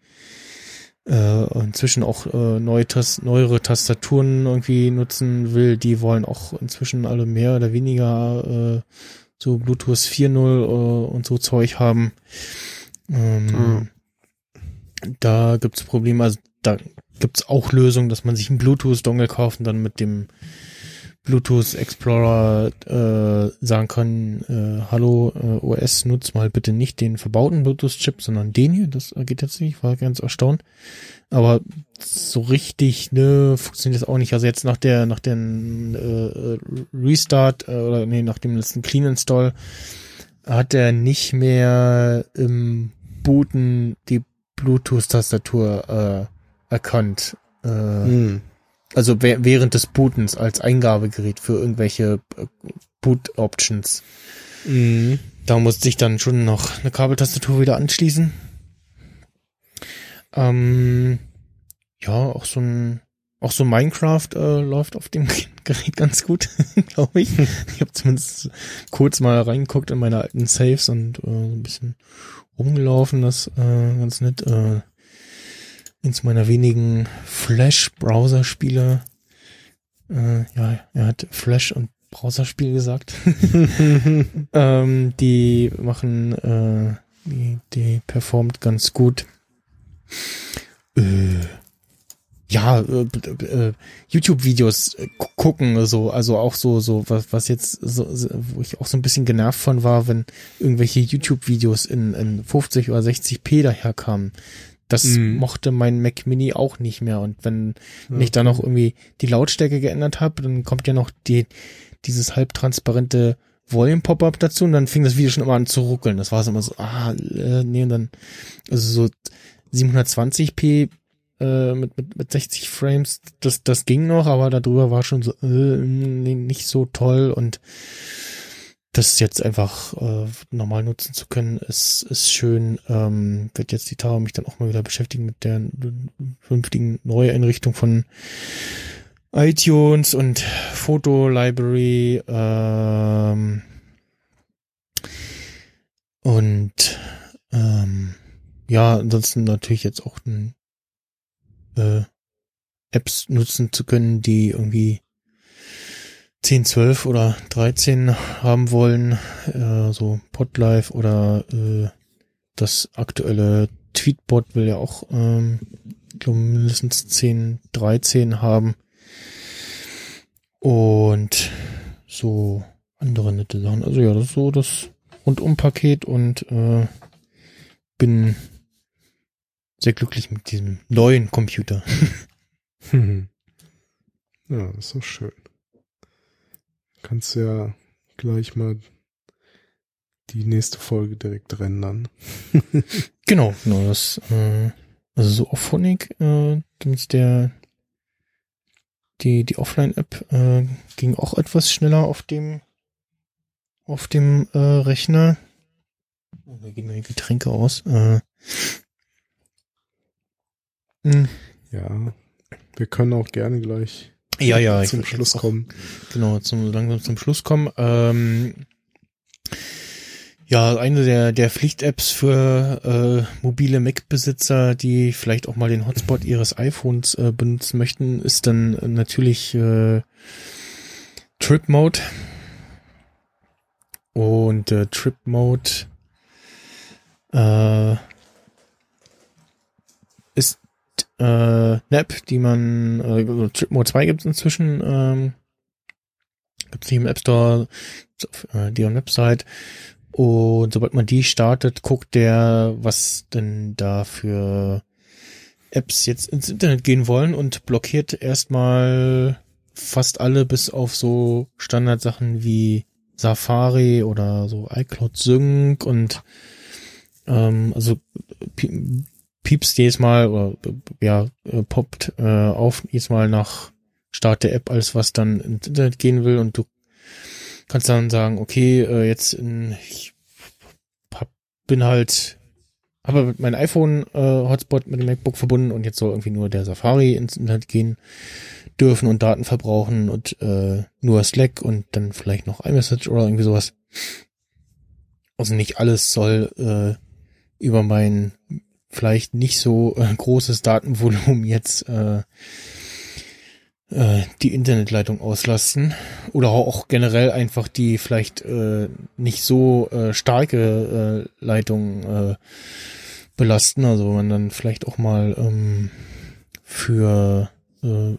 äh, inzwischen auch äh, neue Tas neuere Tastaturen irgendwie nutzen will, die wollen auch inzwischen alle mehr oder weniger äh, so Bluetooth 4.0 äh, und so Zeug haben. Ähm, mhm. Da gibt's Probleme, also da gibt's auch Lösungen, dass man sich einen Bluetooth-Dongle kauft und dann mit dem Bluetooth Explorer äh, sagen kann, äh, hallo äh, OS, nutzt mal bitte nicht den verbauten Bluetooth-Chip, sondern den hier. Das geht jetzt nicht, ich war ganz erstaunt. Aber so richtig, ne, funktioniert das auch nicht. Also jetzt nach der, nach dem äh, Restart äh, oder nee, nach dem letzten Clean Install hat er nicht mehr im Booten die Bluetooth-Tastatur äh, erkannt. Äh, hm. Also während des Bootens als Eingabegerät für irgendwelche äh, Boot-Options. Mhm. Da musste ich dann schon noch eine Kabeltastatur wieder anschließen. Ähm, ja, auch so ein auch so Minecraft äh, läuft auf dem Gerät ganz gut, glaube ich. Ich habe zumindest kurz mal reingeguckt in meine alten Saves und äh, ein bisschen rumgelaufen, das äh, ganz nett. Äh, eins meiner wenigen Flash-Browser-Spiele. Äh, ja, er hat Flash und Browserspiel gesagt. ähm, die machen, äh, die, die performt ganz gut. Äh, ja, äh, äh, YouTube-Videos äh, gucken, so, also auch so, so, was, was jetzt, so, wo ich auch so ein bisschen genervt von war, wenn irgendwelche YouTube-Videos in, in 50 oder 60p daherkamen. Das mhm. mochte mein Mac Mini auch nicht mehr. Und wenn ja. ich da noch irgendwie die Lautstärke geändert habe, dann kommt ja noch die, dieses halbtransparente Volume-Pop-Up dazu und dann fing das Video schon immer an zu ruckeln. Das war so immer so, ah, äh, nee, und dann, also so 720p äh, mit, mit, mit 60 Frames, das, das ging noch, aber darüber war schon so, äh, nicht so toll und das jetzt einfach äh, normal nutzen zu können, ist, ist schön. Ähm, wird jetzt die Tage mich dann auch mal wieder beschäftigen mit der vernünftigen Neueinrichtung von iTunes und Foto Library. Ähm, und ähm, ja, ansonsten natürlich jetzt auch äh, Apps nutzen zu können, die irgendwie 10, 12 oder 13 haben wollen, äh, so Podlife oder äh, das aktuelle Tweetbot will ja auch, ähm, mindestens 10, 13 haben. Und so andere nette Sachen. Also ja, das ist so das Rundum-Paket und äh, bin sehr glücklich mit diesem neuen Computer. ja, ist doch schön. Kannst ja gleich mal die nächste Folge direkt rendern. genau, genau, das, äh, also so auf Phonic, äh, der, die, die Offline-App, äh, ging auch etwas schneller auf dem, auf dem, äh, Rechner. Oh, da gehen die Getränke aus, äh, Mhm. Ja, wir können auch gerne gleich ja, ja, zum Schluss kommen. Genau, zum, langsam zum Schluss kommen. Ähm, ja, eine der, der Pflicht-Apps für äh, mobile Mac-Besitzer, die vielleicht auch mal den Hotspot ihres iPhones äh, benutzen möchten, ist dann natürlich äh, Trip Mode. Und äh, Trip Mode äh, ist äh, App, die man, äh, Tripmode 2 gibt es inzwischen, ähm, gibt es nicht im App Store, auf äh, deren Website. Und sobald man die startet, guckt der, was denn da für Apps jetzt ins Internet gehen wollen und blockiert erstmal fast alle bis auf so Standardsachen wie Safari oder so iCloud Sync und ähm, also piepst jedes Mal oder ja, poppt äh, auf jedes Mal nach Start der App alles, was dann ins Internet gehen will und du kannst dann sagen, okay, äh, jetzt in, ich hab bin halt, habe mein iPhone äh, Hotspot mit dem MacBook verbunden und jetzt soll irgendwie nur der Safari ins Internet gehen dürfen und Daten verbrauchen und äh, nur Slack und dann vielleicht noch iMessage oder irgendwie sowas. Also nicht alles soll äh, über mein vielleicht nicht so äh, großes Datenvolumen jetzt äh, äh, die Internetleitung auslasten oder auch generell einfach die vielleicht äh, nicht so äh, starke äh, Leitung äh, belasten. Also man dann vielleicht auch mal ähm, für äh,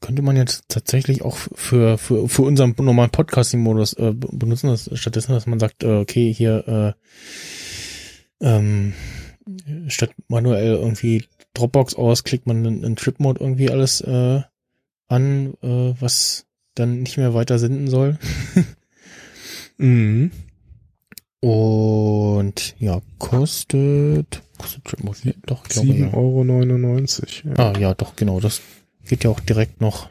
könnte man jetzt tatsächlich auch für für für unseren normalen Podcasting-Modus äh, benutzen, dass, stattdessen, dass man sagt, äh, okay, hier äh, ähm, statt manuell irgendwie Dropbox aus, klickt man in, in Trip-Mode irgendwie alles äh, an, äh, was dann nicht mehr weiter senden soll. Mhm. Und ja, kostet, kostet Trip-Mode, ja, doch, ich glaube, ja. 7,99 Euro. Ah, ja, doch, genau, das geht ja auch direkt noch.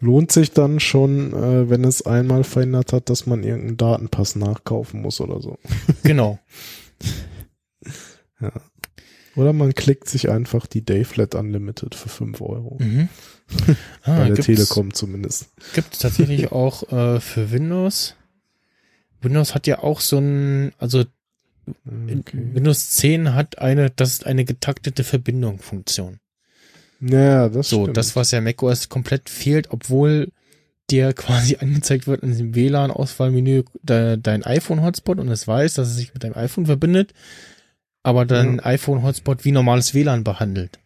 Lohnt sich dann schon, äh, wenn es einmal verhindert hat, dass man irgendeinen Datenpass nachkaufen muss oder so. Genau. Ja. Oder man klickt sich einfach die Dayflat Unlimited für 5 Euro. Mhm. Ah, Bei der Telekom zumindest. Gibt es tatsächlich auch äh, für Windows. Windows hat ja auch so ein, also Okay. Windows 10 hat eine, das ist eine getaktete Verbindung Funktion. Ja, das So, stimmt. das, was ja macOS komplett fehlt, obwohl dir quasi angezeigt wird in diesem WLAN-Auswahlmenü de, dein iPhone-Hotspot und es weiß, dass es sich mit deinem iPhone verbindet, aber dein Ja. iPhone-Hotspot wie normales WLAN behandelt.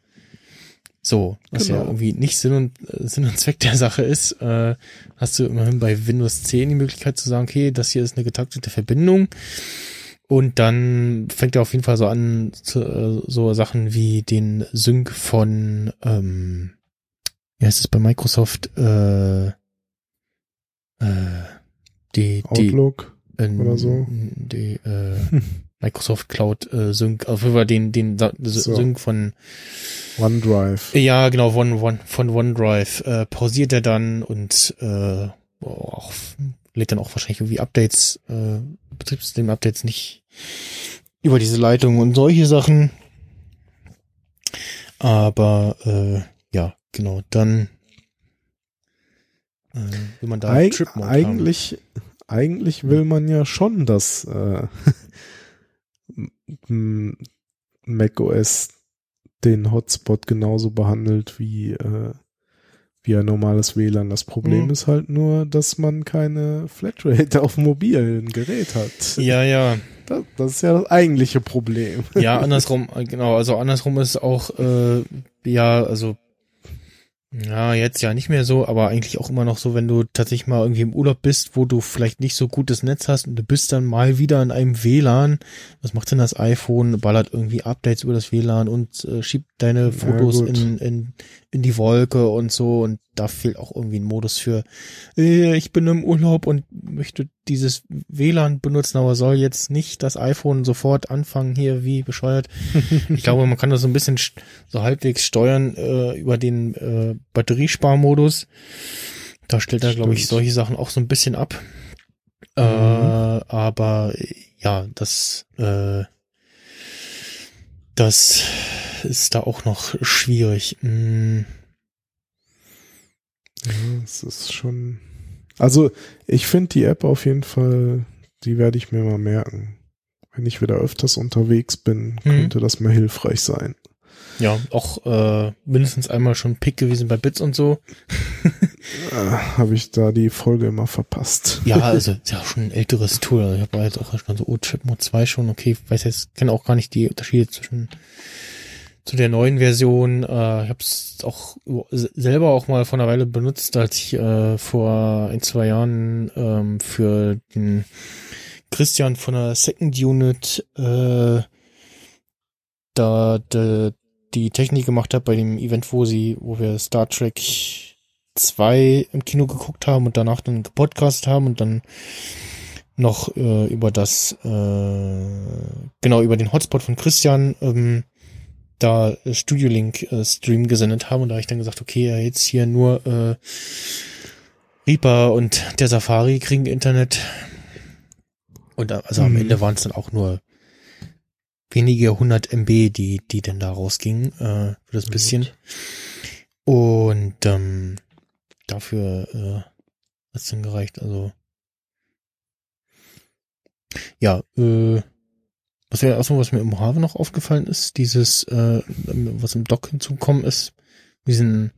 So, was ja Genau. irgendwie nicht Sinn und, äh, Sinn und Zweck der Sache ist, äh, hast du immerhin bei Windows 10 die Möglichkeit zu sagen, okay, das hier ist eine getaktete Verbindung. Und dann fängt er auf jeden Fall so an, zu, äh, so Sachen wie den Sync von, ähm, wie heißt es bei Microsoft, äh, äh, die, die, Outlook. ähm, oder so. die äh, Microsoft Cloud äh, Sync, auf jeden Fall den, den So. Sync von, OneDrive. ja, genau, von, von, von OneDrive äh, pausiert er dann und äh, auch, lädt dann auch wahrscheinlich irgendwie Updates, äh, Betriebssystem-Updates nicht über diese Leitung und solche Sachen. Aber äh, ja, genau, dann äh, will man da Eig Trip-Mode haben. eigentlich, eigentlich will man ja schon, dass äh, macOS den Hotspot genauso behandelt wie, äh, wie ein normales WLAN. Das Problem Mhm. ist halt nur, dass man keine Flatrate auf mobilen Gerät hat. Ja, ja. Das, das ist ja das eigentliche Problem. Ja, andersrum, äh, genau, also andersrum ist auch, äh, ja, also, ja, jetzt ja nicht mehr so, aber eigentlich auch immer noch so, wenn du tatsächlich mal irgendwie im Urlaub bist, wo du vielleicht nicht so gutes Netz hast und du bist dann mal wieder in einem WLAN. Was macht denn das iPhone? Ballert irgendwie Updates über das WLAN und äh, schiebt deine Fotos gut. in, in, in die Wolke und so und da fehlt auch irgendwie ein Modus für, äh, ich bin im Urlaub und möchte dieses WLAN benutzen, aber soll jetzt nicht das iPhone sofort anfangen hier wie bescheuert. Ich glaube, man kann das so ein bisschen so halbwegs steuern äh, über den äh, Batteriesparmodus. Da stellt er, glaube ich, solche Sachen auch so ein bisschen ab. Äh, Mhm. aber äh, ja, das äh, das ist da auch noch schwierig. Mm, Ja, es ist schon. Also, ich finde die App auf jeden Fall, die werde ich mir mal merken. Wenn ich wieder öfters unterwegs bin, könnte das mal hilfreich sein. Ja, auch äh, mindestens einmal schon Pick gewesen bei Bits und so. Äh, Habe ich da die Folge immer verpasst. Ja, also ist ja schon ein älteres Tool. Also ich habe jetzt auch schon so, oh, Trip Mode 2 schon, okay, ich weiß jetzt, kenne auch gar nicht die Unterschiede zwischen zu der neuen Version. Äh, ich habe es auch selber auch mal vor einer Weile benutzt, als ich äh, vor ein, zwei Jahren ähm, für den Christian von der Second Unit äh, da de, die Technik gemacht habe bei dem Event, wo sie, wo wir Star Trek 2 im Kino geguckt haben und danach dann gepodcast haben und dann noch äh, über das, äh, genau, über den Hotspot von Christian ähm, da Studio Link äh, Stream gesendet haben und da habe ich dann gesagt, okay, ja, jetzt hier nur äh, Reaper und der Safari kriegen Internet. Und also am Mhm. Ende waren es dann auch nur wenige hundert MB, die, die denn da rausgingen, äh, für das bisschen. gut. Und ähm, dafür äh, hat's dann gereicht. Also ja, äh, was ja auch so, was mir im Mojave noch aufgefallen ist, dieses, äh, was im Dock hinzugekommen ist, diesen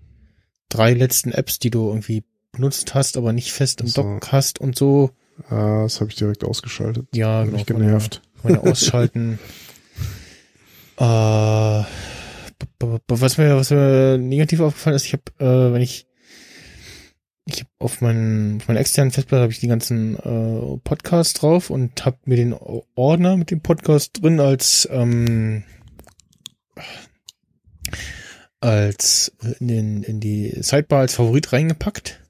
drei letzten Apps, die du irgendwie benutzt hast, aber nicht fest im Ach so. Dock hast und so. Ah, das habe ich direkt ausgeschaltet. Ja, genau. mich genervt. man ja ausschalten. äh, was mir, was mir negativ aufgefallen ist, ich habe, äh, wenn ich ich habe auf meinen auf meiner externen Festplatte habe ich die ganzen äh, Podcasts drauf und habe mir den Ordner mit dem Podcast drin als ähm, als in, den, in die Sidebar als Favorit reingepackt.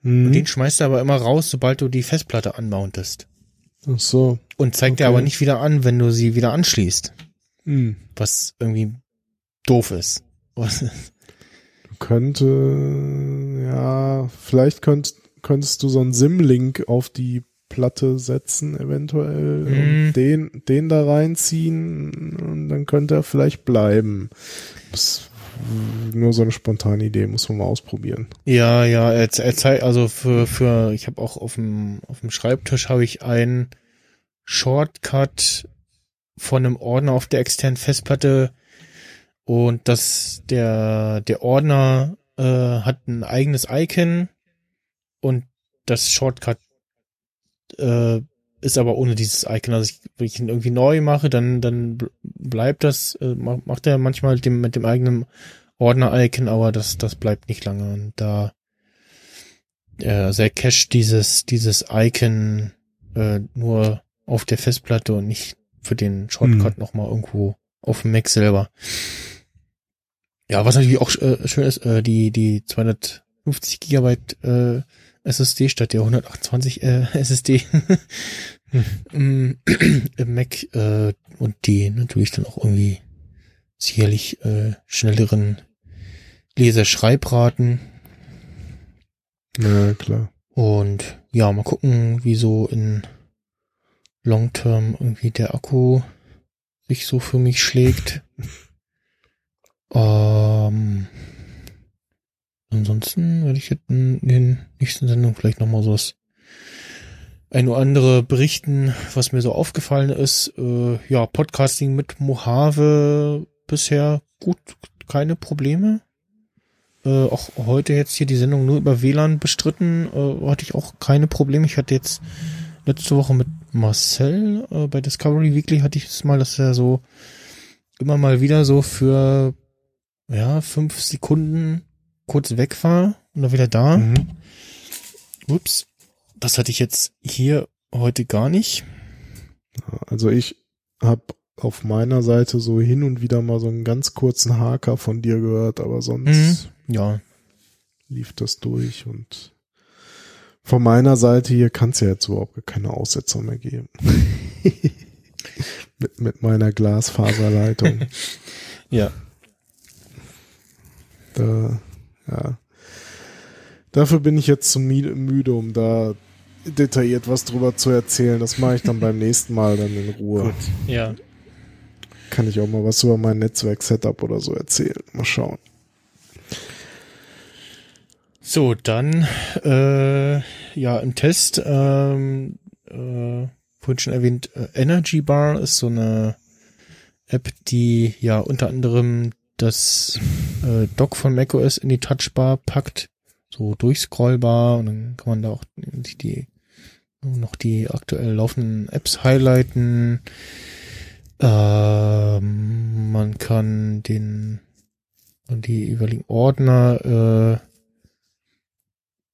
Mhm. Und den schmeißt er aber immer raus, sobald du die Festplatte anmountest. Ach so. Und zeigt dir Okay. aber nicht wieder an, wenn du sie wieder anschließt. Mhm. Was irgendwie doof ist. Könnte, ja, vielleicht könnt, könntest du so einen Sim-Link auf die Platte setzen, eventuell, Mhm. und den, den da reinziehen, und dann könnte er vielleicht bleiben. Das nur so eine spontane Idee, muss man mal ausprobieren. Ja, ja, er, er zeigt, also für, für, ich habe auch auf dem, auf dem Schreibtisch habe ich einen Shortcut von einem Ordner auf der externen Festplatte und das, der, der Ordner äh, hat ein eigenes Icon und das Shortcut äh, ist aber ohne dieses Icon. Also ich, wenn ich ihn irgendwie neu mache, dann, dann bl- bleibt das, äh, ma- macht er manchmal dem, mit dem eigenen Ordner-Icon, aber das, das bleibt nicht lange. Und da, äh, er cached dieses, dieses Icon äh, nur auf der Festplatte und nicht für den Shortcut Hm. nochmal irgendwo auf dem Mac selber. Ja, was natürlich auch äh, schön ist, äh, die, die 250 Gigabyte äh, SSD statt der 128 äh, SSD im im Mac äh, und die natürlich dann auch irgendwie sicherlich äh, schnelleren Leserschreibraten. Ja, klar. Und ja, mal gucken, wie so in Long Term irgendwie der Akku sich so für mich schlägt. ähm, ansonsten werde ich jetzt in den nächsten Sendungen vielleicht nochmal so das ein oder andere berichten, was mir so aufgefallen ist. Äh, ja, Podcasting mit Mojave bisher gut, keine Probleme. Äh, auch heute jetzt hier die Sendung nur über WLAN bestritten, äh, hatte ich auch keine Probleme. Ich hatte jetzt letzte Woche mit Marcel äh, bei Discovery Weekly hatte ich es mal, dass er so immer mal wieder so für ja fünf Sekunden kurz weg war und dann wieder da. Mhm. Ups, das hatte ich jetzt hier heute gar nicht. Also ich habe auf meiner Seite so hin und wieder mal so einen ganz kurzen Haker von dir gehört, aber sonst Ja, lief das durch und von meiner Seite hier kann es ja jetzt überhaupt keine Aussetzer mehr geben. mit, mit meiner Glasfaserleitung. ja, Da, ja. Dafür bin ich jetzt zu müde, um da detailliert was drüber zu erzählen. Das mache ich dann beim nächsten Mal dann in Ruhe. gut, ja. Kann ich auch mal was über mein Netzwerk-Setup oder so erzählen. Mal schauen. So, dann äh, ja im Test, ähm, äh, vorhin schon erwähnt, äh, Energy Bar ist so eine App, die ja unter anderem das äh, Dock von macOS in die Touchbar packt, so durchscrollbar und dann kann man da auch die, die noch die aktuell laufenden Apps highlighten. Ähm, man kann den die jeweiligen Ordner äh,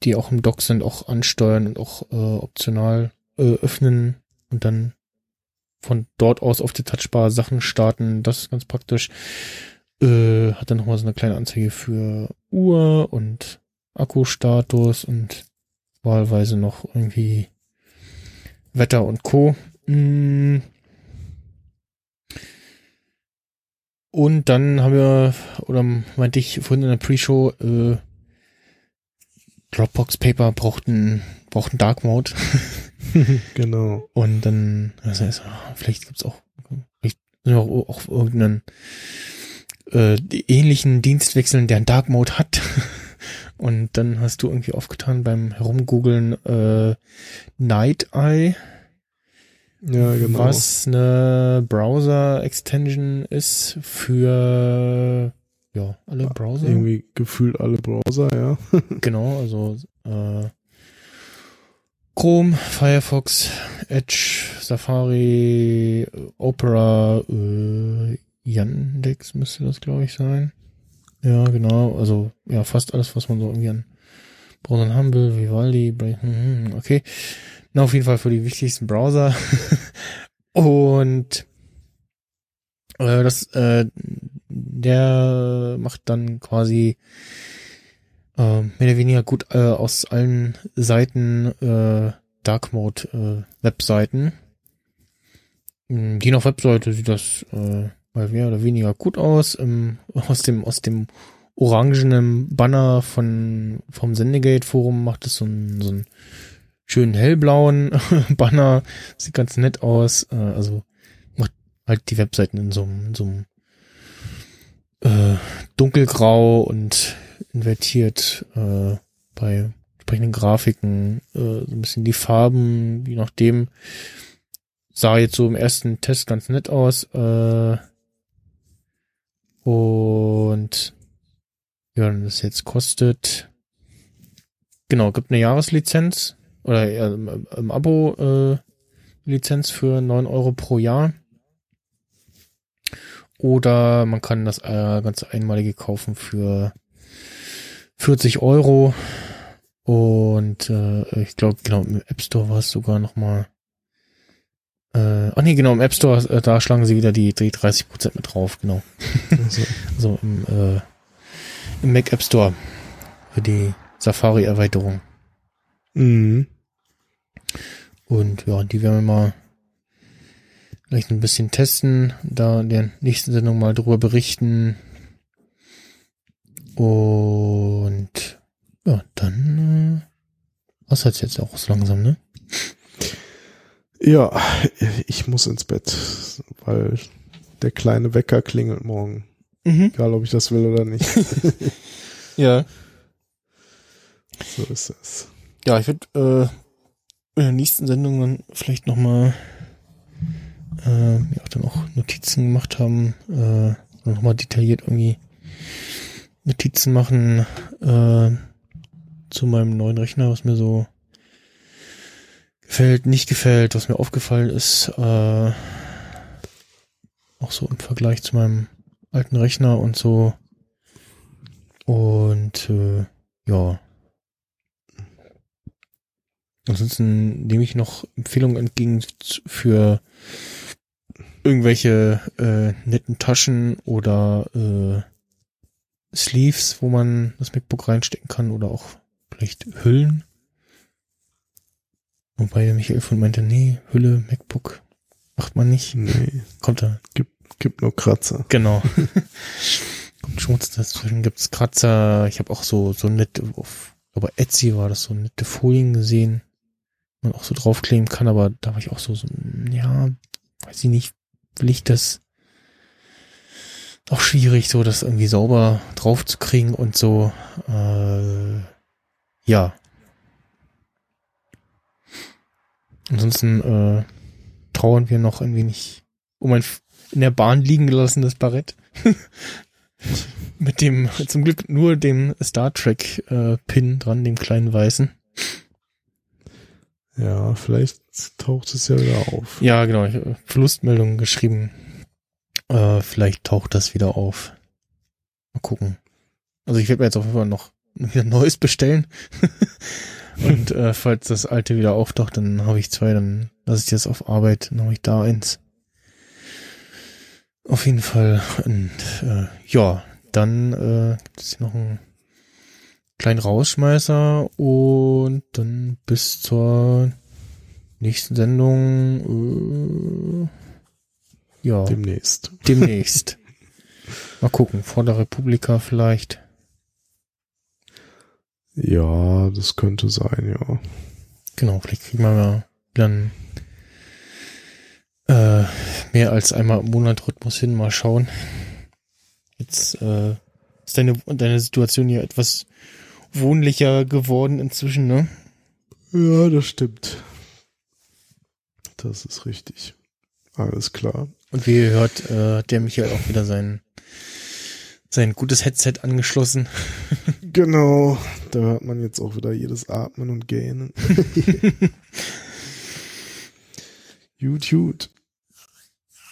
die auch im Dock sind, auch ansteuern und auch äh, optional äh, öffnen und dann von dort aus auf der Touchbar Sachen starten. Das ist ganz praktisch. Äh, hat dann nochmal so eine kleine Anzeige für Uhr und Akkustatus und wahlweise noch irgendwie Wetter und Co. Mm. Und dann haben wir, oder meinte ich vorhin in der Pre-Show, äh, Dropbox Paper braucht einen, braucht einen Dark Mode. genau. Und dann, das heißt, ah, vielleicht gibt's auch, vielleicht auch, auch irgendeinen äh, ähnlichen Dienstwechseln, der einen Dark Mode hat. Und dann hast du irgendwie aufgetan beim Herumgoogeln äh, Night Eye, Ja, genau. was eine Browser-Extension ist für ja alle Browser. Irgendwie gefühlt alle Browser, ja. Genau, also äh, Chrome, Firefox, Edge, Safari, Opera, äh, Yandex müsste das, glaube ich, sein. Ja, genau, also ja, fast alles, was man so irgendwie an Browsern haben will, Vivaldi, Bra- hm, hm, okay. Na, auf jeden Fall für die wichtigsten Browser. Und äh, das, äh, der macht dann quasi äh, mehr oder weniger gut äh, aus allen Seiten äh, Dark Mode äh, Webseiten. Je nach Webseite sieht das äh, mal mehr oder weniger gut aus. Ähm, aus dem aus dem orangenen Banner von vom Sendegate Forum macht es so einen so einen schönen hellblauen Banner. Sieht ganz nett aus. Äh, also macht halt die Webseiten in so einem, in so einem äh, dunkelgrau und invertiert äh, bei entsprechenden Grafiken, äh, so ein bisschen die Farben, je nachdem, sah jetzt so im ersten Test ganz nett aus. Äh, und ja, wenn das jetzt kostet, genau, gibt eine Jahreslizenz oder ja, im, Abo äh, Lizenz für neun Euro pro Jahr. Oder man kann das äh, ganze einmalige kaufen für 40 Euro. Und äh, ich glaube, genau, im App Store war es sogar noch mal. Äh, ach nee, genau, im App Store, äh, da schlagen sie wieder die, die 30% mit drauf, genau. Also, Also im, äh, im Mac App Store für die Safari-Erweiterung. mhm. Und ja, die werden wir mal vielleicht ein bisschen testen, da in der nächsten Sendung mal drüber berichten. Und ja, dann äh, was hat's jetzt auch so langsam, ne? Ja, ich muss ins Bett, weil der kleine Wecker klingelt morgen. Mhm. Egal, ob ich das will oder nicht. Ja. so ist es. Ja, ich würde äh, in der nächsten Sendung dann vielleicht nochmal äh, mir auch dann auch Notizen gemacht haben, äh, nochmal detailliert irgendwie Notizen machen äh, zu meinem neuen Rechner, was mir so gefällt, nicht gefällt, was mir aufgefallen ist, äh, auch so im Vergleich zu meinem alten Rechner und so. Und äh, ja, Ansonsten nehme ich noch Empfehlungen entgegen für irgendwelche äh, netten Taschen oder äh, Sleeves, wo man das MacBook reinstecken kann oder auch vielleicht Hüllen. Wobei der Michael von meinte, nee, Hülle, MacBook macht man nicht. Nee, Kommt da. gibt nur Kratzer. Genau. Kommt Schmutz dazwischen, gibt's Kratzer. Ich habe auch so so nette, auf, aber Etsy war das so nette Folien gesehen, man auch so draufkleben kann, aber da war ich auch so, so ja, weiß ich nicht, will ich das auch schwierig, so das irgendwie sauber drauf zu kriegen und so. Äh, ja. Ansonsten äh, trauern wir noch ein wenig um ein in der Bahn liegen gelassenes Barett. Mit dem, zum Glück nur dem Star Trek äh, Pin dran, dem kleinen weißen. Ja, vielleicht taucht es ja wieder auf. Ja, genau, ich habe Verlustmeldungen geschrieben. Äh, vielleicht taucht das wieder auf. Mal gucken. Also ich werde mir jetzt auf jeden Fall noch wieder Neues bestellen. Und äh, falls das alte wieder auftaucht, dann habe ich zwei, dann lasse ich das auf Arbeit, dann habe ich da eins. Auf jeden Fall. Und äh, ja, dann äh, gibt es hier noch einen kleinen Rausschmeißer und dann bis zur nächsten Sendung. Äh, ja, Demnächst. demnächst. Mal gucken, vor der Republika vielleicht. Ja, das könnte sein, ja. Genau, vielleicht kriegen wir mal dann äh, mehr als einmal im Monat Rhythmus hin, mal schauen. Jetzt äh, ist deine, deine Situation hier etwas wohnlicher geworden inzwischen, ne? Ja, das stimmt. Das ist richtig. Alles klar. Und wie ihr hört, äh, der Michael auch wieder sein, sein gutes Headset angeschlossen. genau. Da hört man jetzt auch wieder jedes Atmen und Gähnen. gut, gut.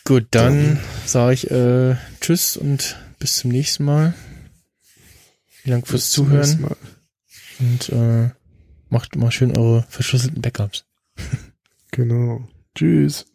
Gut, dann sage ich äh, Tschüss und bis zum nächsten Mal. Vielen Dank fürs Zuhören. Und äh, macht mal schön eure verschlüsselten Backups. genau. Tschüss.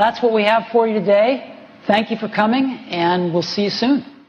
That's what we have for you today. Thank you for coming, and we'll see you soon.